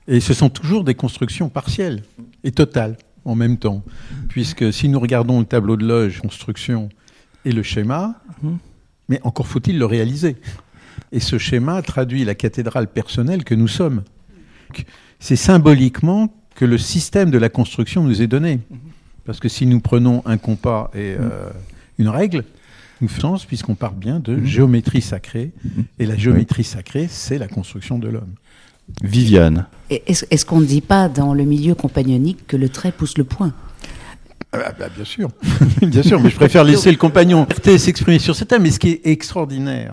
Et ce sont toujours des constructions partielles et totales en même temps. Puisque si nous regardons le tableau de loge, construction et le schéma, Mhm. mais encore faut-il le réaliser. Et ce schéma traduit la cathédrale personnelle que nous sommes. C'est symboliquement que le système de la construction nous est donné. Parce que si nous prenons un compas et euh, une règle, nous faisons sens puisqu'on parle bien de géométrie sacrée. Et la géométrie sacrée, c'est la construction de l'homme. Viviane. Est-ce qu'on ne dit pas dans le milieu compagnonique que le trait pousse le point Ah bah, bien sûr, [laughs] bien sûr, mais je préfère laisser le compagnon [laughs] s'exprimer sur ce thème. Mais ce qui est extraordinaire,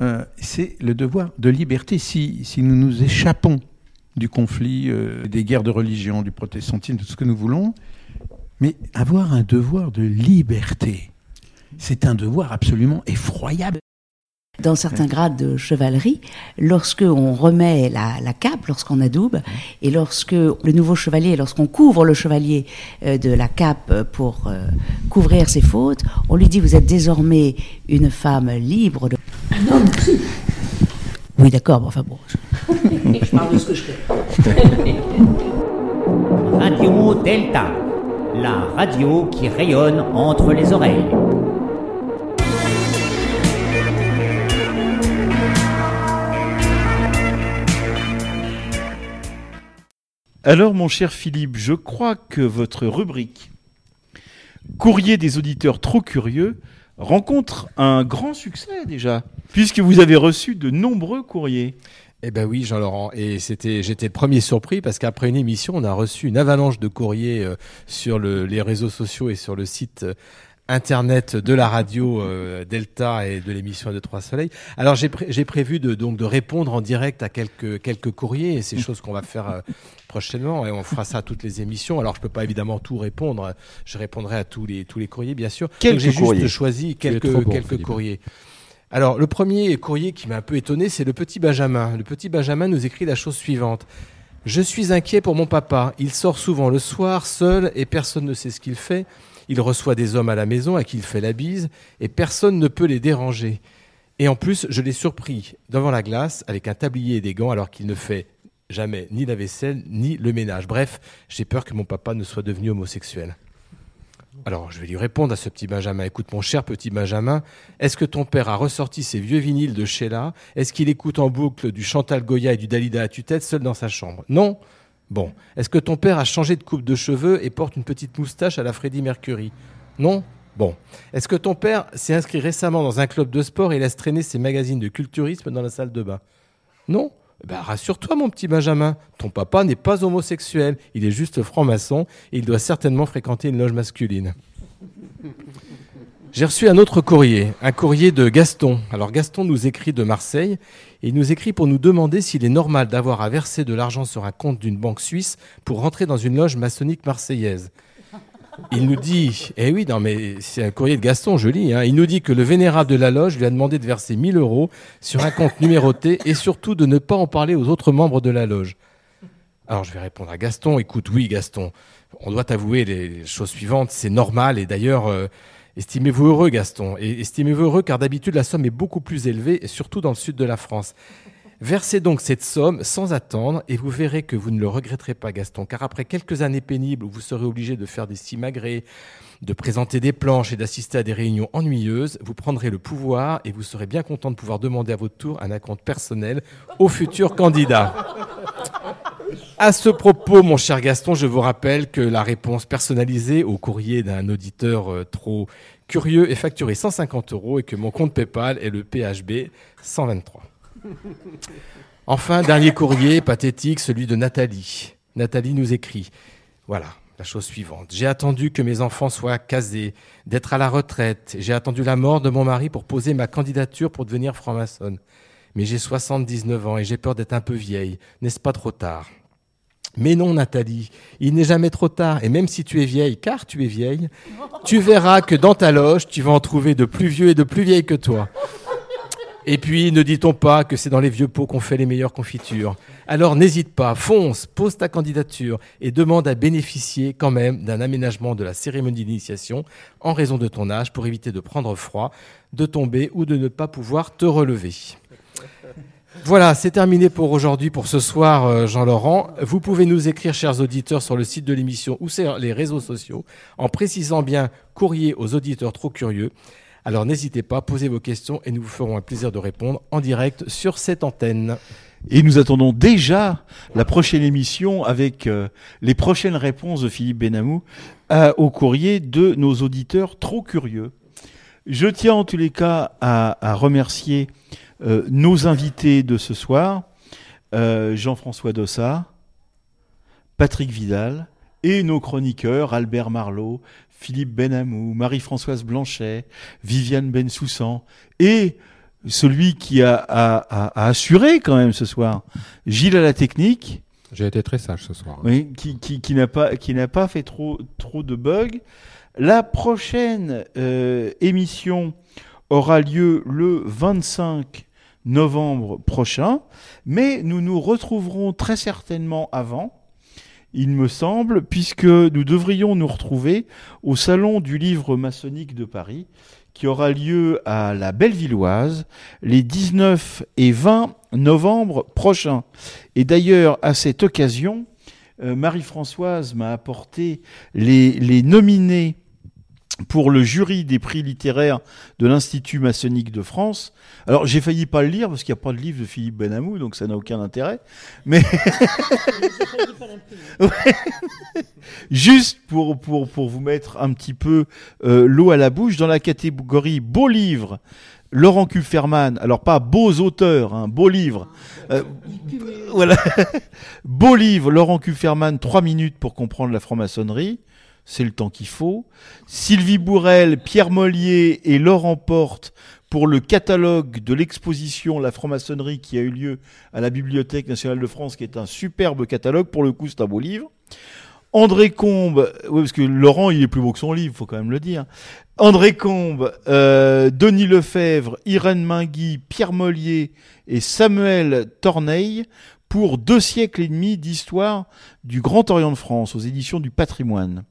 euh, c'est le devoir de liberté. Si, si nous nous échappons du conflit, euh, des guerres de religion, du protestantisme, tout ce que nous voulons, mais avoir un devoir de liberté, c'est un devoir absolument effroyable. Dans certains grades de chevalerie, lorsque on remet la, la cape, lorsqu'on adoube, et lorsque le nouveau chevalier, lorsqu'on couvre le chevalier euh, de la cape pour euh, couvrir ses fautes, on lui dit vous êtes désormais une femme libre de. Un homme aussi. Oui, d'accord, bon, enfin bon. [laughs] Je parle de ce que je fais. [laughs] Radio Delta, la radio qui rayonne entre les oreilles. Alors, mon cher Philippe, je crois que votre rubrique Courrier des auditeurs trop curieux rencontre un grand succès déjà, puisque vous avez reçu de nombreux courriers. Eh ben oui, Jean-Laurent. Et c'était, j'étais le premier surpris parce qu'après une émission, on a reçu une avalanche de courriers euh, sur le- les réseaux sociaux et sur le site euh, internet de la radio euh, Delta et de l'émission de Trois Soleils. Alors j'ai, pré- j'ai prévu de, donc de répondre en direct à quelques quelques courriers et c'est chose qu'on va faire euh, prochainement et on fera ça à toutes les émissions. Alors je peux pas évidemment tout répondre. Je répondrai à tous les tous les courriers bien sûr. Quelques j'ai juste choisi quelques trop bon, quelques Philippe. courriers. Alors, le premier courrier qui m'a un peu étonné, c'est le petit Benjamin. Le petit Benjamin nous écrit la chose suivante. Je suis inquiet pour mon papa. Il sort souvent le soir, seul, et personne ne sait ce qu'il fait. Il reçoit des hommes à la maison à qui il fait la bise, et personne ne peut les déranger. Et en plus, je l'ai surpris devant la glace avec un tablier et des gants alors qu'il ne fait jamais ni la vaisselle ni le ménage. Bref, j'ai peur que mon papa ne soit devenu homosexuel. Alors, je vais lui répondre à ce petit Benjamin. Écoute, mon cher petit Benjamin, est-ce que ton père a ressorti ses vieux vinyles de Sheila Est-ce qu'il écoute en boucle du Chantal Goya et du Dalida à tue-tête seul dans sa chambre? Non Bon. Est-ce que ton père a changé de coupe de cheveux et porte une petite moustache à la Freddie Mercury? Non Bon. Est-ce que ton père s'est inscrit récemment dans un club de sport et laisse traîner ses magazines de culturisme dans la salle de bain? Non ben, rassure-toi, mon petit Benjamin. Ton papa n'est pas homosexuel. Il est juste franc-maçon et il doit certainement fréquenter une loge masculine. J'ai reçu un autre courrier, un courrier de Gaston. Alors Gaston nous écrit de Marseille et il nous écrit pour nous demander s'il est normal d'avoir à verser de l'argent sur un compte d'une banque suisse pour rentrer dans une loge maçonnique marseillaise. Il nous dit, eh oui, non mais c'est un courrier de Gaston, je lis, hein. il nous dit que le vénérable de la loge lui a demandé de verser 1000 euros sur un compte numéroté et surtout de ne pas en parler aux autres membres de la loge. Alors je vais répondre à Gaston, écoute, oui Gaston, on doit avouer les choses suivantes, c'est normal et d'ailleurs, euh, estimez-vous heureux Gaston, et estimez-vous heureux car d'habitude la somme est beaucoup plus élevée et surtout dans le sud de la France. Versez donc cette somme sans attendre et vous verrez que vous ne le regretterez pas, Gaston, car après quelques années pénibles où vous serez obligé de faire des simagrées, de présenter des planches et d'assister à des réunions ennuyeuses, vous prendrez le pouvoir et vous serez bien content de pouvoir demander à votre tour un acompte personnel au futur candidat. À ce propos, mon cher Gaston, je vous rappelle que la réponse personnalisée au courrier d'un auditeur euh, trop curieux est facturée 150 euros et que mon compte PayPal est le PHB 123. [laughs] Enfin, dernier courrier pathétique, celui de Nathalie. Nathalie nous écrit, voilà, la chose suivante. J'ai attendu que mes enfants soient casés, d'être à la retraite. J'ai attendu la mort de mon mari pour poser ma candidature pour devenir franc-maçonne. Mais j'ai 79 ans et j'ai peur d'être un peu vieille. N'est-ce pas trop tard? Mais non, Nathalie, il n'est jamais trop tard. Et même si tu es vieille, car tu es vieille, tu verras que dans ta loge, tu vas en trouver de plus vieux et de plus vieilles que toi. Et puis, ne dit-on pas que c'est dans les vieux pots qu'on fait les meilleures confitures Alors n'hésite pas, fonce, pose ta candidature et demande à bénéficier quand même d'un aménagement de la cérémonie d'initiation en raison de ton âge pour éviter de prendre froid, de tomber ou de ne pas pouvoir te relever. Voilà, c'est terminé pour aujourd'hui, pour ce soir, euh, Jean-Laurent. Vous pouvez nous écrire, chers auditeurs, sur le site de l'émission ou sur les réseaux sociaux, en précisant bien courrier aux auditeurs trop curieux. Alors n'hésitez pas, posez vos questions et nous vous ferons un plaisir de répondre en direct sur cette antenne. Et nous attendons déjà la prochaine émission avec euh, les prochaines réponses de Philippe Benamou à- au courrier de nos auditeurs trop curieux. Je tiens en tous les cas à, remercier euh, nos invités de ce soir, euh, Jean-François Dossat, Patrick Vidal et nos chroniqueurs Albert Marlot, Philippe Benamou, Marie-Françoise Blanchet, Viviane Bensoussan et celui qui a, a- a- a assuré quand même ce soir, Gilles à la technique. J'ai été très sage ce soir. Oui, qui, qui, qui n'a pas, qui n'a pas fait trop, trop de bugs. La prochaine euh, émission aura lieu le 25 novembre prochain, mais nous nous retrouverons très certainement avant, il me semble, puisque nous devrions nous retrouver au Salon du Livre maçonnique de Paris, qui aura lieu à la Bellevilloise les 19 et 20 novembre prochains. Et d'ailleurs, à cette occasion, euh, Marie-Françoise m'a apporté les, les nominés pour le jury des prix littéraires de l'Institut maçonnique de France. Alors j'ai failli pas le lire parce qu'il n'y a pas de livre de Philippe Benamou, donc ça n'a aucun intérêt. Mais [laughs] juste pour, pour, pour vous mettre un petit peu euh, l'eau à la bouche, dans la catégorie beau livre, Laurent Kupferman, alors pas beaux auteurs, hein, beau livre. Euh, voilà. [laughs] beau livre, Laurent Kupferman, 3 minutes pour comprendre la franc-maçonnerie. C'est le temps qu'il faut. Sylvie Bourrel, Pierre Mollier et Laurent Porte pour le catalogue de l'exposition La franc-maçonnerie qui a eu lieu à la Bibliothèque nationale de France, qui est un superbe catalogue. Pour le coup, c'est un beau livre. André Combe, oui, parce que Laurent, il est plus beau que son livre, faut quand même le dire. André Combe, euh, Denis Lefebvre, Irène Mingui, Pierre Mollier et Samuel Torneille pour deux siècles et demi d'histoire du Grand Orient de France aux éditions du Patrimoine.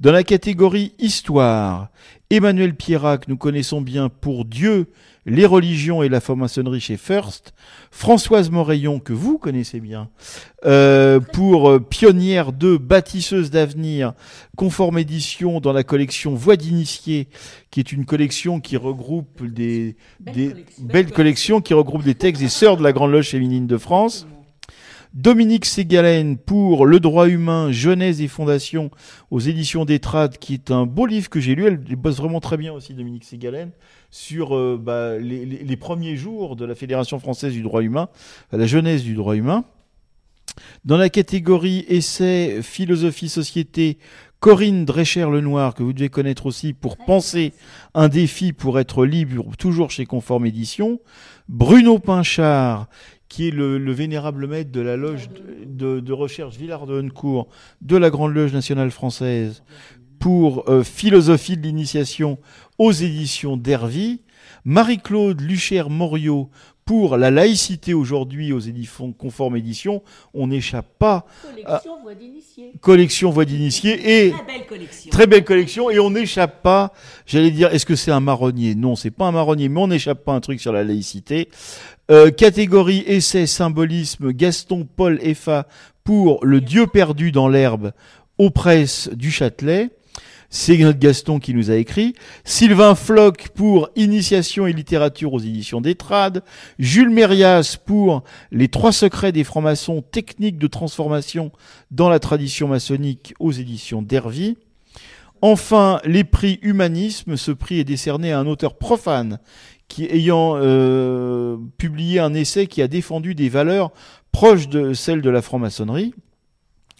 Dans la catégorie Histoire, Emmanuel Pierrat, que nous connaissons bien pour Dieu, les religions et la franc-maçonnerie chez First, Françoise Moreillon, que vous connaissez bien, euh, pour euh, Pionnière 2, Bâtisseuse d'avenir, conforme édition dans la collection Voix d'initié, qui est une collection qui regroupe des, des belles collections, qui regroupe des textes des sœurs de la Grande Loge féminine de France. Dominique Ségalen pour Le droit humain, Genèse et Fondation aux éditions d'Etrade, qui est un beau livre que j'ai lu. Elle bosse vraiment très bien aussi, Dominique Ségalen, sur euh, bah, les, les- les premiers jours de la Fédération française du droit humain, la genèse du droit humain. Dans la catégorie essai, philosophie, société, Corinne Drescher-Lenoir, que vous devez connaître aussi pour penser un défi pour être libre, toujours chez Conforme Édition. Bruno Pinchard, qui est le, le vénérable maître de la loge de, de- de recherche Villard de Honnecourt de la Grande Loge nationale française pour euh, philosophie de l'initiation aux éditions d'Hervy. Marie-Claude Luchère-Moriot pour la laïcité aujourd'hui aux éditions conforme édition. On n'échappe pas à Collection voix d'initié. collection voix d'initié et Très belle collection. très belle collection et on n'échappe pas. J'allais dire, est-ce que c'est un marronnier? Non, c'est pas un marronnier, mais on n'échappe pas à un truc sur la laïcité. Euh, catégorie essai symbolisme Gaston Paul Effa pour le Dieu perdu dans l'herbe aux presses du Châtelet. C'est notre Gaston qui nous a écrit. Sylvain Floch pour Initiation et littérature aux éditions d'Etrade. Jules Mérias pour Les trois secrets des francs-maçons, techniques de transformation dans la tradition maçonnique aux éditions d'Hervy. Enfin, les prix humanisme. Ce prix est décerné à un auteur profane qui, ayant euh, publié un essai qui a défendu des valeurs proches de celles de la franc-maçonnerie.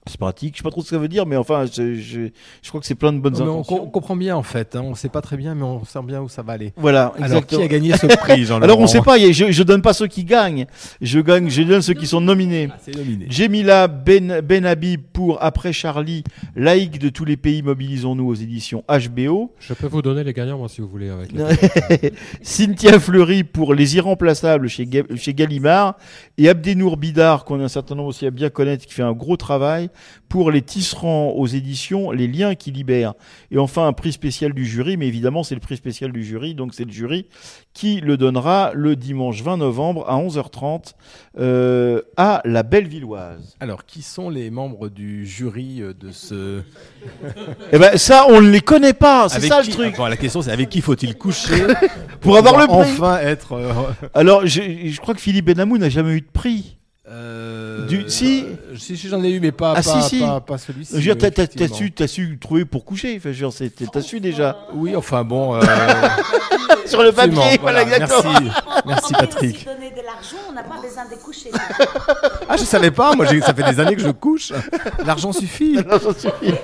C'est pratique. Je sais pas trop ce que ça veut dire, mais enfin, je, je- je crois que c'est plein de bonnes Non, mais on, intentions. co- on comprend bien en fait, hein. on sait pas très bien, mais on sent bien où ça va aller. Voilà, Alors qui a gagné ce prix, [laughs] Jean Alors on sait pas, a- je, je donne pas ceux qui gagnent, je gagne, je donne ceux qui sont nominés. c'est nominé. Jemila Ben, ben Habib pour Après Charlie, laïque de tous les pays, mobilisons-nous aux éditions HBO. Je peux vous donner les gagnants, moi, si vous voulez. Avec les- [laughs] Cynthia Fleury pour Les Irremplaçables chez, Ga- chez Gallimard et Abdenour Bidar, qu'on a un certain nombre aussi à bien connaître, qui fait un gros travail pour Les Tisserands aux éditions Les Liens qui libèrent. Et enfin, un prix spécial du jury, mais évidemment, c'est le prix spécial du jury, donc c'est le jury qui le donnera le dimanche 20 novembre à 11h30 euh, à la Bellevilloise. Alors, qui sont les membres du jury euh, de ce. [laughs] Eh ben, ça, on ne les connaît pas, c'est ça qui- le truc. La question, c'est avec qui faut-il coucher [laughs] Pour avoir le prix. Enfin être. euh, Alors, je, je crois que Philippe Benamou n'a jamais eu de prix. Euh, Du- si. euh, si, si, j'en ai eu, mais pas, Ah, pas, si, si. pas, pas celui-ci. Je veux dire, t'as, su, t'as su trouver pour coucher. Enfin, je veux dire, c'est- t'as su déjà. Oui, enfin bon. euh, [laughs] Sur le papier, voilà, exactement. Merci, merci Patrick. donner de l'argent, on n'a pas besoin de coucher. Ah, je savais pas, moi ça fait des années que je couche. L'argent suffit. [laughs] L'argent suffit.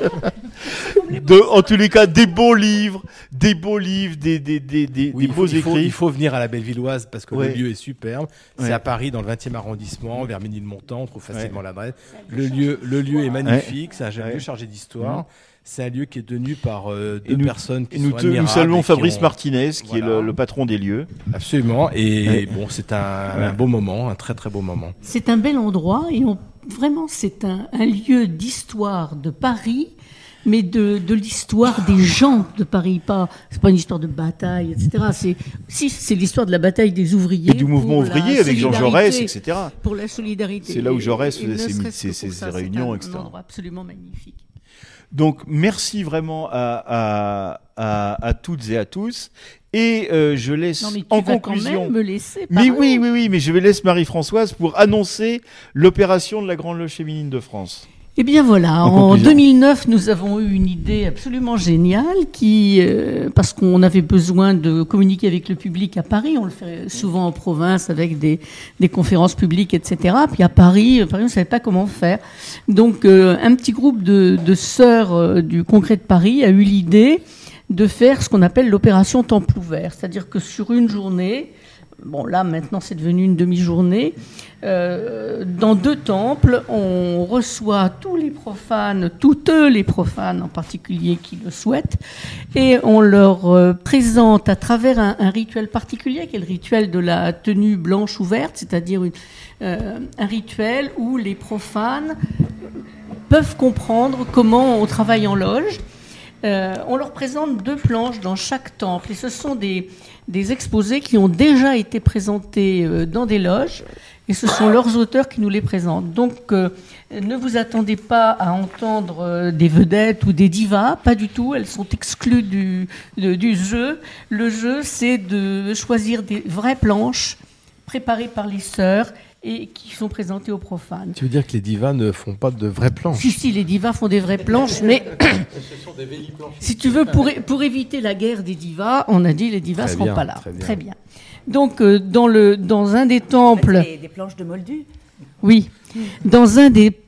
De, en tous les cas, des beaux livres, des beaux livres, des, des, des, des, Oui, des il faut, beaux il, faut, écrits. il faut venir à la Bellevilloise parce que Ouais. le lieu est superbe. Ouais. C'est à Paris, dans le 20e arrondissement, vers Ménilmontant, on trouve facilement Ouais. l'adresse. Le lieu, le lieu est magnifique, c'est un Ouais. lieu chargé d'histoire. Mhm. C'est un lieu qui est tenu par euh, deux nous, personnes qui et nous, sont te- nous admirables saluons et Fabrice ont- Martinez, qui est le, le patron des lieux. Absolument. Et Ouais. bon, c'est un, Ouais. un beau moment, un très très beau moment. C'est un bel endroit et on, vraiment c'est un, un lieu d'histoire de Paris, mais de, de l'histoire des gens de Paris. Pas, c'est pas une histoire de bataille, etc. C'est, si, c'est l'histoire de la bataille des ouvriers. Et du mouvement ouvrier avec Jean Jaurès, etc. Pour la solidarité. C'est là où Jaurès faisait ses- ses- ses- réunions, un etc. absolument magnifique. Donc merci vraiment à, à, à, à toutes et à tous. Et euh, je laisse Non, mais tu en vas conclusion. quand même me laisser mais oui, oui, oui, mais je vais laisser Marie-Françoise pour annoncer l'opération de la Grande Loge féminine de France. Eh bien voilà, En en, conclusion. 2009, nous avons eu une idée absolument géniale qui, euh, parce qu'on avait besoin de communiquer avec le public à Paris, on le fait souvent en province avec des, des conférences publiques, etc. Puis à Paris, euh, Paris, on ne savait pas comment faire. Donc euh, un petit groupe de, de sœurs euh, du Congrès de Paris a eu l'idée de faire ce qu'on appelle l'opération Temple ouvert, c'est-à-dire que sur une journée, bon là maintenant c'est devenu une demi-journée, euh, dans deux temples, on reçoit tous les profanes, toutes les profanes en particulier qui le souhaitent, et on leur euh, présente à travers un, rituel particulier, qui est le rituel de la tenue blanche ouverte, c'est-à-dire euh, un rituel où les profanes peuvent comprendre comment on travaille en loge. On leur présente deux planches dans chaque temple et ce sont des, des exposés qui ont déjà été présentés euh, dans des loges et ce sont leurs auteurs qui nous les présentent. Donc euh, ne vous attendez pas à entendre euh, des vedettes ou des divas, pas du tout, elles sont exclues du, du jeu. Le jeu c'est de choisir des vraies planches préparées par les sœurs et qui sont présentées aux profanes. Tu veux dire que les divas ne font pas de vraies planches? Si, si, les divas font des vraies planches, mais [coughs] [coughs] si tu veux, pour, éviter la guerre des divas, on a dit les divas Très seront bien, pas là. très bien. Donc, euh, dans, le, dans un des temples. Des, des planches de moldu? Oui. Dans un des.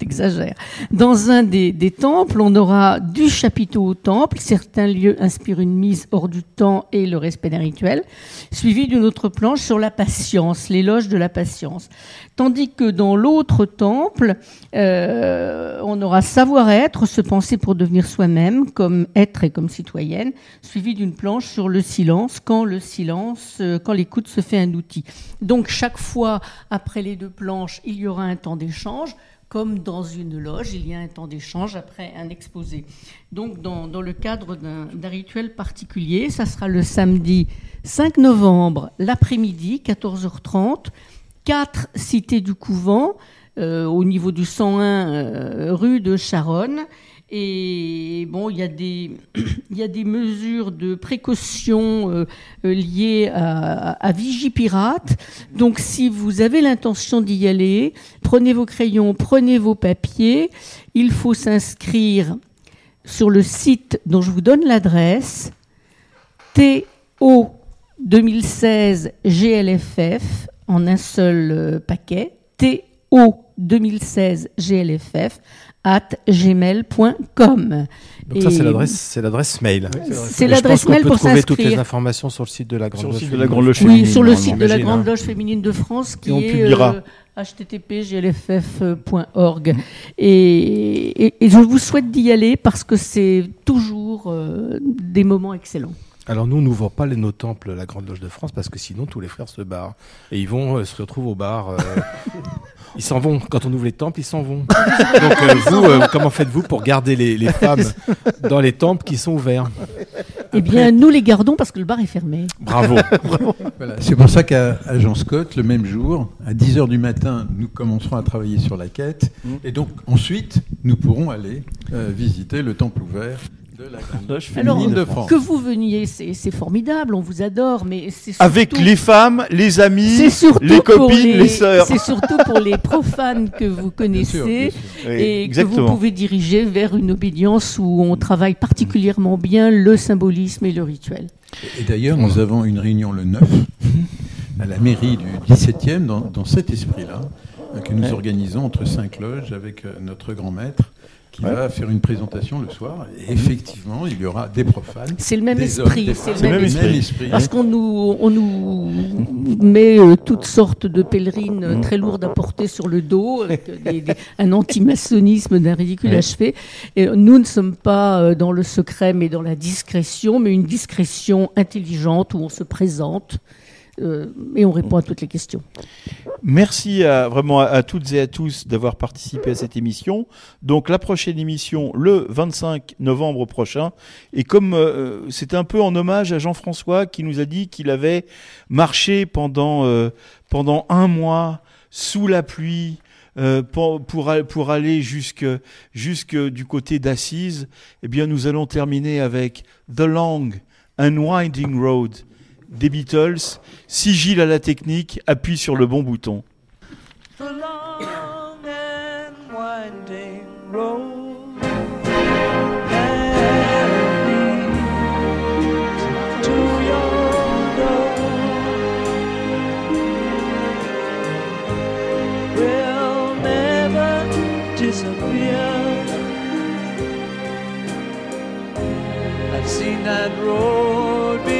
T'exagères. Dans un des, des temples, on aura du chapiteau au temple. Certains lieux inspirent une mise hors du temps et le respect d'un rituel, suivi d'une autre planche sur la patience, l'éloge de la patience. Tandis que dans l'autre temple, euh, on aura savoir-être, se penser pour devenir soi-même, comme être et comme citoyenne, suivi d'une planche sur le silence, quand le silence, euh, quand l'écoute se fait un outil. Donc chaque fois, après les deux planches, il y aura un temps d'échange. Comme dans une loge, il y a un temps d'échange après un exposé. Donc, dans, le cadre d'un d'un rituel particulier, ça sera le samedi 5 novembre, l'après-midi, 14h30, 4 cités du couvent, euh, au niveau du 101 euh, rue de Charonne. Et bon, [clears throat] il y a des, mesures de précaution euh, euh, liées à, à Vigipirate. Donc, si vous avez l'intention d'y aller, prenez vos crayons, prenez vos papiers. Il faut s'inscrire sur le site dont je vous donne l'adresse, TO 2016 GLFF en un seul euh, paquet, TO 2016 GLFF at gmail.com. Donc ça, c'est l'adresse, c'est l'adresse mail. C'est l'adresse pense qu'on mail peut pour trouver toutes les s'inscrire. informations sur le site de la Grande Loge site de la féminine. Grande Loge Oui, féminine, sur le site de la j'imagine, Grande hein. Loge féminine de France qui Et on est publiera. euh, http://glff.org. Et, et- et je vous souhaite d'y aller parce que c'est toujours euh, des moments excellents. Alors nous, on n'ouvre pas les, nos temples, la Grande Loge de France, parce que sinon tous les frères se barrent. Et ils vont euh, se retrouvent au bar. euh, [laughs] ils s'en vont. Quand on ouvre les temples, ils s'en vont. [laughs] Donc euh, vous, euh, comment faites-vous pour garder les, les [laughs] femmes dans les temples qui sont ouverts Eh bien, nous les gardons parce que le bar est fermé. Bravo. Voilà, C'est pour ça qu'à Jean Scott, le même jour, à 10h du matin, nous commencerons à travailler sur la quête. Mmh. Et donc, ensuite, nous pourrons aller euh, visiter le temple ouvert de la Grande Loge Alors, féminine de France. que vous veniez, c'est c'est formidable, on vous adore, mais c'est surtout... Avec les femmes, les amis, C'est surtout les copines, les, les- sœurs. C'est surtout pour les profanes que vous connaissez bien sûr. Oui, et exactement. que vous pouvez diriger vers une obédience où on travaille particulièrement bien le symbolisme et le rituel. Et d'ailleurs, nous avons une réunion le 9 à la mairie du 17e, dans, dans cet esprit-là, que nous organisons entre cinq loges avec euh, notre grand maître qui Ouais. va faire une présentation le soir. Et effectivement, il y aura des profanes. C'est le même des esprit, c'est le même esprit. Parce qu'on nous, on nous met euh, toutes sortes de pèlerines euh, très lourdes à porter sur le dos, avec des- des- un antimaçonnisme d'un ridicule Ouais. achevé. Et nous ne sommes pas euh, dans le secret, mais dans la discrétion, mais une discrétion intelligente où on se présente euh, et on répond à toutes les questions. Merci vraiment à, toutes et à tous d'avoir participé à cette émission. Donc la prochaine émission le 25 novembre prochain. Et comme euh, c'est un peu en hommage à Jean-François qui nous a dit qu'il avait marché pendant, euh, un mois sous la pluie. euh, pour, aller jusque, jusque du côté d'Assise, eh bien, nous allons terminer avec The Long and Winding Road des Beatles. Si Gilles à la technique, appuie sur le bon bouton. The long and winding road. I've seen that road before.